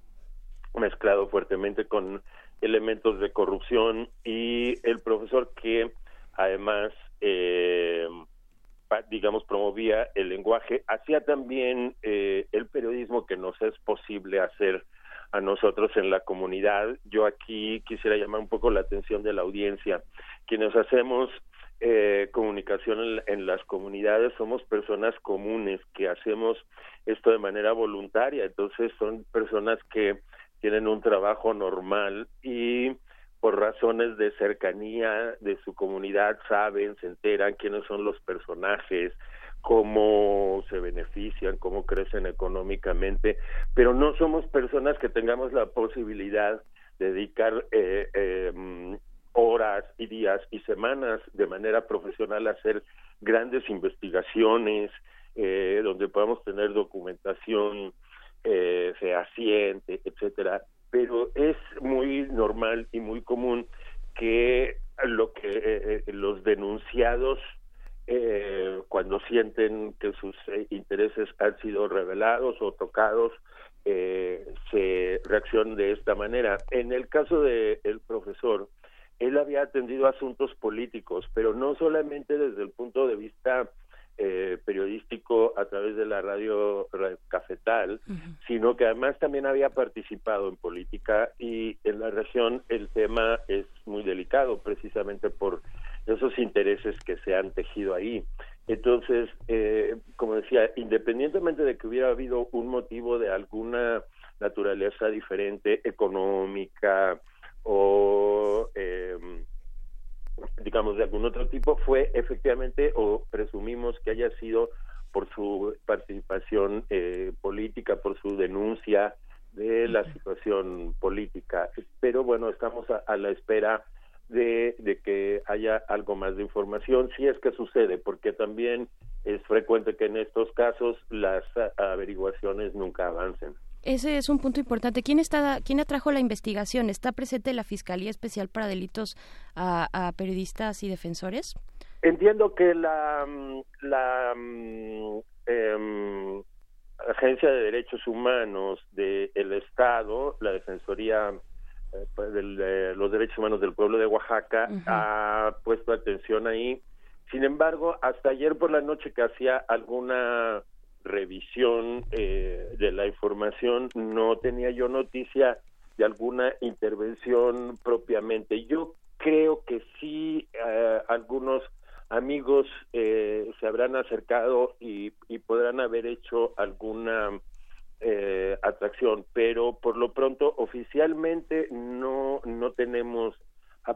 mezclado fuertemente con elementos de corrupción y el profesor que además eh, digamos promovía el lenguaje hacía también eh, el periodismo que nos es posible hacer a nosotros en la comunidad. Yo aquí quisiera llamar un poco la atención de la audiencia. Quienes hacemos eh, comunicación en, en, las comunidades somos personas comunes que hacemos esto de manera voluntaria. Entonces son personas que tienen un trabajo normal y por razones de cercanía de su comunidad saben, se enteran quiénes son los personajes, cómo se benefician, cómo crecen económicamente, pero no somos personas que tengamos la posibilidad de dedicar eh, eh, horas y días y semanas de manera profesional a hacer grandes investigaciones, eh, donde podamos tener documentación eh, fehaciente, etcétera, pero es muy normal y muy común que lo que eh, eh los denunciados eh, cuando sienten que sus eh, intereses han sido revelados o tocados se reaccionan de esta manera. En el caso del el profesor, él había atendido asuntos políticos, pero no solamente desde el punto de vista eh, periodístico a través de la radio, Cafetal, uh -huh. sino que además también había participado en política y en la región el tema es muy delicado precisamente por esos intereses que se han tejido ahí. Entonces, eh, como decía, independientemente de que hubiera habido un motivo de alguna naturaleza diferente, económica o eh, digamos, de algún otro tipo, fue efectivamente, o presumimos que haya sido por su participación eh, política, por su denuncia de la situación política. Pero bueno, estamos a, a la espera de, de, que haya algo más de información, si es que sucede, porque también es frecuente que en estos casos las averiguaciones nunca avancen. Ese es un punto importante. ¿Quién está, quién atrajo la investigación? ¿Está presente la Fiscalía Especial para Delitos a, a periodistas y defensores? entiendo que la, mm, la em, Agencia de Derechos Humanos del Estado, la Defensoría eh, pues, de los Derechos Humanos del Pueblo de Oaxaca, ha puesto atención ahí. Sin embargo, hasta ayer por la noche que hacía alguna revisión eh, de la información, no tenía yo noticia de alguna intervención propiamente. Yo creo que sí, eh, algunos amigos eh, se habrán acercado y, podrán haber hecho alguna eh, atracción, pero por lo pronto oficialmente no no tenemos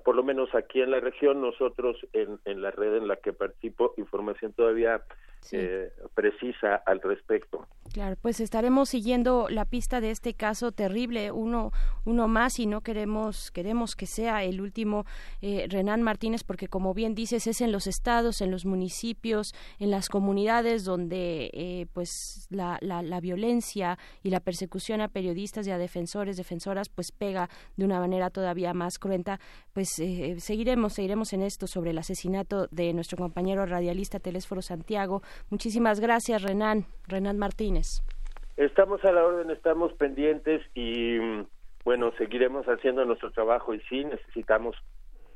por lo menos aquí en la región, nosotros en, en la red en la que participo, información todavía eh, precisa al respecto. Claro, pues estaremos siguiendo la pista de este caso terrible, uno, uno más, y no queremos, queremos que sea el último eh, Renan Martínez, porque como bien dices, es en los estados, en los municipios, en las comunidades donde eh, pues la, la, la, violencia y la persecución a periodistas y a defensores, defensoras, pues pega de una manera todavía más cruenta. Pues eh, seguiremos, seguiremos en esto sobre el asesinato de nuestro compañero radialista Telésforo Santiago. Muchísimas gracias, Renan, Renan Martínez. Estamos a la orden, estamos pendientes y bueno, seguiremos haciendo nuestro trabajo y sí necesitamos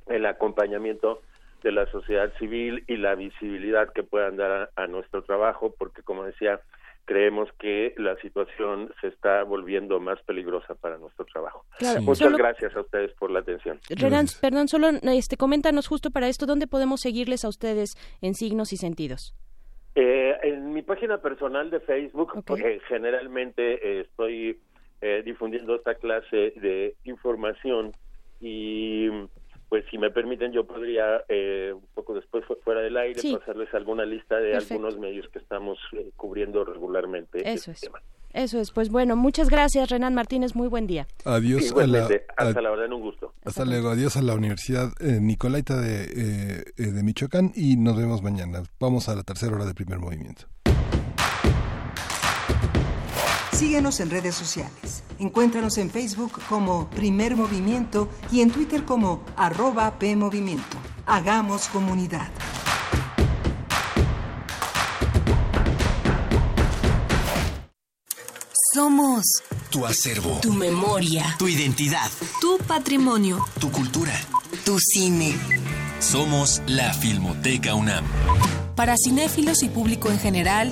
el acompañamiento de la sociedad civil y la visibilidad que puedan dar a, nuestro trabajo, porque como decía, creemos que la situación se está volviendo más peligrosa para nuestro trabajo. Muchas gracias a ustedes por la atención. Renan, perdón, solo este, coméntanos justo para esto, ¿dónde podemos seguirles a ustedes en signos y sentidos? Eh, en mi página personal de Facebook, porque generalmente eh, estoy eh, difundiendo esta clase de información y pues si me permiten yo podría eh, un poco después fuera del aire pasarles alguna lista de algunos medios que estamos cubriendo regularmente. Eso este es. Eso es, pues bueno, muchas gracias Renan Martínez, muy buen día. Adiós. A la, hasta la orden, un gusto. Hasta, luego, adiós a la Universidad eh, Nicolaita de, eh, eh, de Michoacán y nos vemos mañana. Vamos a la tercera hora del primer movimiento. Síguenos en redes sociales. Encuéntranos en Facebook como Primer Movimiento y en Twitter como arroba PMovimiento. Hagamos comunidad. Somos tu acervo, tu memoria, tu identidad, tu patrimonio, tu cultura, tu cine. Somos la Filmoteca UNAM. Para cinéfilos y público en general,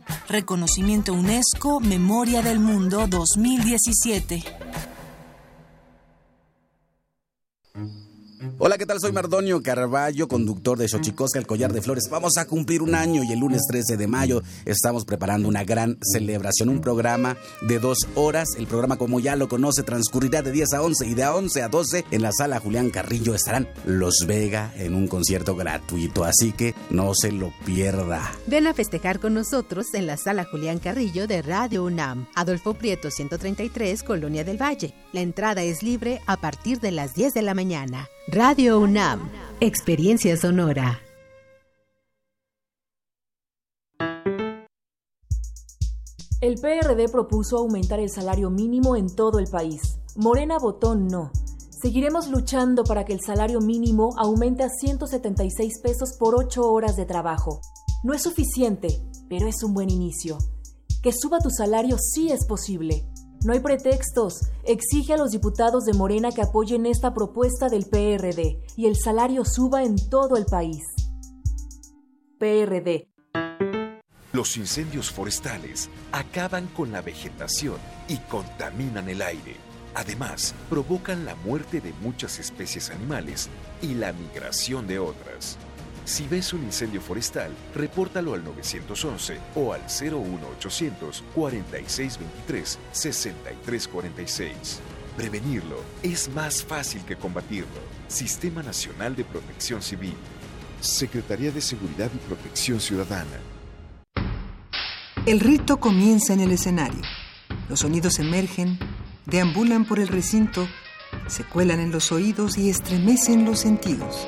Reconocimiento UNESCO Memoria del Mundo 2017. Hola, ¿qué tal? Soy Mardonio Carballo, conductor de Xochicosca, el collar de flores. Vamos a cumplir un año y el lunes 13 de mayo estamos preparando una gran celebración, un programa de dos horas. El programa, como ya lo conoce, transcurrirá de 10 a 11 y de 11 a 12 en la sala Julián Carrillo estarán Los Vega en un concierto gratuito, así que no se lo pierda. Ven a festejar con nosotros en la sala Julián Carrillo de Radio UNAM, Adolfo Prieto 133, Colonia del Valle. La entrada es libre a partir de las 10 de la mañana. Radio UNAM, Experiencia Sonora. El PRD propuso aumentar el salario mínimo en todo el país. Morena votó no. Seguiremos luchando para que el salario mínimo aumente a 176 pesos por 8 horas de trabajo. No es suficiente, pero es un buen inicio. Que suba tu salario sí es posible. No hay pretextos. Exige a los diputados de Morena que apoyen esta propuesta del PRD y el salario suba en todo el país. PRD. Los incendios forestales acaban con la vegetación y contaminan el aire. Además, provocan la muerte de muchas especies animales y la migración de otras. Si ves un incendio forestal, repórtalo al 911 o al 01800 4623 6346. Prevenirlo es más fácil que combatirlo. Sistema Nacional de Protección Civil. Secretaría de Seguridad y Protección Ciudadana. El rito comienza en el escenario. Los sonidos emergen, deambulan por el recinto, se cuelan en los oídos y estremecen los sentidos.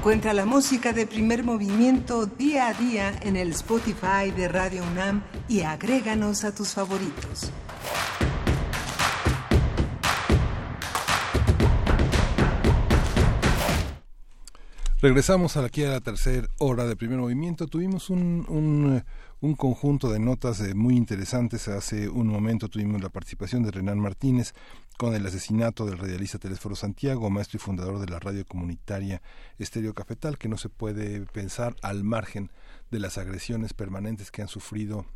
Encuentra la música de primer movimiento día a día en el Spotify de Radio UNAM y agréganos a tus favoritos. Regresamos aquí a la tercera hora de primer movimiento. Tuvimos un, un, un conjunto de notas eh, muy interesantes. Hace un momento tuvimos la participación de Renan Martínez con el asesinato del radialista Telésforo Santiago, maestro y fundador de la radio comunitaria Estéreo Cafetal, que no se puede pensar al margen de las agresiones permanentes que han sufrido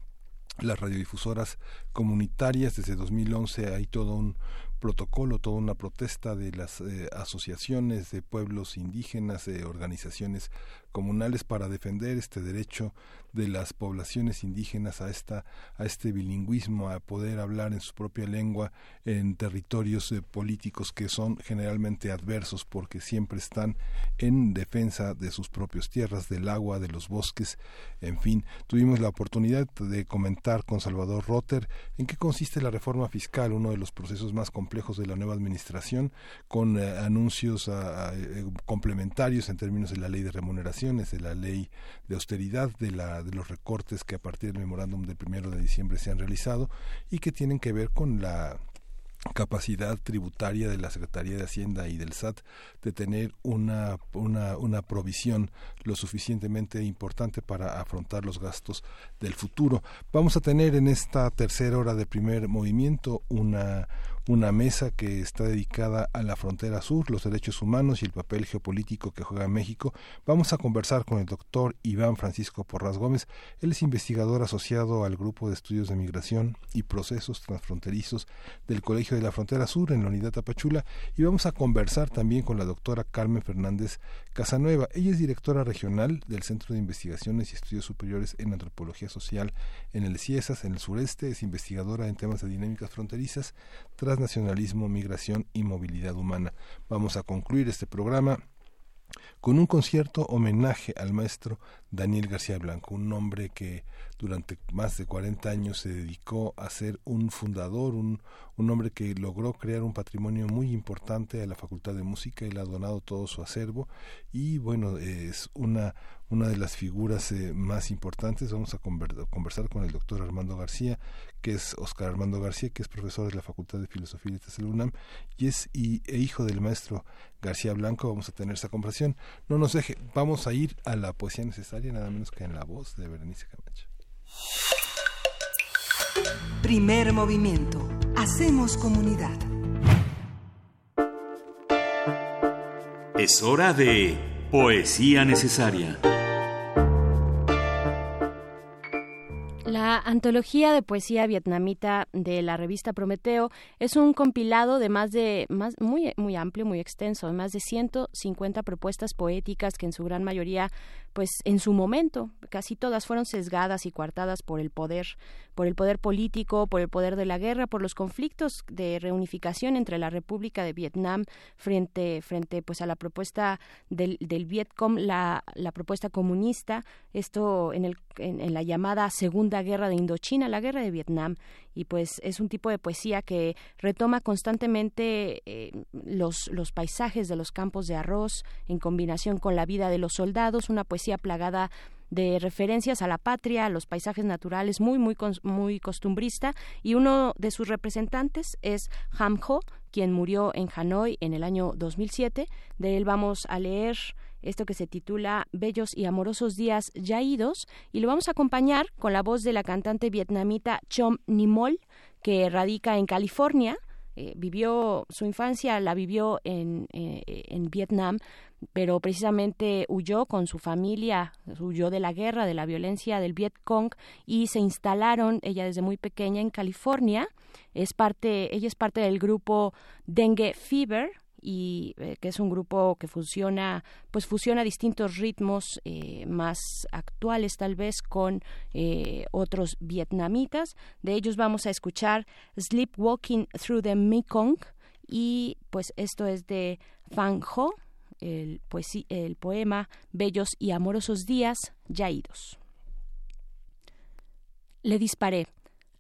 las radiodifusoras comunitarias. Desde 2011 hay todo un protocolo, toda una protesta de las eh, asociaciones de pueblos indígenas, de organizaciones comunales para defender este derecho de las poblaciones indígenas a esta a este bilingüismo a poder hablar en su propia lengua en territorios eh, políticos que son generalmente adversos porque siempre están en defensa de sus propias tierras del agua de los bosques en fin. Tuvimos la oportunidad de comentar con Salvador Rotter en qué consiste la reforma fiscal uno de los procesos más complejos de la nueva administración con eh, anuncios eh, complementarios en términos de la ley de remuneraciones de la ley de austeridad de la de los recortes que a partir del memorándum del primero de diciembre se han realizado y que tienen que ver con la capacidad tributaria de la Secretaría de Hacienda y del SAT de tener una, una, una, provisión lo suficientemente importante para afrontar los gastos del futuro. Vamos a tener en esta tercera hora de primer movimiento una, una mesa que está dedicada a la frontera sur, los derechos humanos y el papel geopolítico que juega México. Vamos a conversar con el doctor Iván Francisco Porras Gómez. Él es investigador asociado al Grupo de Estudios de Migración y Procesos Transfronterizos del Colegio de la Frontera Sur en la Unidad Tapachula. Y vamos a conversar también con la doctora Carmen Fernández Casanueva. Ella es directora regional del Centro de Investigaciones y Estudios Superiores en Antropología Social en el CIESAS, en el sureste. Es investigadora en temas de dinámicas fronterizas nacionalismo, migración y movilidad humana. Vamos a concluir este programa con un concierto homenaje al maestro Daniel García Blanco, un hombre que durante más de 40 años se dedicó a ser un fundador, un, un hombre que logró crear un patrimonio muy importante a la Facultad de Música y le ha donado todo su acervo y bueno, es una, una de las figuras eh, más importantes. Vamos a conversar con el doctor Armando García, que es Oscar Armando García, que es profesor de la Facultad de Filosofía y Letras de la UNAM y es y, e hijo del maestro García Blanco. Vamos a tener esa conversación. No nos deje, vamos a ir a la poesía necesaria, nada menos que en la voz de Berenice Camacho. Primer movimiento. Hacemos comunidad. Es hora de poesía necesaria. La antología de poesía vietnamita de la revista Prometeo. Es un compilado de más de más muy muy amplio, muy extenso, de más de 150 propuestas poéticas que en su gran mayoría pues en su momento casi todas fueron sesgadas y coartadas por el poder, por el poder político, por el poder de la guerra, por los conflictos de reunificación entre la República de Vietnam frente frente pues a la propuesta del, del Vietcom, la, la propuesta comunista, esto en el en, la llamada Segunda Guerra de Indochina, la guerra de Vietnam, y pues es un tipo de poesía que retoma constantemente eh, los, los paisajes de los campos de arroz en combinación con la vida de los soldados, una poesía plagada de referencias a la patria, a los paisajes naturales, muy, muy, muy costumbrista, y uno de sus representantes es Ham Ho, quien murió en Hanoi en el año 2007. De él vamos a leer esto que se titula Bellos y Amorosos Días Ya Idos, y lo vamos a acompañar con la voz de la cantante vietnamita Chom Nimol, que radica en California, eh, vivió su infancia, la vivió en, eh, en Vietnam, pero precisamente huyó con su familia, huyó de la guerra, de la violencia del Viet Cong y se instalaron, ella desde muy pequeña, en California. Es parte, ella es parte del grupo Dengue Fever, y eh, que es un grupo que funciona pues fusiona distintos ritmos eh, más actuales tal vez con eh, otros vietnamitas. De ellos vamos a escuchar Sleepwalking Through the Mekong y pues esto es de Fang Ho el, el poema Bellos y amorosos días ya idos. Le disparé.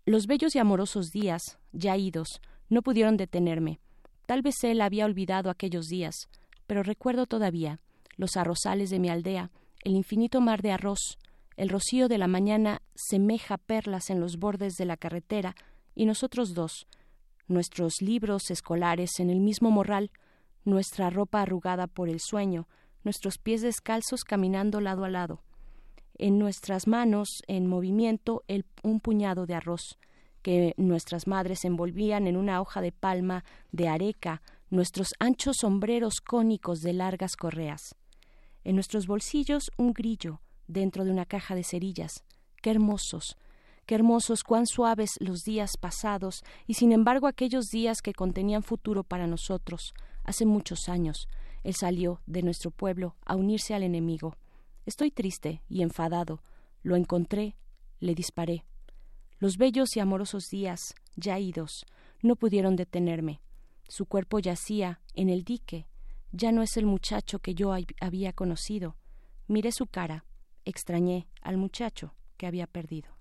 Los bellos y amorosos días ya idos no pudieron detenerme Tal vez él había olvidado aquellos días, pero recuerdo todavía los arrozales de mi aldea, el infinito mar de arroz, el rocío de la mañana semeja perlas en los bordes de la carretera, y nosotros dos, nuestros libros escolares en el mismo morral, nuestra ropa arrugada por el sueño, nuestros pies descalzos caminando lado a lado. En nuestras manos, en movimiento, un puñado de arroz, que nuestras madres envolvían en una hoja de palma de areca nuestros anchos sombreros cónicos de largas correas. En nuestros bolsillos un grillo dentro de una caja de cerillas. Qué hermosos, qué hermosos, cuán suaves los días pasados, y sin embargo aquellos días que contenían futuro para nosotros. Hace muchos años, él salió de nuestro pueblo a unirse al enemigo. Estoy triste y enfadado. Lo encontré, le disparé. Los bellos y amorosos días, ya idos, no pudieron detenerme. Su cuerpo yacía en el dique. Ya no es el muchacho que yo había conocido. Miré su cara, extrañé al muchacho que había perdido.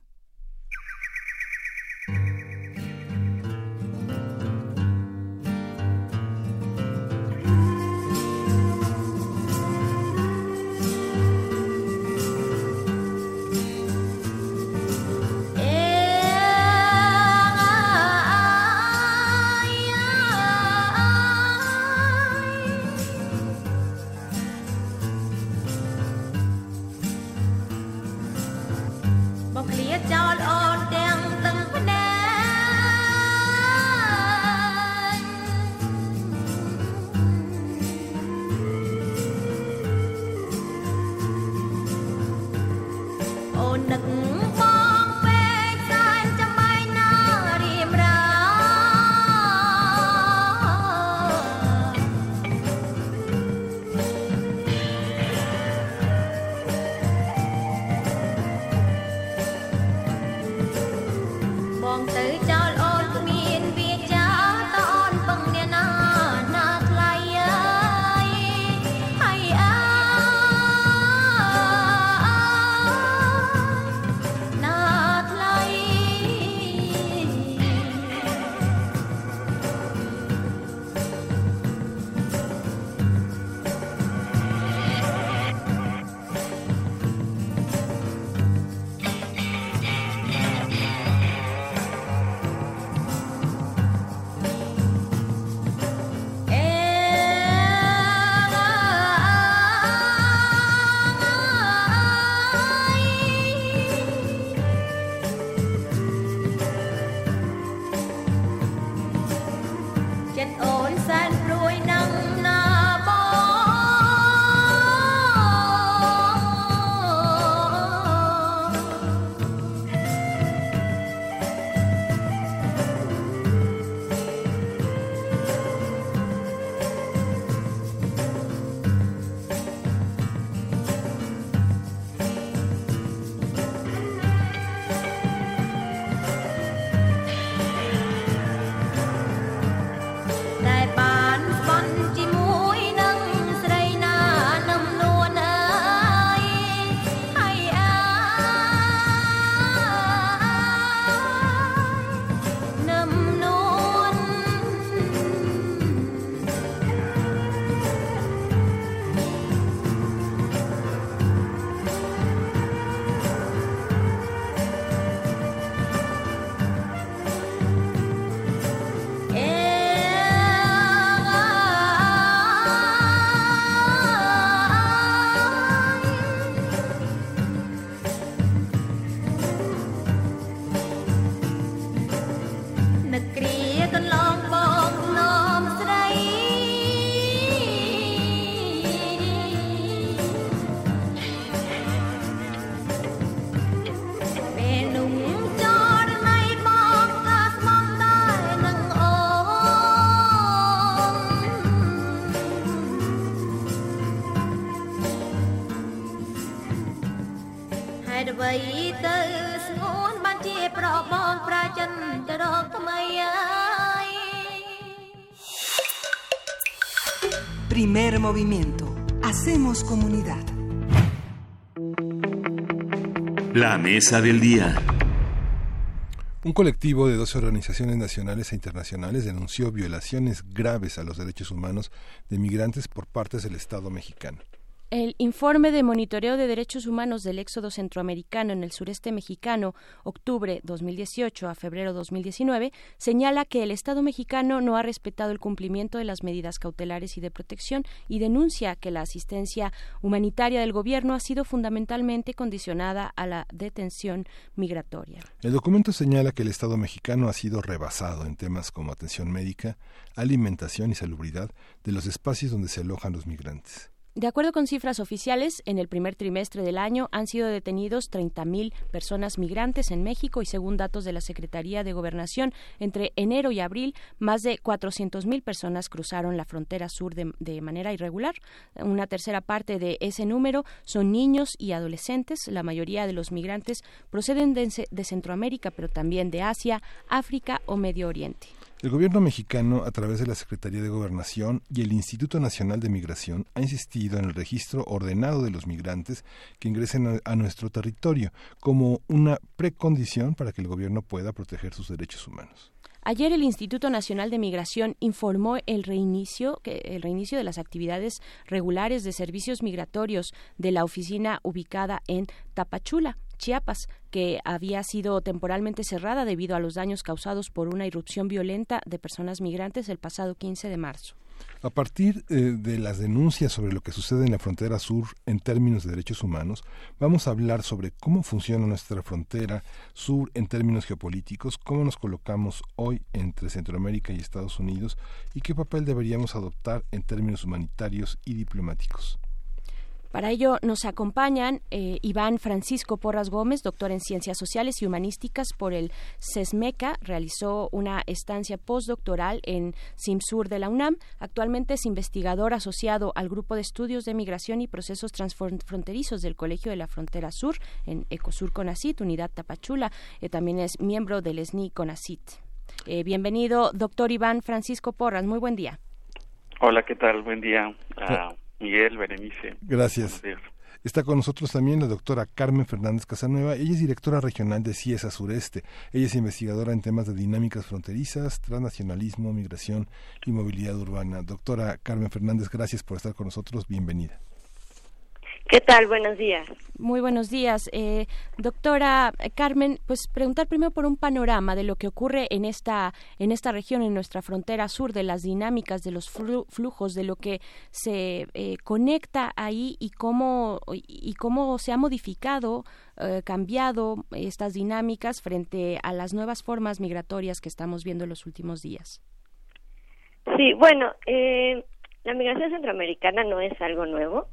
Primer movimiento. Hacemos comunidad. La mesa del día. Un colectivo de 12 organizaciones nacionales e internacionales denunció violaciones graves a los derechos humanos de migrantes por partes del Estado mexicano. El informe de monitoreo de derechos humanos del éxodo centroamericano en el sureste mexicano, octubre 2018 a febrero 2019, señala que el Estado mexicano no ha respetado el cumplimiento de las medidas cautelares y de protección y denuncia que la asistencia humanitaria del gobierno ha sido fundamentalmente condicionada a la detención migratoria. El documento señala que el Estado mexicano ha sido rebasado en temas como atención médica, alimentación y salubridad de los espacios donde se alojan los migrantes. De acuerdo con cifras oficiales, en el primer trimestre del año han sido detenidos 30.000 personas migrantes en México y según datos de la Secretaría de Gobernación, entre enero y abril, más de 400.000 personas cruzaron la frontera sur de, manera irregular. Una tercera parte de ese número son niños y adolescentes. La mayoría de los migrantes proceden de, de Centroamérica, pero también de Asia, África o Medio Oriente. El gobierno mexicano, a través de la Secretaría de Gobernación y el Instituto Nacional de Migración, ha insistido en el registro ordenado de los migrantes que ingresen a, nuestro territorio como una precondición para que el gobierno pueda proteger sus derechos humanos. Ayer el Instituto Nacional de Migración informó el reinicio, el reinicio de las actividades regulares de servicios migratorios de la oficina ubicada en Tapachula. Chiapas, que había sido temporalmente cerrada debido a los daños causados por una irrupción violenta de personas migrantes el pasado 15 de marzo. A partir eh, de las denuncias sobre lo que sucede en la frontera sur en términos de derechos humanos, vamos a hablar sobre cómo funciona nuestra frontera sur en términos geopolíticos, cómo nos colocamos hoy entre Centroamérica y Estados Unidos y qué papel deberíamos adoptar en términos humanitarios y diplomáticos. Para ello nos acompañan eh, Iván Francisco Porras Gómez, doctor en Ciencias Sociales y Humanísticas por el CESMECA, realizó una estancia postdoctoral en CIMSUR de la UNAM, actualmente es investigador asociado al Grupo de Estudios de Migración y Procesos Transfronterizos del Colegio de la Frontera Sur en Ecosur Conacit, Unidad Tapachula, eh, también es miembro del SNI Conacit. Eh, bienvenido, doctor Iván Francisco Porras, muy buen día. Hola, ¿qué tal? Buen día. Uh, Miguel, Berenice. Gracias. Está con nosotros también la doctora Carmen Fernández Casanueva. Ella es directora regional de CIESA Sureste. Ella es investigadora en temas de dinámicas fronterizas, transnacionalismo, migración y movilidad urbana. Doctora Carmen Fernández, gracias por estar con nosotros. Bienvenida. ¿Qué tal? Buenos días. Muy buenos días. Eh, doctora Carmen, pues preguntar primero por un panorama de lo que ocurre en esta, en esta región, en nuestra frontera sur, de las dinámicas, de los flujos, de lo que se eh, conecta ahí y cómo, y cómo se ha modificado, eh, cambiado estas dinámicas frente a las nuevas formas migratorias que estamos viendo en los últimos días. Sí, bueno, la migración centroamericana no es algo nuevo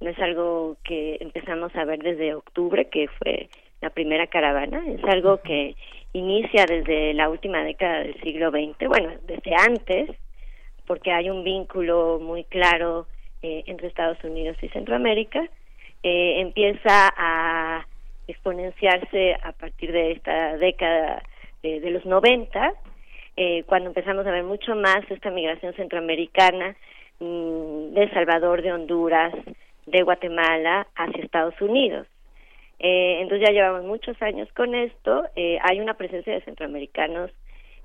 es algo que empezamos a ver desde octubre, que fue la primera caravana, es algo que inicia desde la última década del siglo XX, bueno, desde antes, porque hay un vínculo muy claro eh, entre Estados Unidos y Centroamérica, eh, empieza a exponenciarse a partir de esta década eh, de los 90, eh, cuando empezamos a ver mucho más esta migración centroamericana mmm, de Salvador, de Honduras, de Guatemala hacia Estados Unidos. Eh, entonces ya llevamos muchos años con esto. Eh, hay una presencia de centroamericanos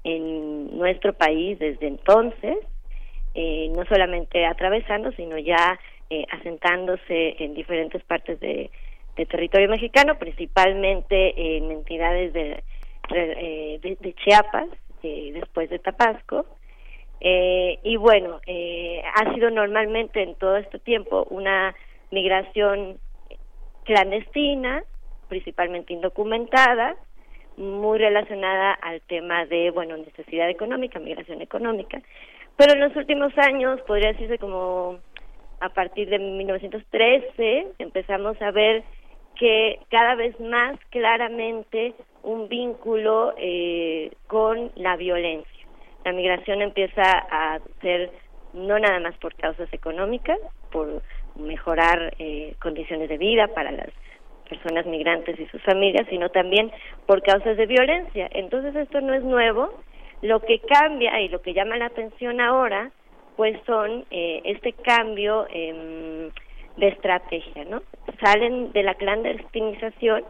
en nuestro país desde entonces, eh, no solamente atravesando, sino ya eh, asentándose en diferentes partes de, territorio mexicano, principalmente en entidades de, eh, de, de Chiapas, eh, después de Tabasco. Eh, y bueno, ha sido normalmente en todo este tiempo una migración clandestina, principalmente indocumentada, muy relacionada al tema de, bueno, necesidad económica, migración económica. Pero en los últimos años, podría decirse como a partir de 1913, empezamos a ver que cada vez más claramente un vínculo eh, con la violencia. La migración empieza a ser no nada más por causas económicas, por mejorar eh, condiciones de vida para las personas migrantes y sus familias, sino también por causas de violencia. Entonces esto no es nuevo. Lo que cambia y lo que llama la atención ahora, pues son eh, este cambio em, de estrategia, ¿no? Salen de la clandestinización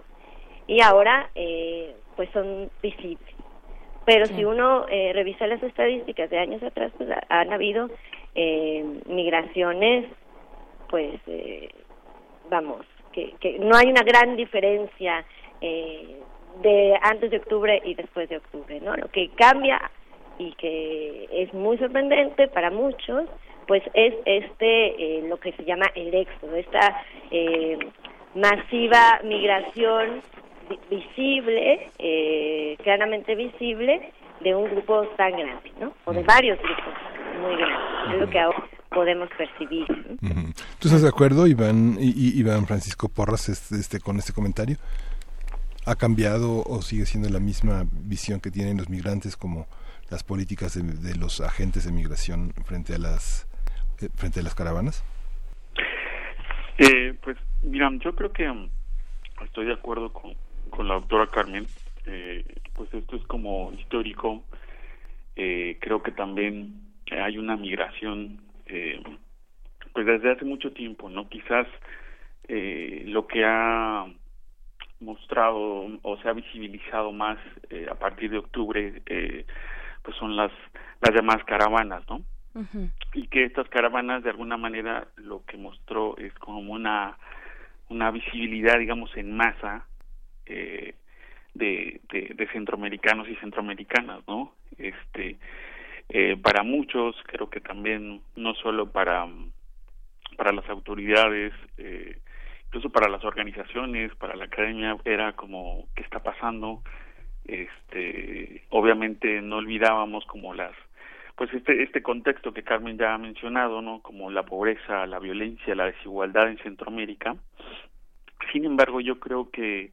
y ahora eh, pues son visibles. Pero si uno eh, revisa las estadísticas de años atrás, pues han habido eh, migraciones, pues eh, vamos, que, que no hay una gran diferencia eh, de antes de octubre y después de octubre, ¿no? Lo que cambia y que es muy sorprendente para muchos, pues es este eh, lo que se llama el éxodo, esta eh, masiva migración visible, eh, claramente visible, de un grupo tan grande, ¿no? O de varios grupos muy grandes. Es lo que ahora podemos percibir. ¿no? ¿Tú estás de acuerdo, Iván, y, Iván Francisco Porras, este, este, con este comentario? ¿Ha cambiado o sigue siendo la misma visión que tienen los migrantes como las políticas de, de los agentes de migración frente a las eh, frente a las caravanas? Eh, pues, mira, yo creo que um, estoy de acuerdo con, con la doctora Carmen, eh, pues esto es como histórico. Eh, creo que también hay una migración, eh, pues desde hace mucho tiempo, ¿no? Quizás eh, lo que ha mostrado o se ha visibilizado más eh, a partir de octubre, eh, pues son las las demás caravanas, ¿no? Y que estas caravanas de alguna manera lo que mostró es como una una visibilidad, digamos, en masa eh, de, de, de, centroamericanos y centroamericanas, ¿no? Este, eh, para muchos, creo que también, no solo para, para las autoridades, eh, incluso para las organizaciones, para la academia, era como, ¿qué está pasando? Este, obviamente no olvidábamos como las, pues este, este contexto que Carmen ya ha mencionado, ¿no? Como la pobreza, la violencia, la desigualdad en Centroamérica. Sin embargo, yo creo que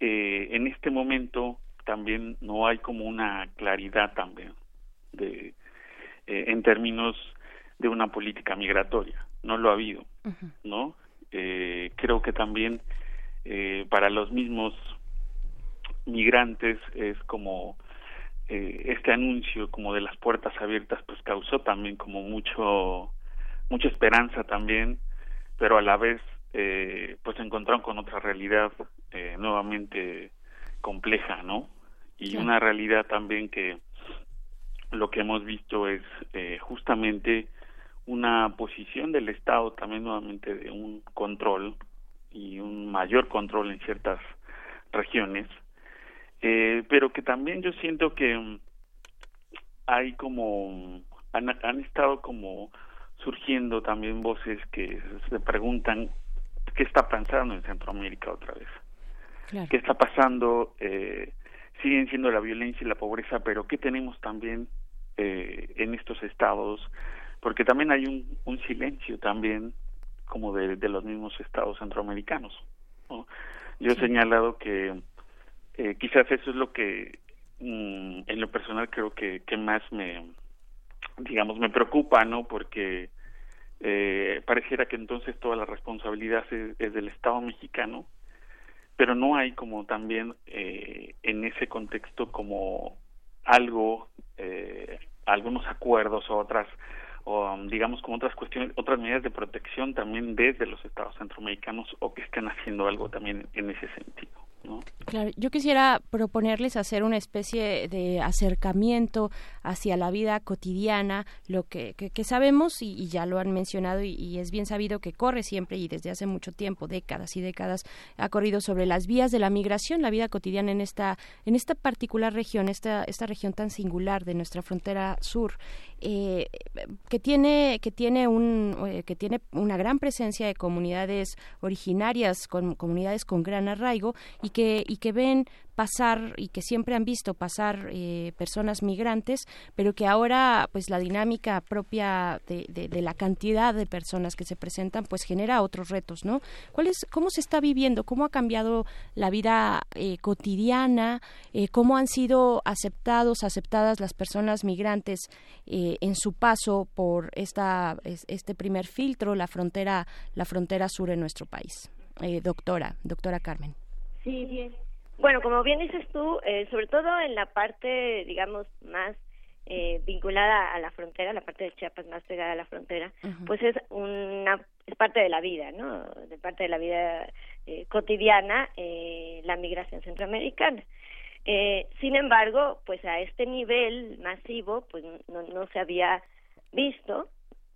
eh, en este momento también no hay como una claridad también de eh, en términos de una política migratoria no lo ha habido uh -huh. no eh, creo que también eh, para los mismos migrantes es como eh, este anuncio como de las puertas abiertas pues causó también como mucho mucha esperanza también pero a la vez eh, pues se encontraron con otra realidad eh, nuevamente compleja, ¿no? Y sí. una realidad también que lo que hemos visto es eh, justamente una posición del Estado también nuevamente de un control y un mayor control en ciertas regiones, eh, pero que también yo siento que hay como han, han estado como surgiendo también voces que se preguntan qué está pasando en Centroamérica otra vez. Claro. ¿Qué está pasando? Eh, siguen siendo la violencia y la pobreza, pero ¿qué tenemos también eh, en estos estados? Porque también hay un, un silencio también como de, de, los mismos estados centroamericanos. ¿no? Yo he señalado que eh, quizás eso es lo que mm, en lo personal creo que, que más me, digamos, me preocupa, ¿no? Porque eh, pareciera que entonces toda la responsabilidad es, es, del Estado mexicano, pero no hay como también eh, en ese contexto como algo, eh, algunos acuerdos o otras, o digamos como otras cuestiones, otras medidas de protección también desde los Estados centroamericanos o que estén haciendo algo también en ese sentido. ¿No? Claro, yo quisiera proponerles hacer una especie de acercamiento hacia la vida cotidiana, lo que, que, que sabemos y, y, ya lo han mencionado y, y, es bien sabido que corre siempre y desde hace mucho tiempo, décadas y décadas, ha corrido sobre las vías de la migración, la vida cotidiana en esta, en esta particular región, esta, esta región tan singular de nuestra frontera sur. Eh, que tiene que tiene un eh, que tiene una gran presencia de comunidades originarias con comunidades con gran arraigo y que y que ven pasar y que siempre han visto pasar eh, personas migrantes, pero que ahora pues la dinámica propia de, la cantidad de personas que se presentan pues genera otros retos, ¿no? ¿Cuál es, ¿Cómo se está viviendo? ¿Cómo ha cambiado la vida eh, cotidiana? Eh, ¿Cómo han sido aceptados, aceptadas las personas migrantes eh, en su paso por esta, este primer filtro, la frontera, la frontera sur en nuestro país? eh, doctora, doctora Carmen. Sí, bien. Bueno, como bien dices tú, eh, sobre todo en la parte, digamos, más eh, vinculada a la frontera, la parte de Chiapas más pegada a la frontera, pues es una es parte de la vida, ¿no? De parte de la vida eh, cotidiana, eh, la migración centroamericana. Eh, sin embargo, pues a este nivel masivo, pues no, no se había visto.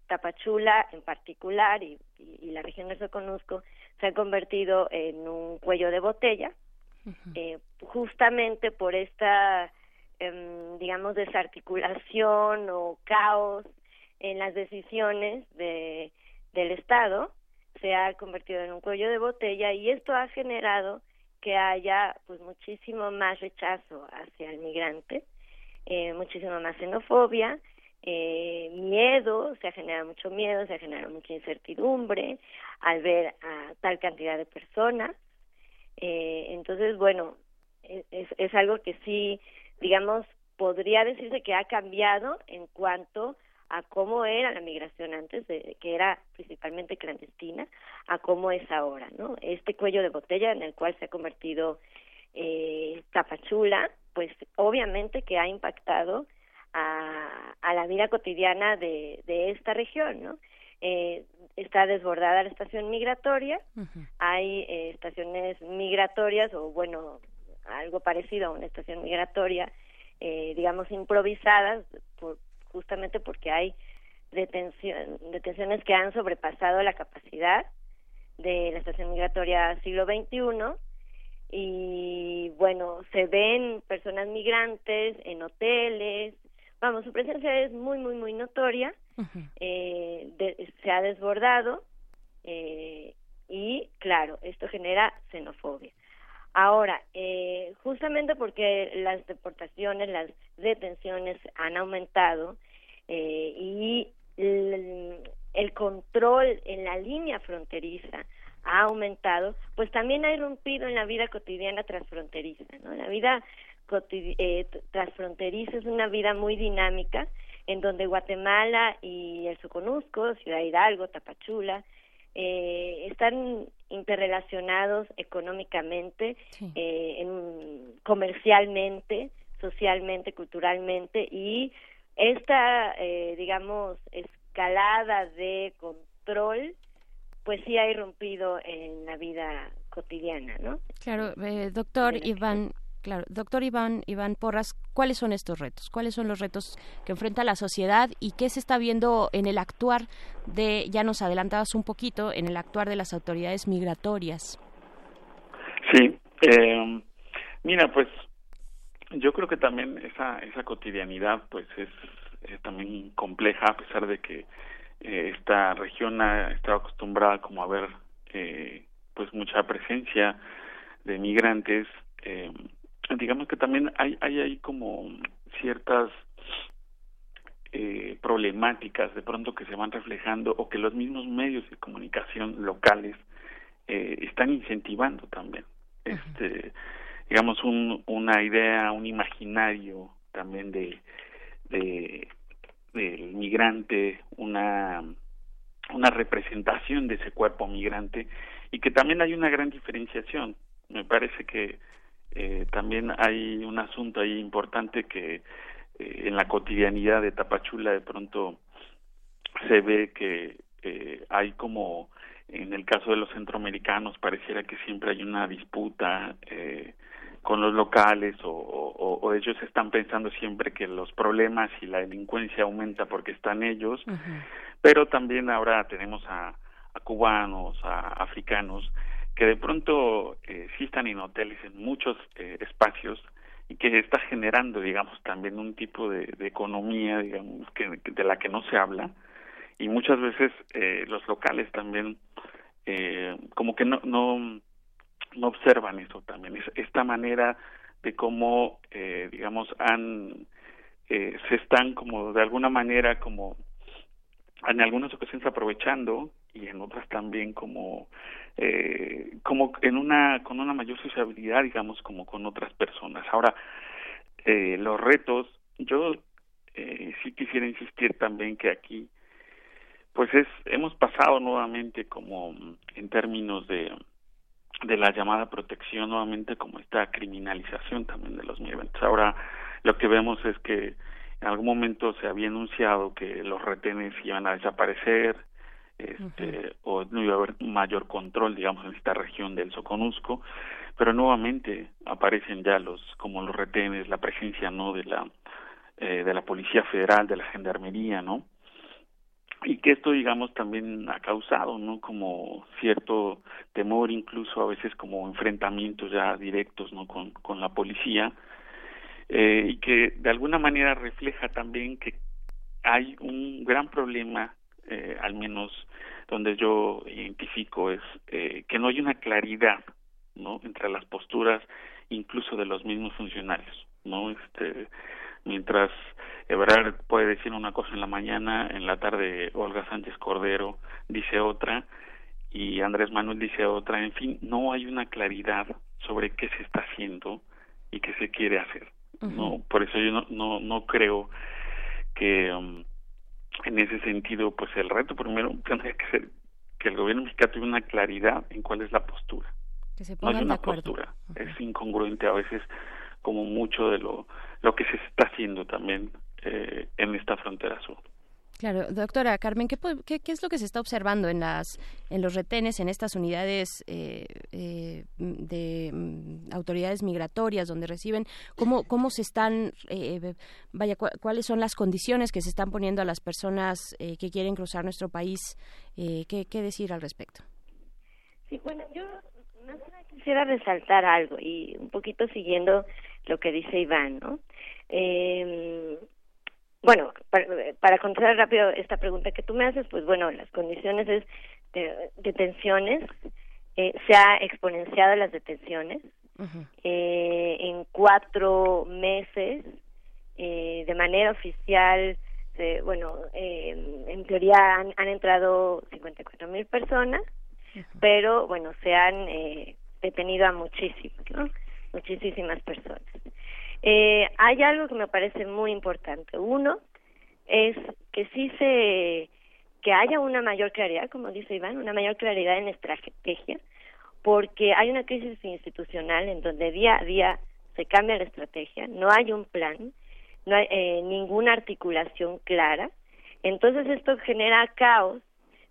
Tapachula en particular y, y, la región del Soconusco se ha convertido en un cuello de botella, eh, justamente por esta, eh, digamos, desarticulación o caos en las decisiones de, del Estado, se ha convertido en un cuello de botella y esto ha generado que haya pues muchísimo más rechazo hacia el migrante, eh, muchísimo más xenofobia, eh, miedo, se ha generado mucho miedo, se ha generado mucha incertidumbre al ver a tal cantidad de personas. Eh, entonces, bueno, es, es algo que sí, digamos, podría decirse que ha cambiado en cuanto a cómo era la migración antes, de, que era principalmente clandestina, a cómo es ahora, ¿no? Este cuello de botella en el cual se ha convertido eh, Tapachula, pues obviamente que ha impactado a, a la vida cotidiana de, de esta región, ¿no? Eh, está desbordada la estación migratoria, hay eh, estaciones migratorias o bueno, algo parecido a una estación migratoria, eh, digamos improvisadas por, justamente porque hay detención, detenciones que han sobrepasado la capacidad de la estación migratoria siglo XXI y bueno, se ven personas migrantes en hoteles, vamos, su presencia es muy, muy, muy notoria, eh, se ha desbordado eh, y claro, esto genera xenofobia. Ahora, eh, justamente porque las deportaciones, las detenciones han aumentado eh, y el, el, control en la línea fronteriza ha aumentado, pues también ha irrumpido en la vida cotidiana transfronteriza. ¿no? La vida eh, transfronteriza es una vida muy dinámica en donde Guatemala y el Soconusco, Ciudad Hidalgo, Tapachula, eh, están interrelacionados económicamente, eh, en, comercialmente, socialmente, culturalmente y esta, eh, digamos, escalada de control, pues sí ha irrumpido en la vida cotidiana, ¿no? Claro, eh, doctor Iván, Claro, doctor Iván, Iván Porras, ¿cuáles son estos retos? ¿Cuáles son los retos que enfrenta la sociedad y qué se está viendo en el actuar de, ya nos adelantabas un poquito, en el actuar de las autoridades migratorias? Sí, eh, mira, pues yo creo que también esa, esa cotidianidad pues es, también compleja a pesar de que eh, esta región ha estado acostumbrada como a ver eh, pues mucha presencia de migrantes eh, digamos que también hay hay hay como ciertas eh, problemáticas de pronto que se van reflejando o que los mismos medios de comunicación locales eh, están incentivando también. Este digamos un, una idea un imaginario también de de del migrante una una representación de ese cuerpo migrante y que también hay una gran diferenciación. Me parece que eh, también hay un asunto ahí importante que eh, en la cotidianidad de Tapachula de pronto se ve que eh, hay como en el caso de los centroamericanos pareciera que siempre hay una disputa eh, con los locales o, o, o, ellos están pensando siempre que los problemas y la delincuencia aumenta porque están ellos, pero también ahora tenemos a, a cubanos, a africanos que de pronto eh, sí están en muchos eh, espacios y que está generando, digamos, también un tipo de, de economía, digamos, que, de la que no se habla y muchas veces eh, los locales también eh, como que no, no no observan eso también. Es esta manera de cómo eh, digamos han eh, se están como de alguna manera como en algunas ocasiones aprovechando y en otras también como eh, como en una con una mayor sociabilidad digamos como con otras personas ahora eh, los retos yo eh, sí quisiera insistir también que aquí pues es hemos pasado nuevamente como en términos de de la llamada protección nuevamente como esta criminalización también de los migrantes. Ahora lo que vemos es que en algún momento se había anunciado que los retenes iban a desaparecer este, o no iba a haber mayor control, digamos, en esta región del Soconusco, pero nuevamente aparecen ya los como los retenes, la presencia no de la eh, de la policía federal, de la gendarmería, no y que esto digamos también ha causado no como cierto temor incluso a veces como enfrentamientos ya directos no con, con la policía eh, y que de alguna manera refleja también que hay un gran problema eh, al menos donde yo identifico es eh, que no hay una claridad no entre las posturas incluso de los mismos funcionarios no este mientras Ebrard puede decir una cosa en la mañana, en la tarde Olga Sánchez Cordero dice otra y Andrés Manuel dice otra, en fin, no hay una claridad sobre qué se está haciendo y qué se quiere hacer. No, por eso yo no no, no creo que um, en ese sentido pues el reto primero [laughs] tendría que ser que el gobierno mexicano tuviera una claridad en cuál es la postura. Que se no hay una de postura, es incongruente a veces como mucho de lo lo que se está haciendo también eh, en esta frontera sur. Claro, doctora Carmen, ¿qué, ¿qué, qué, es lo que se está observando en las en los retenes, en estas unidades eh, eh, de mm, autoridades migratorias donde reciben? ¿Cómo, cómo se están, eh, vaya, cuáles son las condiciones que se están poniendo a las personas eh, que quieren cruzar nuestro país? Eh, ¿qué, ¿Qué decir al respecto? Sí, bueno, yo quisiera resaltar algo y un poquito siguiendo lo que dice Iván, ¿no? Eh, bueno, para, para contestar rápido esta pregunta que tú me haces, pues bueno, las condiciones es de detenciones, eh, se ha exponenciado las detenciones. Uh -huh. eh, en cuatro meses, eh, de manera oficial, eh, bueno, en teoría han, han entrado 54 mil personas, uh -huh. pero bueno, se han eh, detenido a muchísimas, ¿no? Muchísimas personas. Eh, hay algo que me parece muy importante. Uno es que sí se que haya una mayor claridad, como dice Iván, una mayor claridad en estrategia, porque hay una crisis institucional en donde día a día se cambia la estrategia, no hay un plan, no hay eh, ninguna articulación clara, entonces esto genera caos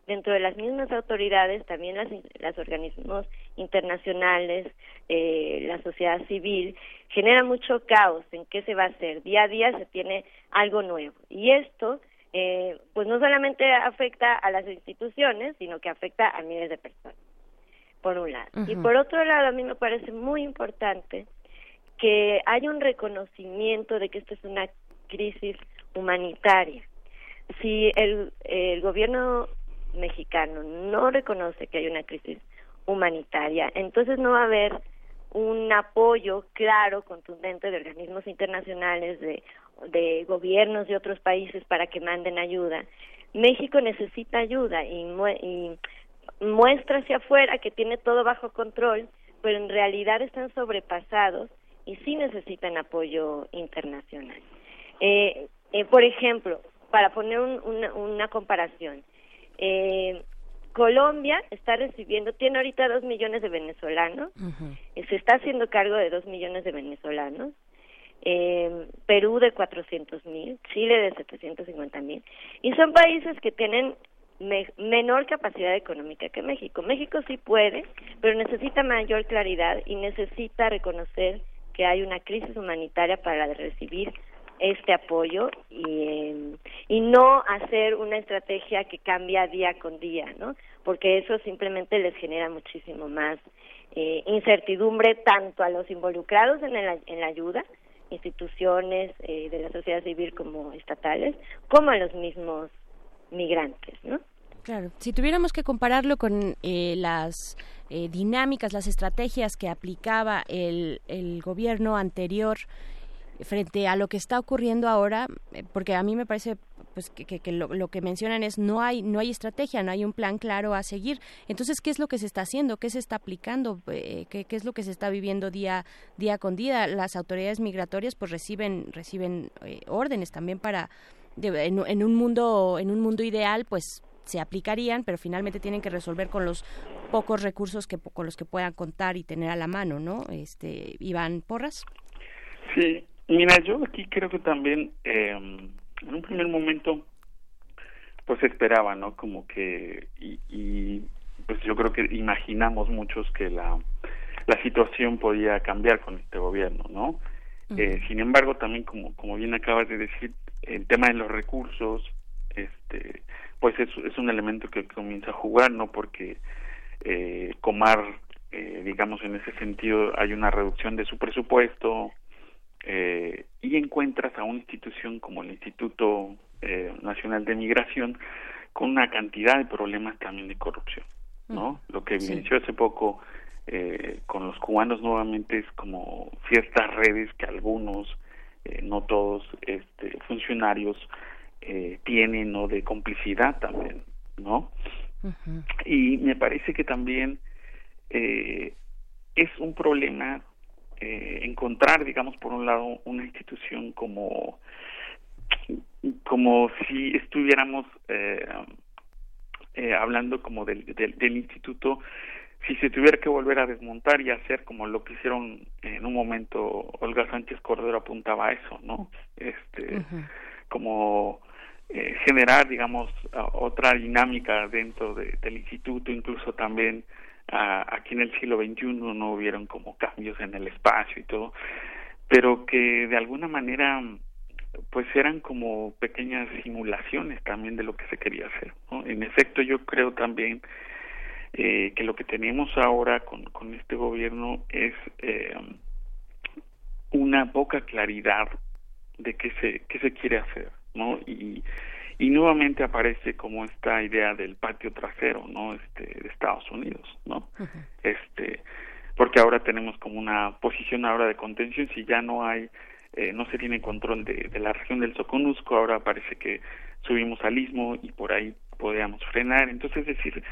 dentro de las mismas autoridades, también las, los organismos internacionales, eh, la sociedad civil, genera mucho caos en qué se va a hacer. Día a día se tiene algo nuevo. Y esto, eh, pues no solamente afecta a las instituciones, sino que afecta a miles de personas, por un lado. Uh -huh. Y por otro lado, a mí me parece muy importante que haya un reconocimiento de que esto es una crisis humanitaria. Si el, el gobierno mexicano no reconoce que hay una crisis humanitaria, entonces no va a haber un apoyo claro, contundente de organismos internacionales, de, de gobiernos de otros países para que manden ayuda. México necesita ayuda y, mu y muestra hacia afuera que tiene todo bajo control, pero en realidad están sobrepasados y sí necesitan apoyo internacional. Eh, eh, por ejemplo, para poner un, una, una comparación, eh, Colombia está recibiendo, tiene ahorita dos millones de venezolanos, uh -huh. se está haciendo cargo de dos millones de venezolanos, eh, Perú de cuatrocientos mil, Chile de setecientos cincuenta mil, y son países que tienen me menor capacidad económica que México. México sí puede, pero necesita mayor claridad y necesita reconocer que hay una crisis humanitaria para recibir este apoyo y, eh, y no hacer una estrategia que cambia día con día, ¿no? Porque eso simplemente les genera muchísimo más eh, incertidumbre tanto a los involucrados en, el, en la ayuda, instituciones eh, de la sociedad civil como estatales, como a los mismos migrantes, ¿no? Claro, si tuviéramos que compararlo con eh, las eh, dinámicas, las estrategias que aplicaba el, el gobierno anterior, frente a lo que está ocurriendo ahora, eh, porque a mí me parece pues que, que, lo, lo, que mencionan es no hay no hay estrategia, no hay un plan claro a seguir. Entonces, ¿qué es lo que se está haciendo? ¿Qué se está aplicando? Eh, ¿qué, ¿qué, es lo que se está viviendo día día con día? Las autoridades migratorias pues reciben reciben eh, órdenes también para en, en, un mundo en un mundo ideal pues se aplicarían, pero finalmente tienen que resolver con los pocos recursos que con los que puedan contar y tener a la mano, ¿no? Este, Iván Porras. Sí, mira, yo aquí creo que también eh, en un primer momento pues esperaba, ¿no? Como que y, y pues yo creo que imaginamos muchos que la la situación podía cambiar con este gobierno, ¿no? eh, sin embargo, también como como bien acabas de decir, el tema de los recursos, este, pues es, es un elemento que comienza a jugar, ¿no? Porque eh, Comar, eh, digamos en ese sentido, hay una reducción de su presupuesto eh, y encuentras a una institución como el Instituto eh, Nacional de Migración con una cantidad de problemas también de corrupción, ¿no? Lo que evidenció hace poco eh, con los cubanos nuevamente es como ciertas redes que algunos, eh, no todos, este, funcionarios eh, tienen, ¿no? De complicidad también, ¿no? Y me parece que también eh, es un problema eh, encontrar, digamos, por un lado, una institución como como si estuviéramos eh, eh, hablando como del, del, del instituto si se tuviera que volver a desmontar y hacer como lo que hicieron en un momento Olga Sánchez Cordero apuntaba a eso, ¿no? Este como eh, generar digamos otra dinámica dentro de- del instituto, incluso también a- aquí en el siglo XXI no hubieron como cambios en el espacio y todo, pero que de alguna manera pues eran como pequeñas simulaciones también de lo que se quería hacer. ¿no? En efecto, yo creo también eh, que lo que tenemos ahora con, con este gobierno es eh, una poca claridad de qué se, qué se quiere hacer, ¿no? Y nuevamente aparece como esta idea del patio trasero, ¿no? Este, de Estados Unidos, ¿no? Este, porque ahora tenemos como una posición ahora de contención, si ya no hay, eh, no se tiene control de, de la región del Soconusco, ahora parece que subimos al istmo y por ahí podríamos frenar, entonces es decir,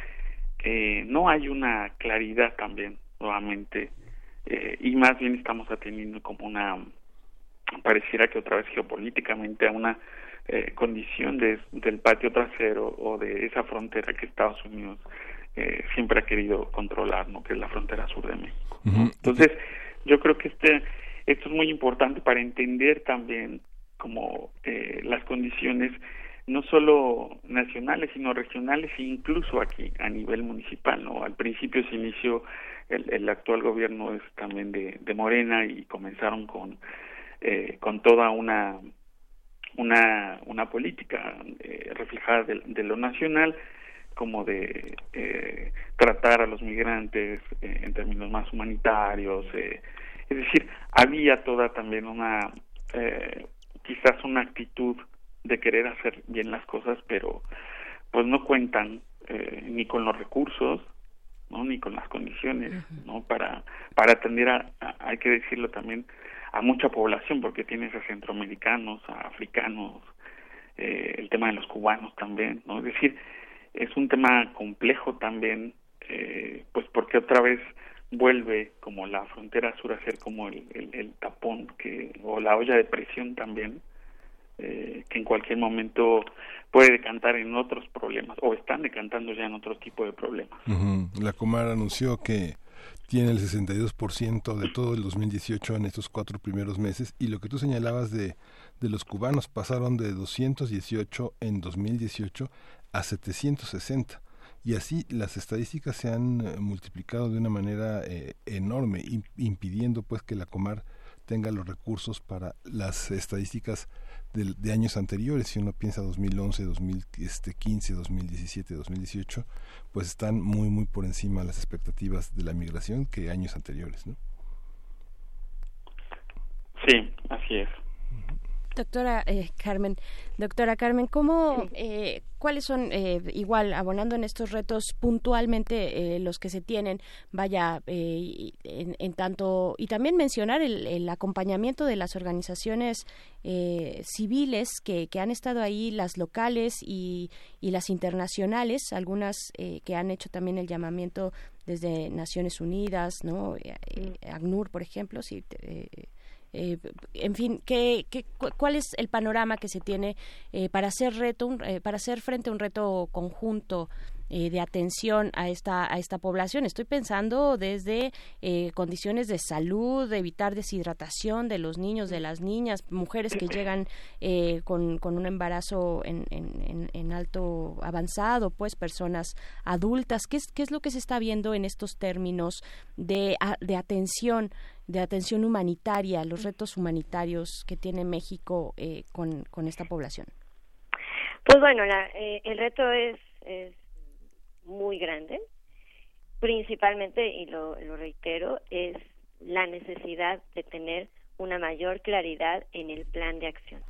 eh, no hay una claridad también, nuevamente, eh, y más bien estamos atendiendo como una, pareciera que otra vez geopolíticamente a una eh, condición de, del patio trasero o de esa frontera que Estados Unidos eh, siempre ha querido controlar, ¿no? que es la frontera sur de México. Entonces, yo creo que este esto es muy importante para entender también como eh, las condiciones no solo nacionales sino regionales e incluso aquí a nivel municipal no al principio se inició el, el actual gobierno es también de, de Morena y comenzaron con eh, con toda una una una política eh, reflejada de, de lo nacional como de eh, tratar a los migrantes eh, en términos más humanitarios eh, es decir había toda también una quizás una actitud de querer hacer bien las cosas pero pues no cuentan ni con los recursos no ni con las condiciones no para para atender a, a- hay que decirlo también a mucha población porque tienes a centroamericanos a africanos eh, el tema de los cubanos también no es decir es un tema complejo también eh, pues porque otra vez vuelve como la frontera sur a ser como el, el, tapón que o la olla de presión también eh, que en cualquier momento puede decantar en otros problemas o están decantando ya en otro tipo de problemas. La Comar anunció que tiene el 62% de todo el 2018 en estos cuatro primeros meses y lo que tú señalabas de, de los cubanos pasaron de 218 en 2018 a 760 y así las estadísticas se han eh, multiplicado de una manera eh, enorme im- impidiendo pues que la Comar tenga los recursos para las estadísticas del- de, años anteriores si uno piensa 2011 2015 2017 2018 pues están muy muy por encima de las expectativas de la migración que años anteriores ¿no? sí así es Doctora eh, Carmen, doctora Carmen, ¿cómo, eh, cuáles son, eh, igual, abonando en estos retos puntualmente eh, los que se tienen, vaya, eh, en, en tanto, y también mencionar el, el acompañamiento de las organizaciones eh, civiles que, que han estado ahí, las locales y, y las internacionales, algunas eh, que han hecho también el llamamiento desde Naciones Unidas, ¿no? Eh, ACNUR, por ejemplo, sí, eh, en fin, ¿qué, qué, ¿cuál es el panorama que se tiene para hacer reto, para hacer frente a un reto conjunto? Eh, de atención a esta a esta población. Estoy pensando desde eh, condiciones de salud, de evitar deshidratación de los niños, de las niñas, mujeres que llegan eh, con, con, un embarazo en, en, en, alto avanzado, pues personas adultas. ¿Qué es, ¿Qué es lo que se está viendo en estos términos de, de atención? de atención humanitaria, los retos humanitarios que tiene México con, con esta población? Pues bueno, la, el reto es muy grande, principalmente, y lo, lo reitero, es la necesidad de tener una mayor claridad en el plan de acción.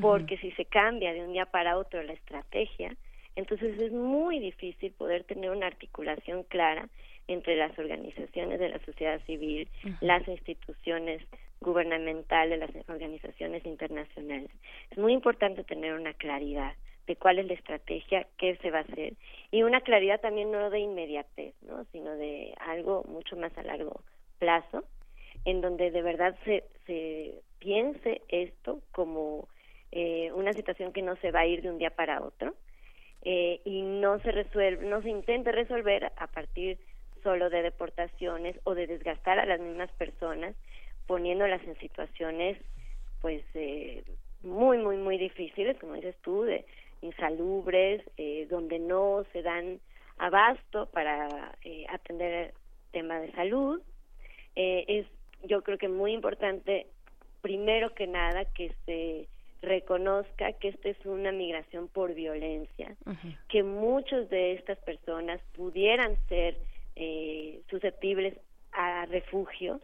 Porque si se cambia de un día para otro la estrategia, entonces es muy difícil poder tener una articulación clara entre las organizaciones de la sociedad civil, las instituciones gubernamentales, las organizaciones internacionales. Es muy importante tener una claridad de cuál es la estrategia, qué se va a hacer y una claridad también no de inmediatez, ¿no? sino de algo mucho más a largo plazo, en donde de verdad se, se piense esto como eh, una situación que no se va a ir de un día para otro eh, y no se resuelve, no se intente resolver a partir solo de deportaciones o de desgastar a las mismas personas poniéndolas en situaciones pues eh, muy muy muy difíciles como dices tú de insalubres, eh, donde no se dan abasto para eh, atender temas de salud. Eh, es, yo creo que muy importante, primero que nada, que se reconozca que esta es una migración por violencia, que muchos de estas personas pudieran ser eh, susceptibles a refugio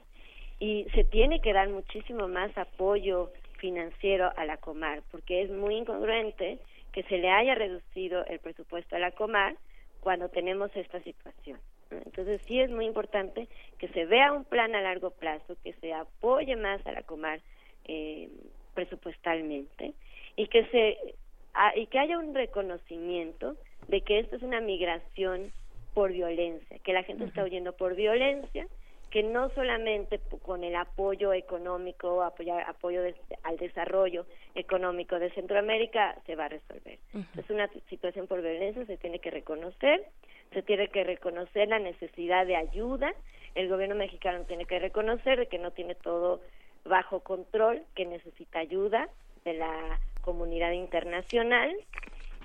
y se tiene que dar muchísimo más apoyo financiero a la Comar, porque es muy incongruente que se le haya reducido el presupuesto a la Comar cuando tenemos esta situación. Entonces sí es muy importante que se vea un plan a largo plazo, que se apoye más a la Comar eh, presupuestalmente y que se y que haya un reconocimiento de que esto es una migración por violencia, que la gente está huyendo por violencia que no solamente con el apoyo económico, apoyar, apoyo al desarrollo económico de Centroamérica se va a resolver. Es una situación por violencia, se tiene que reconocer, se tiene que reconocer la necesidad de ayuda, el gobierno mexicano tiene que reconocer que no tiene todo bajo control, que necesita ayuda de la comunidad internacional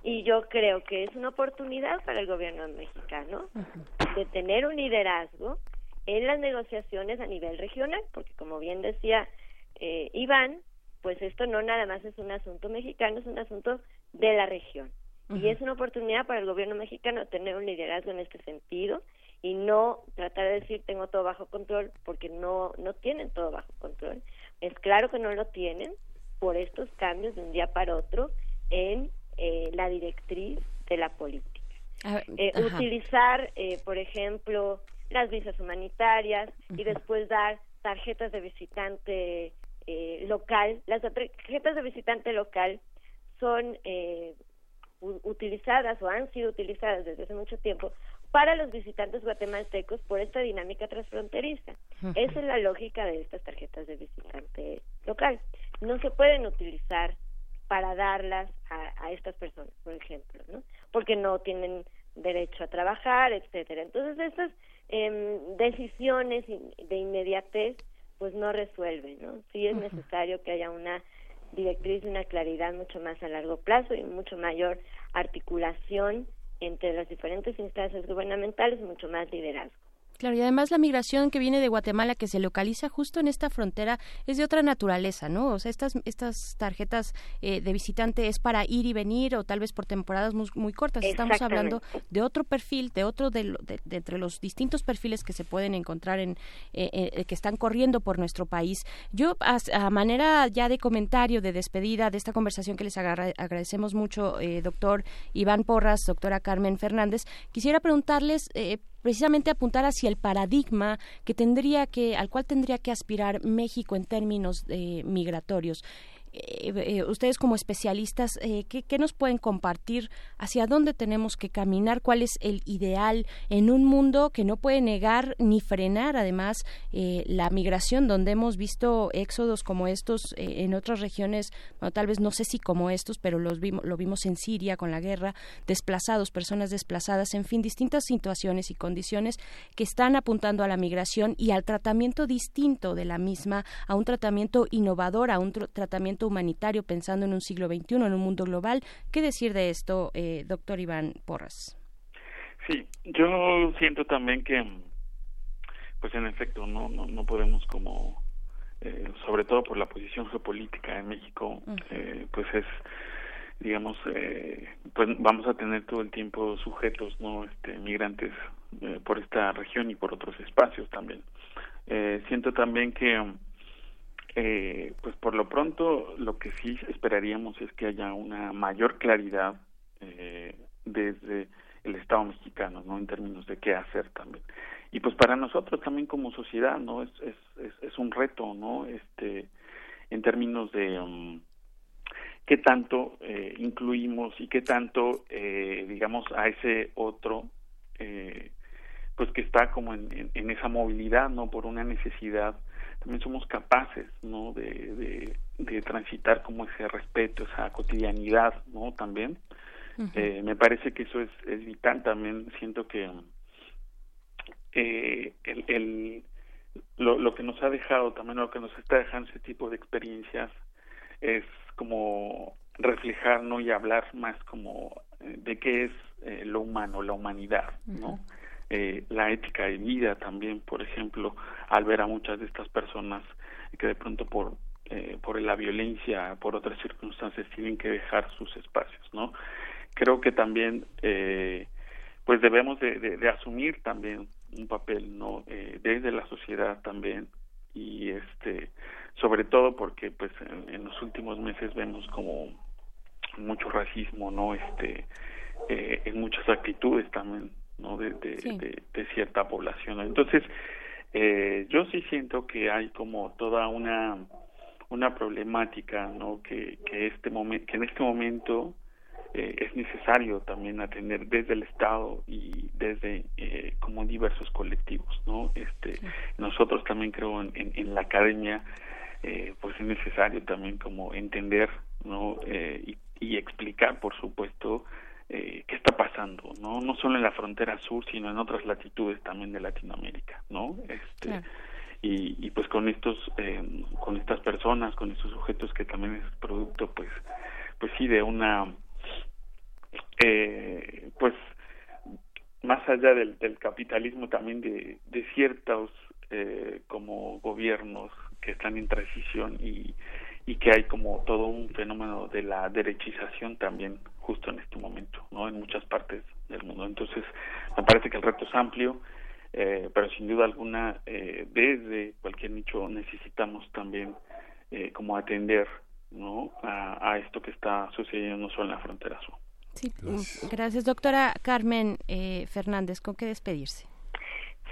y yo creo que es una oportunidad para el gobierno mexicano de tener un liderazgo en las negociaciones a nivel regional, porque como bien decía eh, Iván, pues esto no nada más es un asunto mexicano, es un asunto de la región. Y es una oportunidad para el gobierno mexicano tener un liderazgo en este sentido y no tratar de decir tengo todo bajo control, porque no, no tienen todo bajo control. Es claro que no lo tienen por estos cambios de un día para otro en eh, la directriz de la política. Eh, utilizar, eh, por ejemplo, las visas humanitarias y después dar tarjetas de visitante eh, local. Las tarjetas de visitante local son eh, utilizadas o han sido utilizadas desde hace mucho tiempo para los visitantes guatemaltecos por esta dinámica transfronteriza. Esa es la lógica de estas tarjetas de visitante local. No se pueden utilizar para darlas a, a estas personas, por ejemplo, ¿no? Porque no tienen derecho a trabajar, etcétera. Entonces, estas eh, decisiones de inmediatez pues no resuelven, ¿no? Sí es necesario que haya una directriz, una claridad mucho más a largo plazo y mucho mayor articulación entre las diferentes instancias gubernamentales, mucho más liderazgo. Claro, y además la migración que viene de Guatemala, que se localiza justo en esta frontera, es de otra naturaleza, ¿no? O sea, estas, estas tarjetas eh, de visitante es para ir y venir o tal vez por temporadas muy, cortas. Estamos hablando de otro perfil, de otro de, entre los distintos perfiles que se pueden encontrar en eh, eh, que están corriendo por nuestro país. Yo, a, manera ya de comentario, de despedida de esta conversación que les agradecemos mucho, doctor Iván Porras, doctora Carmen Fernández, quisiera preguntarles precisamente apuntar hacia el paradigma que tendría que, al cual tendría que aspirar México en términos de migratorios. Eh, ustedes como especialistas, ¿qué, ¿qué, nos pueden compartir? ¿Hacia dónde tenemos que caminar? ¿Cuál es el ideal en un mundo que no puede negar ni frenar, además, la migración, donde hemos visto éxodos como estos en otras regiones, bueno, tal vez no sé si como estos, pero los vimos, lo vimos en Siria con la guerra, desplazados, personas desplazadas, en fin, distintas situaciones y condiciones que están apuntando a la migración y al tratamiento distinto de la misma, a un tratamiento innovador, a un tratamiento humanitario pensando en un siglo XXI, en un mundo global. ¿Qué decir de esto, eh, doctor Iván Porras? Sí, yo siento también que, pues en efecto, no, no, no podemos como, eh, sobre todo por la posición geopolítica en México, eh, pues es digamos, eh, pues vamos a tener todo el tiempo sujetos, ¿no? Este, migrantes eh, por esta región y por otros espacios también. Eh, siento también que, eh, pues por lo pronto, lo que sí esperaríamos es que haya una mayor claridad eh, desde el Estado mexicano, ¿no? En términos de qué hacer también. Y pues para nosotros también como sociedad, ¿no? Es, es, es, un reto, ¿no? Este, en términos de... Um, qué tanto eh, incluimos y qué tanto, eh, digamos, a ese otro, eh, pues que está como en, en, esa movilidad, ¿no? Por una necesidad, también somos capaces, ¿no? De, de, de transitar como ese respeto, esa cotidianidad, ¿no? También. eh, me parece que eso es, es vital también, siento que eh, el, el lo, lo que nos ha dejado, también lo que nos está dejando ese tipo de experiencias es como reflejar no y hablar más como eh, de qué es eh, lo humano la humanidad no eh, la ética de vida también por ejemplo al ver a muchas de estas personas que de pronto por eh, por la violencia por otras circunstancias tienen que dejar sus espacios no creo que también eh, pues debemos de, de, asumir también un papel no eh, desde la sociedad también y este sobre todo porque pues en, en, los últimos meses vemos como mucho racismo no este eh, en muchas actitudes también no de, de, sí. de, de cierta población entonces eh, yo sí siento que hay como toda una una problemática no que que este momento que en este momento eh, es necesario también atender desde el Estado y desde eh, como diversos colectivos, ¿no? Este, sí. nosotros también creo en, en, en la academia, eh, pues es necesario también como entender, ¿no? Eh, y, y explicar, por supuesto, eh, qué está pasando, ¿no? No solo en la frontera sur, sino en otras latitudes también de Latinoamérica, ¿no? Este, claro. y, y pues con estos, eh, con estas personas, con estos sujetos que también es producto, pues, pues sí, de una eh, pues más allá del, del capitalismo también de, de ciertos eh, como gobiernos que están en transición y, y que hay como todo un fenómeno de la derechización también justo en este momento no en muchas partes del mundo entonces me parece que el reto es amplio eh, pero sin duda alguna eh, desde cualquier nicho necesitamos también eh, como atender no a, a esto que está sucediendo no solo en la frontera sur Sí, gracias. gracias. Doctora Carmen eh, Fernández, ¿con qué despedirse?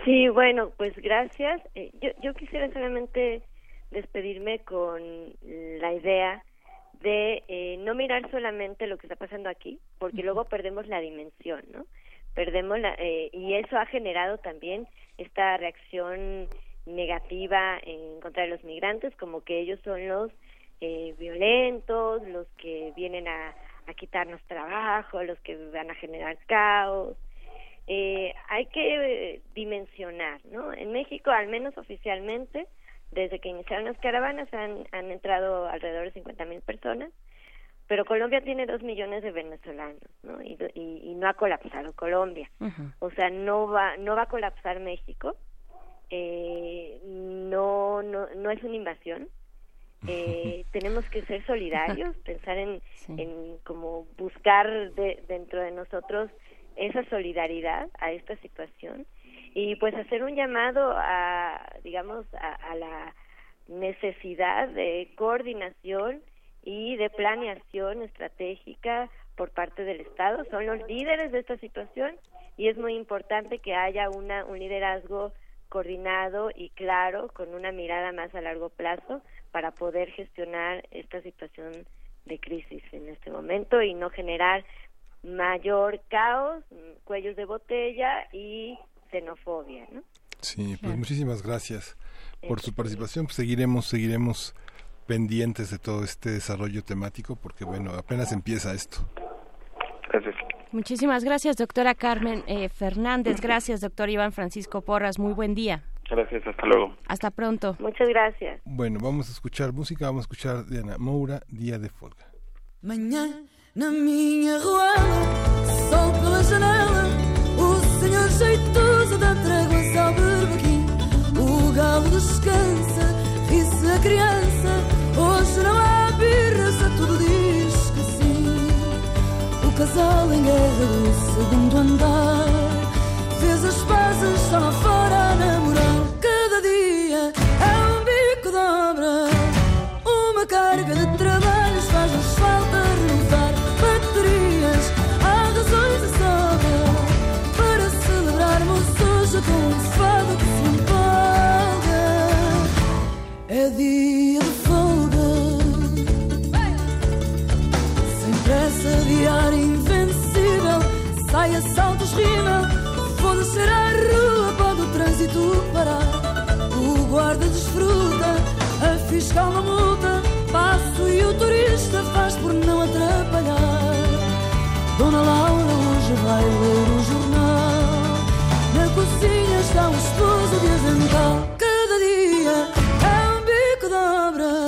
Sí, bueno, pues gracias. Eh, yo, yo quisiera solamente despedirme con la idea de eh, no mirar solamente lo que está pasando aquí, porque uh -huh. luego perdemos la dimensión, ¿no? Perdemos la, eh, y eso ha generado también esta reacción negativa en contra de los migrantes, como que ellos son los eh, violentos, los que vienen a a quitarnos trabajo, los que van a generar caos. Eh, hay que dimensionar, ¿no? En México, al menos oficialmente, desde que iniciaron las caravanas han, han entrado alrededor de 50 mil personas, pero Colombia tiene dos millones de venezolanos, ¿no? Y, y, y no ha colapsado Colombia. Uh -huh. O sea, no va, no va a colapsar México. Eh, no, no, no es una invasión [laughs] eh, tenemos que ser solidarios, pensar en, sí. en como buscar de, dentro de nosotros esa solidaridad a esta situación y pues hacer un llamado a, digamos, a, a la necesidad de coordinación y de planeación estratégica por parte del Estado. Son los líderes de esta situación y es muy importante que haya una, un liderazgo coordinado y claro, con una mirada más a largo plazo, para poder gestionar esta situación de crisis en este momento y no generar mayor caos, cuellos de botella y xenofobia, ¿no? Sí, pues muchísimas gracias por su participación. Pues seguiremos, seguiremos pendientes de todo este desarrollo temático porque bueno, apenas empieza esto. Gracias. Muchísimas gracias, doctora Carmen eh, Fernández. Gracias, doctor Iván Francisco Porras. Muy buen día. Gracias, hasta luego. Hasta pronto. Muchas gracias. Bueno, vamos a escuchar música, vamos a escuchar Diana Moura, Día de Folga. Manhã na minha rua, sol pela janela, o senhor jeitoso dá tréguas ao berbequim. O galo descansa, ri-se a criança, hoje não há birras, a tudo diz que sim. O casal em guerra do segundo andar, fez as pazes só lá fora a namorar. Cada dia é um bico de obra, uma carga de O guarda desfruta, a fiscal não multa, passo e o turista faz por não atrapalhar. Dona Laura hoje vai ler o jornal. Na cozinha está o esposo de avental. Cada dia é um bico de obra,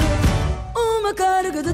uma carga de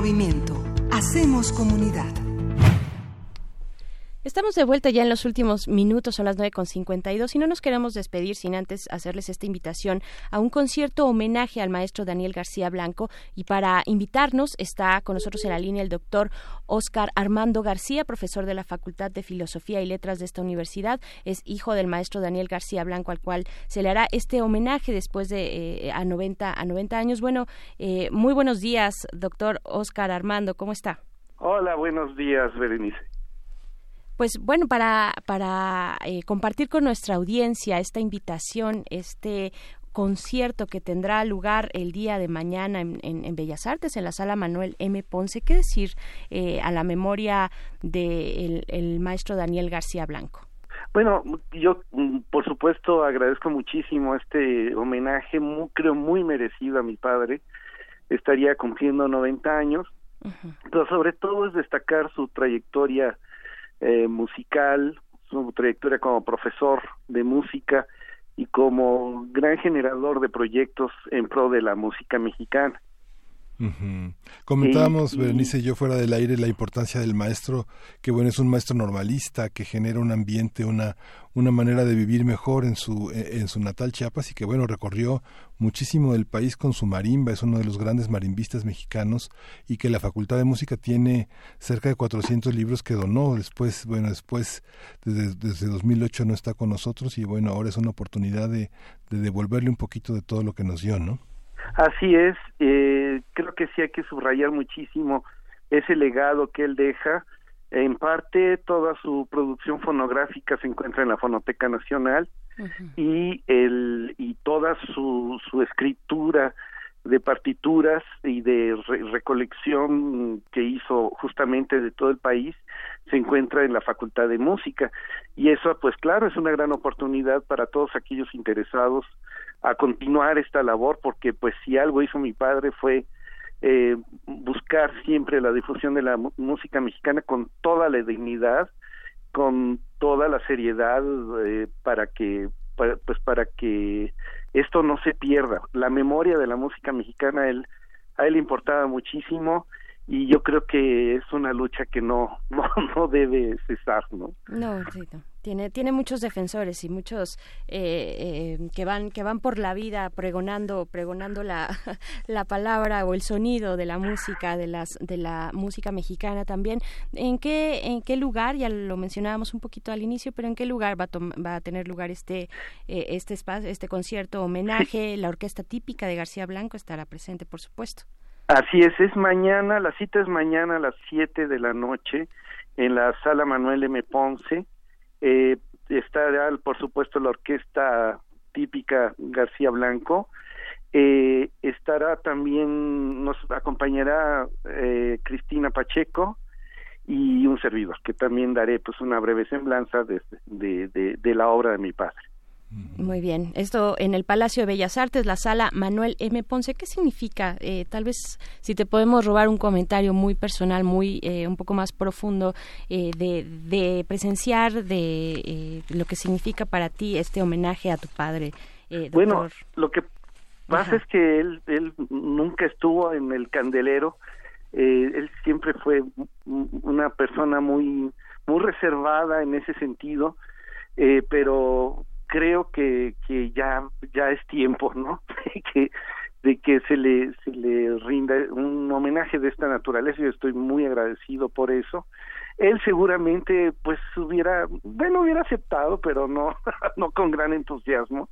movimiento. Hacemos comunidad. Estamos de vuelta ya en los últimos minutos, son las 9.52 y no nos queremos despedir sin antes hacerles esta invitación a un concierto homenaje al maestro Daniel García Blanco y para invitarnos está con nosotros en la línea el doctor Oscar Armando García, profesor de la Facultad de Filosofía y Letras de esta universidad, es hijo del maestro Daniel García Blanco al cual se le hará este homenaje después de eh, a 90 a 90 años. Bueno, eh, muy buenos días, doctor Oscar Armando, ¿cómo está? Hola, buenos días, Berenice. Pues bueno, para, para eh, compartir con nuestra audiencia esta invitación, este concierto que tendrá lugar el día de mañana en, en, en Bellas Artes, en la sala Manuel M. Ponce, ¿qué decir eh, a la memoria del de el maestro Daniel García Blanco? Bueno, yo mm, por supuesto agradezco muchísimo este homenaje, muy, creo muy merecido a mi padre. Estaría cumpliendo 90 años, uh -huh. pero sobre todo es destacar su trayectoria eh, musical, su trayectoria como profesor de música y como gran generador de proyectos en pro de la música mexicana. Uh -huh. Comentábamos, y, Berenice y yo fuera del aire, la importancia del maestro, que bueno, es un maestro normalista, que genera un ambiente, una, una manera de vivir mejor en su, en su natal Chiapas y que bueno, recorrió muchísimo del país con su marimba, es uno de los grandes marimbistas mexicanos y que la Facultad de Música tiene cerca de 400 libros que donó, después, bueno, después, desde, desde 2008 no está con nosotros y bueno, ahora es una oportunidad de, de devolverle un poquito de todo lo que nos dio, ¿no? Así es, eh, creo que sí hay que subrayar muchísimo ese legado que él deja. En parte, toda su producción fonográfica se encuentra en la Fonoteca Nacional y el y toda su, su escritura de partituras y de recolección que hizo justamente de todo el país se encuentra en la Facultad de Música. Y eso pues claro es una gran oportunidad para todos aquellos interesados a continuar esta labor porque pues si algo hizo mi padre fue eh, buscar siempre la difusión de la música mexicana con toda la dignidad con toda la seriedad eh, para que pues para que esto no se pierda. La memoria de la música mexicana él, a él importaba muchísimo y yo creo que es una lucha que no [laughs] no, no debe cesar, ¿no? No, sí, no tiene tiene muchos defensores y muchos eh, eh, que van que van por la vida pregonando pregonando la, [laughs] la palabra o el sonido de la música de las de la música mexicana también. En qué en qué lugar ya lo mencionábamos un poquito al inicio pero en qué lugar va a, va a tener lugar este eh, este espacio este concierto homenaje la orquesta típica de García Blanco estará presente por supuesto. Así es es mañana la cita es mañana a las 7 de la noche en la sala Manuel M. Ponce eh, estará, por supuesto, la orquesta típica García Blanco. Eh, estará también, nos acompañará eh, Cristina Pacheco y un servidor, que también daré pues una breve semblanza de, de, de la obra de mi padre. Muy bien. Esto en el Palacio de Bellas Artes, la sala Manuel M. Ponce. ¿Qué significa? Eh, tal vez si te podemos robar un comentario muy personal, muy eh, un poco más profundo eh, de, de, presenciar de lo que significa para ti este homenaje a tu padre. Bueno, lo que pasa es que él, él nunca estuvo en el candelero. él siempre fue una persona muy muy reservada en ese sentido. Eh, pero creo que, que ya, ya es tiempo, ¿no? [laughs] que, de que se le, se le rinda un homenaje de esta naturaleza. Yo estoy muy agradecido por eso. Él seguramente, pues, hubiera, bueno, hubiera aceptado, pero no, [laughs] no con gran entusiasmo.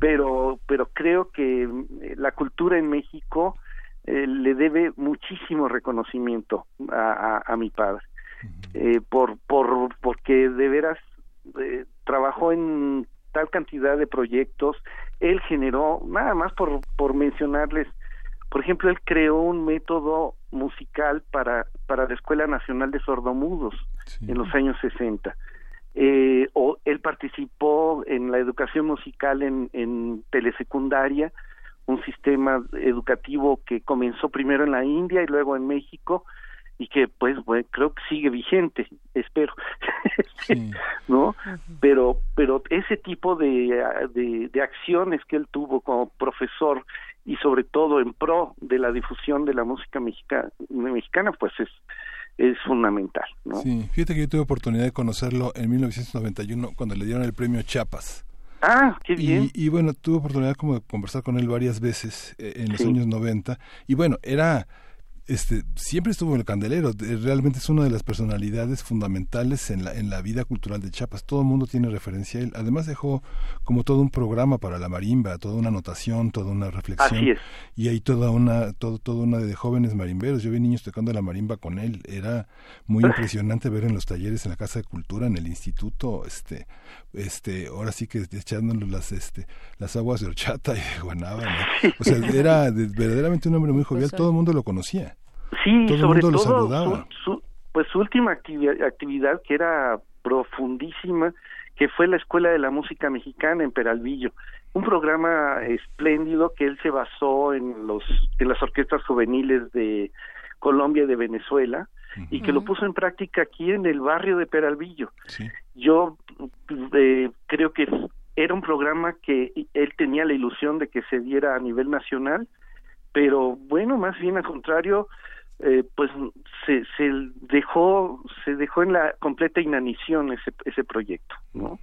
Pero, pero creo que eh, la cultura en México eh, le debe muchísimo reconocimiento a, a, mi padre, eh, por, por, porque de veras eh, trabajó en tal cantidad de proyectos, él generó, nada más por, por mencionarles, por ejemplo, él creó un método musical para, para la Escuela Nacional de Sordomudos en los años 60. Eh, o él participó en la educación musical en, en telesecundaria, un sistema educativo que comenzó primero en la India y luego en México, y que pues bueno, creo que sigue vigente espero [laughs] no pero pero ese tipo de, de, acciones que él tuvo como profesor y sobre todo en pro de la difusión de la música mexicana, mexicana pues es es fundamental ¿no? sí fíjate que yo tuve oportunidad de conocerlo en 1991 cuando le dieron el premio Chiapas Ah, qué bien. Y, bueno, tuve oportunidad como de conversar con él varias veces eh, en los años 90. Y bueno, era este, siempre estuvo en el candelero, realmente es una de las personalidades fundamentales en la, en la vida cultural de Chiapas, todo el mundo tiene referencia a él, además dejó como todo un programa para la marimba, toda una anotación, toda una reflexión, y hay toda una, todo, toda una de jóvenes marimberos, yo vi niños tocando la marimba con él, era muy impresionante ver en los talleres en la Casa de Cultura, en el instituto, este, este, ahora sí que echándonos las, este, las aguas de horchata y de guanábana, [laughs] o sea, era verdaderamente un hombre muy jovial, todo el mundo lo conocía. Sí, sobre todo su, pues su última actividad que era profundísima, que fue la Escuela de la Música Mexicana en Peralvillo, un programa espléndido que él se basó en los en las orquestas juveniles de Colombia y de Venezuela y que lo puso en práctica aquí en el barrio de Peralvillo. Yo eh, creo que era un programa que él tenía la ilusión de que se diera a nivel nacional, pero bueno, más bien al contrario, eh, pues se, se dejó se dejó en la completa inanición ese, ese proyecto ¿no?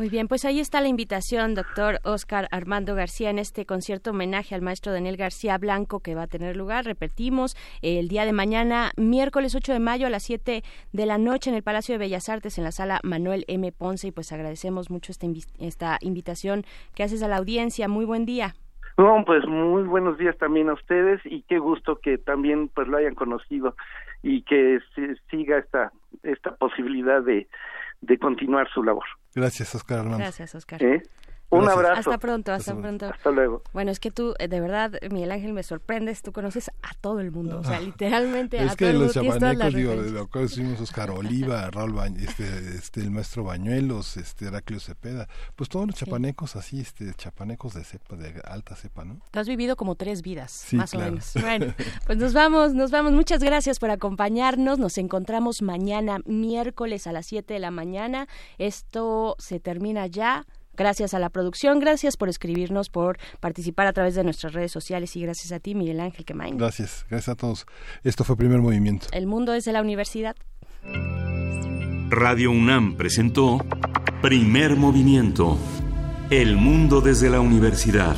Muy bien, pues ahí está la invitación, doctor Oscar Armando García, en este concierto homenaje al maestro Daniel García Blanco que va a tener lugar, repetimos, el día de mañana, miércoles 8 de mayo a las 7 de la noche en el Palacio de Bellas Artes, en la sala Manuel M. Ponce, y pues agradecemos mucho esta, esta invitación que haces a la audiencia. Muy buen día. No, pues muy buenos días también a ustedes y qué gusto que también pues lo hayan conocido y que siga esta esta posibilidad de, de continuar su labor. Gracias, Oscar Gracias, Oscar. ¿Eh? Un abrazo. Hasta pronto, hasta, pronto. Hasta luego. Bueno, es que tú, eh, de verdad, Miguel Ángel, me sorprendes. Tú conoces a todo el mundo. O sea, ah. literalmente es a todo el mundo. Es que los chapanecos, digo, de lo que decimos Oscar Oliva, Raúl este, este, el maestro Bañuelos, este, Heraclio Cepeda. Pues todos los chapanecos así, este, chapanecos de cepa, de alta cepa, ¿no? Tú has vivido como tres vidas, más o menos. Bueno, pues nos vamos, nos vamos. Muchas gracias por acompañarnos. Nos encontramos mañana, miércoles a las 7 de la mañana. Esto se termina ya. Gracias a la producción, gracias por escribirnos, por participar a través de nuestras redes sociales y gracias a ti, Miguel Ángel Quemain. Gracias, gracias a todos. Esto fue Primer Movimiento. El mundo es de la universidad. Radio UNAM presentó Primer Movimiento. El mundo desde la universidad.